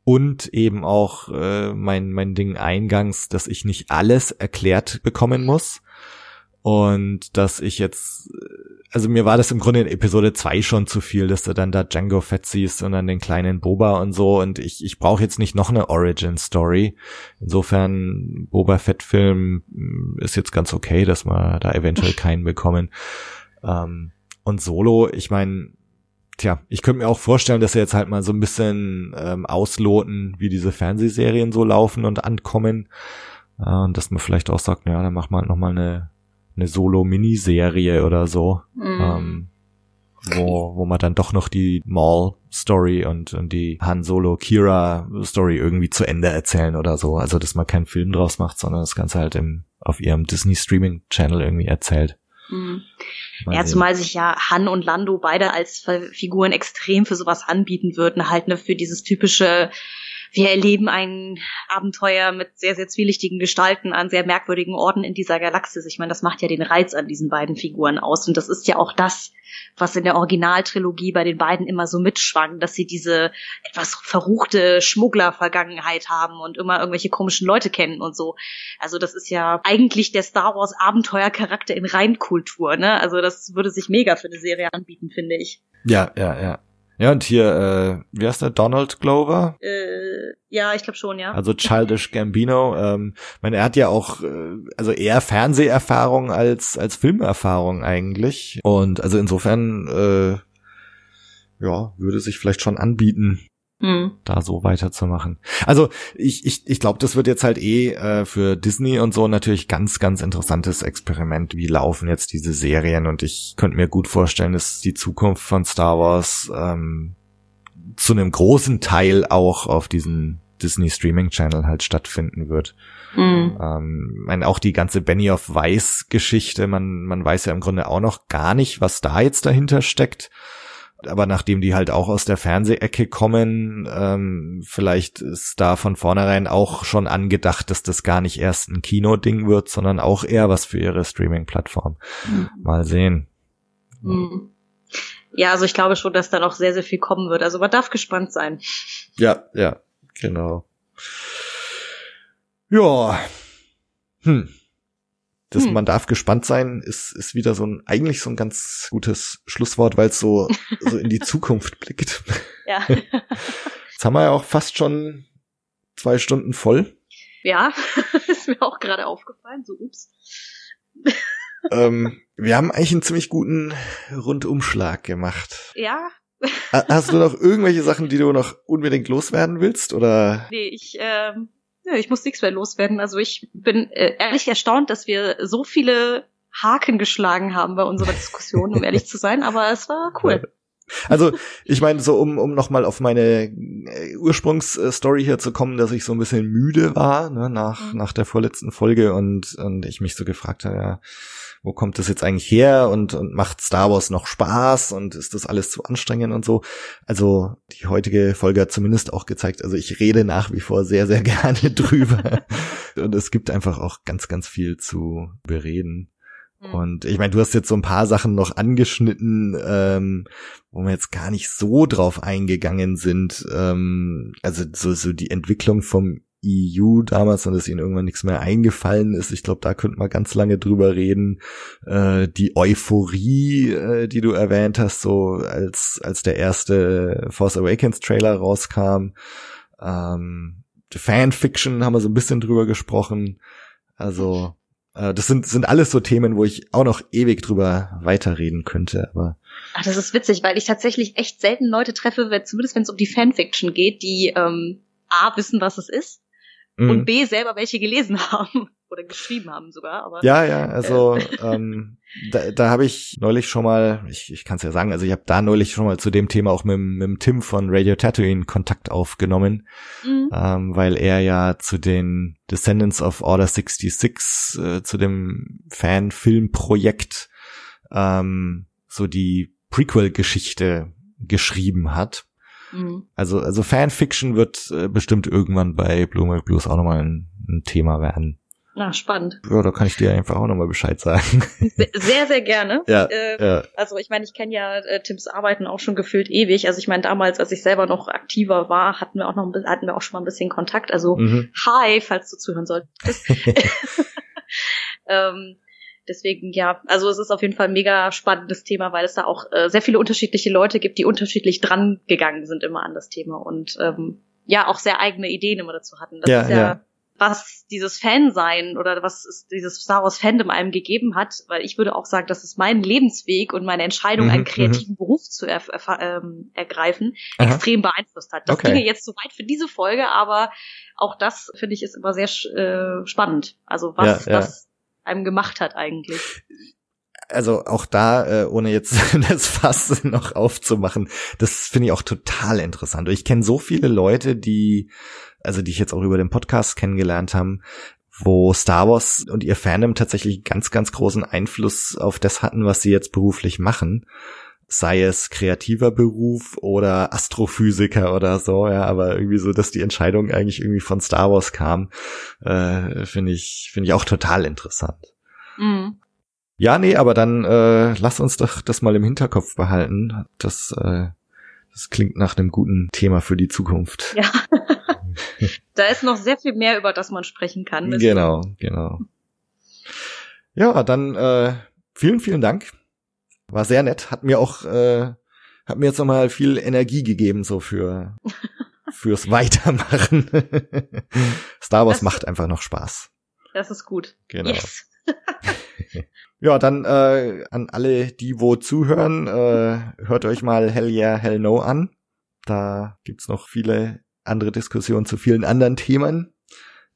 und eben auch äh, mein mein Ding eingangs, dass ich nicht alles erklärt bekommen muss und dass ich jetzt also mir war das im Grunde in Episode 2 schon zu viel, dass du dann da Django Fett siehst und dann den kleinen Boba und so und ich, ich brauche jetzt nicht noch eine Origin-Story. Insofern, Boba Fett-Film mm, ist jetzt ganz okay, dass wir da eventuell keinen bekommen. Ähm, und Solo, ich meine, tja, ich könnte mir auch vorstellen, dass sie jetzt halt mal so ein bisschen ähm, ausloten, wie diese Fernsehserien so laufen und ankommen. Äh, und dass man vielleicht auch sagt, ja, dann mach mal halt noch mal eine eine Solo-Miniserie oder so. Mhm. Ähm, wo, wo man dann doch noch die Maul-Story und, und die Han Solo-Kira-Story irgendwie zu Ende erzählen oder so. Also, dass man keinen Film draus macht, sondern das Ganze halt im, auf ihrem Disney-Streaming-Channel irgendwie erzählt. Mhm. Ja, zumal sich ja Han und Lando beide als Figuren extrem für sowas anbieten würden, halt ne, für dieses typische wir erleben ein Abenteuer mit sehr, sehr zwielichtigen Gestalten an sehr merkwürdigen Orten in dieser Galaxis. Ich meine, das macht ja den Reiz an diesen beiden Figuren aus. Und das ist ja auch das, was in der Originaltrilogie bei den beiden immer so mitschwang, dass sie diese etwas verruchte Schmuggler-Vergangenheit haben und immer irgendwelche komischen Leute kennen und so. Also das ist ja eigentlich der Star Wars Abenteuercharakter in Reinkultur, ne? Also das würde sich mega für eine Serie anbieten, finde ich. Ja, ja, ja. Ja, und hier, äh, wie heißt der? Donald Glover? Äh, ja, ich glaube schon, ja. Also Childish Gambino. Ähm, ich meine, er hat ja auch, äh, also eher Fernseherfahrung als, als Filmerfahrung eigentlich. Und also insofern, äh, ja, würde sich vielleicht schon anbieten, hm. da so weiterzumachen. Also ich, ich, ich glaube, das wird jetzt halt eh äh, für Disney und so natürlich ganz, ganz interessantes Experiment. Wie laufen jetzt diese Serien? Und ich könnte mir gut vorstellen, dass die Zukunft von Star Wars ähm, zu einem großen Teil auch auf diesen Disney Streaming Channel halt stattfinden wird. Mhm. Ähm, meine, auch die ganze Benny of Weiss Geschichte, man, man weiß ja im Grunde auch noch gar nicht, was da jetzt dahinter steckt aber nachdem die halt auch aus der Fernsehecke kommen, ähm, vielleicht ist da von vornherein auch schon angedacht, dass das gar nicht erst ein Kinoding wird, sondern auch eher was für ihre Streaming-Plattform. Mhm. Mal sehen. Mhm. Ja, also ich glaube schon, dass da noch sehr, sehr viel kommen wird. Also man darf gespannt sein. Ja, ja, genau. Ja. Hm das hm. man darf gespannt sein, ist, ist wieder so ein, eigentlich so ein ganz gutes Schlusswort, weil es so, so in die Zukunft blickt. Ja. Jetzt haben wir ja auch fast schon zwei Stunden voll. Ja, ist mir auch gerade aufgefallen, so ups. ähm, wir haben eigentlich einen ziemlich guten Rundumschlag gemacht. Ja. Hast du noch irgendwelche Sachen, die du noch unbedingt loswerden willst, oder? Nee, ich, ähm, ich muss nichts mehr loswerden. Also ich bin äh, ehrlich erstaunt, dass wir so viele Haken geschlagen haben bei unserer Diskussion, um ehrlich zu sein, aber es war cool. Also ich meine, so um, um nochmal auf meine äh, Ursprungsstory hier zu kommen, dass ich so ein bisschen müde war ne, nach, mhm. nach der vorletzten Folge und, und ich mich so gefragt habe, ja, wo kommt das jetzt eigentlich her und, und macht Star Wars noch Spaß und ist das alles zu anstrengend und so. Also die heutige Folge hat zumindest auch gezeigt, also ich rede nach wie vor sehr, sehr gerne drüber und es gibt einfach auch ganz, ganz viel zu bereden. Mhm. Und ich meine, du hast jetzt so ein paar Sachen noch angeschnitten, ähm, wo wir jetzt gar nicht so drauf eingegangen sind. Ähm, also so, so die Entwicklung vom EU damals und dass ihnen irgendwann nichts mehr eingefallen ist. Ich glaube, da könnte man ganz lange drüber reden. Äh, die Euphorie, äh, die du erwähnt hast, so als, als der erste Force Awakens Trailer rauskam. Ähm, Fanfiction haben wir so ein bisschen drüber gesprochen. Also, äh, das sind, sind alles so Themen, wo ich auch noch ewig drüber weiterreden könnte, aber. Ach, das ist witzig, weil ich tatsächlich echt selten Leute treffe, wenn, zumindest wenn es um die Fanfiction geht, die ähm, A wissen, was es ist mhm. und B selber welche gelesen haben oder geschrieben haben sogar. Aber, ja, ja, also äh. ähm, da, da habe ich neulich schon mal, ich, ich kann es ja sagen, also ich habe da neulich schon mal zu dem Thema auch mit, mit dem Tim von Radio Tatooine Kontakt aufgenommen, mhm. ähm, weil er ja zu den Descendants of Order 66, äh, zu dem Fan-Film-Projekt ähm, so die Prequel-Geschichte geschrieben hat. Mhm. Also, also Fanfiction wird äh, bestimmt irgendwann bei Blue Milk Blues auch nochmal ein, ein Thema werden. Na, spannend. Ja, da kann ich dir einfach auch nochmal Bescheid sagen. Sehr, sehr gerne. ja, äh, ja. Also ich meine, ich kenne ja äh, Tims Arbeiten auch schon gefühlt ewig. Also ich meine, damals, als ich selber noch aktiver war, hatten wir auch noch ein, hatten wir auch schon mal ein bisschen Kontakt. Also mhm. hi, falls du zuhören solltest. ähm, Deswegen, ja, also es ist auf jeden Fall ein mega spannendes Thema, weil es da auch äh, sehr viele unterschiedliche Leute gibt, die unterschiedlich dran gegangen sind immer an das Thema und ähm, ja, auch sehr eigene Ideen immer dazu hatten. Das ja, ist ja, ja, was dieses Fansein oder was es dieses Star Wars Fandom einem gegeben hat, weil ich würde auch sagen, dass es meinen Lebensweg und meine Entscheidung, mhm, einen kreativen mhm. Beruf zu er, ähm, ergreifen, Aha. extrem beeinflusst hat. Das okay. ginge jetzt so weit für diese Folge, aber auch das finde ich ist immer sehr äh, spannend. Also was, ja, ja. Einem gemacht hat eigentlich. also auch da, äh, ohne jetzt das Fass noch aufzumachen, das finde ich auch total interessant. Ich kenne so viele Leute, die, also die ich jetzt auch über den Podcast kennengelernt haben, wo Star Wars und ihr Fandom tatsächlich ganz, ganz großen Einfluss auf das hatten, was sie jetzt beruflich machen. Sei es kreativer Beruf oder Astrophysiker oder so, ja, aber irgendwie so, dass die Entscheidung eigentlich irgendwie von Star Wars kam, äh, finde ich, finde ich auch total interessant. Mhm. Ja, nee, aber dann äh, lass uns doch das mal im Hinterkopf behalten. Das, äh, das klingt nach einem guten Thema für die Zukunft. Ja. da ist noch sehr viel mehr, über das man sprechen kann. Genau, genau. Ja, dann äh, vielen, vielen Dank. War sehr nett. Hat mir auch, äh, hat mir jetzt nochmal viel Energie gegeben, so für fürs Weitermachen. Star Wars das, macht einfach noch Spaß. Das ist gut. Genau. Yes. ja, dann äh, an alle, die wo zuhören, äh, hört euch mal Hell Yeah, Hell No an. Da gibt's noch viele andere Diskussionen zu vielen anderen Themen,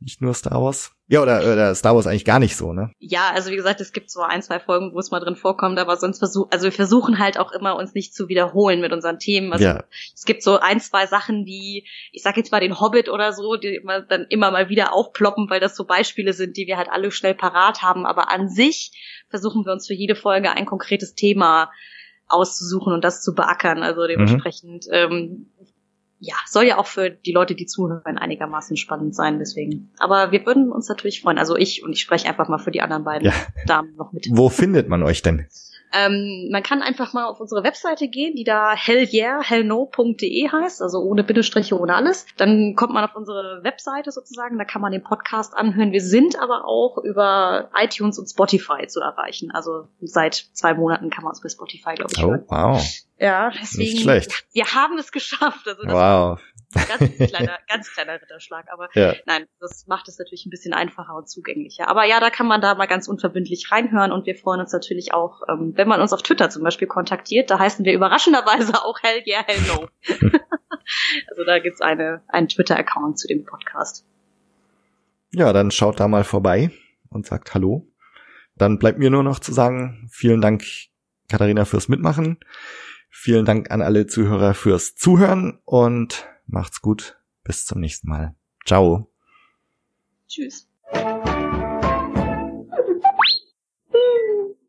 nicht nur Star Wars. Ja, oder, oder Star Wars eigentlich gar nicht so, ne? Ja, also wie gesagt, es gibt so ein, zwei Folgen, wo es mal drin vorkommt, aber sonst versuchen, also wir versuchen halt auch immer uns nicht zu wiederholen mit unseren Themen. Also ja. es gibt so ein, zwei Sachen, die, ich sag jetzt mal den Hobbit oder so, die immer, dann immer mal wieder aufploppen, weil das so Beispiele sind, die wir halt alle schnell parat haben. Aber an sich versuchen wir uns für jede Folge ein konkretes Thema auszusuchen und das zu beackern. Also dementsprechend mhm. ähm, ja, soll ja auch für die Leute, die zuhören, einigermaßen spannend sein, deswegen. Aber wir würden uns natürlich freuen. Also ich und ich spreche einfach mal für die anderen beiden ja. Damen noch mit. Wo findet man euch denn? Ähm, man kann einfach mal auf unsere Webseite gehen, die da hellyeahhellno.de heißt, also ohne Bindestriche, ohne alles. Dann kommt man auf unsere Webseite sozusagen, da kann man den Podcast anhören. Wir sind aber auch über iTunes und Spotify zu erreichen. Also seit zwei Monaten kann man uns bei Spotify, glaube ich, oh, hören. Wow. Ja, deswegen. Nicht schlecht. Wir haben es geschafft. Also wow. Ganz kleiner, ganz kleiner Ritterschlag. Aber ja. nein, das macht es natürlich ein bisschen einfacher und zugänglicher. Aber ja, da kann man da mal ganz unverbindlich reinhören und wir freuen uns natürlich auch, ähm, wenn man uns auf Twitter zum Beispiel kontaktiert. Da heißen wir überraschenderweise auch Hell Yeah, Hell No. also da gibt's eine, einen Twitter-Account zu dem Podcast. Ja, dann schaut da mal vorbei und sagt Hallo. Dann bleibt mir nur noch zu sagen, vielen Dank, Katharina, fürs Mitmachen. Vielen Dank an alle Zuhörer fürs Zuhören und macht's gut. Bis zum nächsten Mal. Ciao. Tschüss.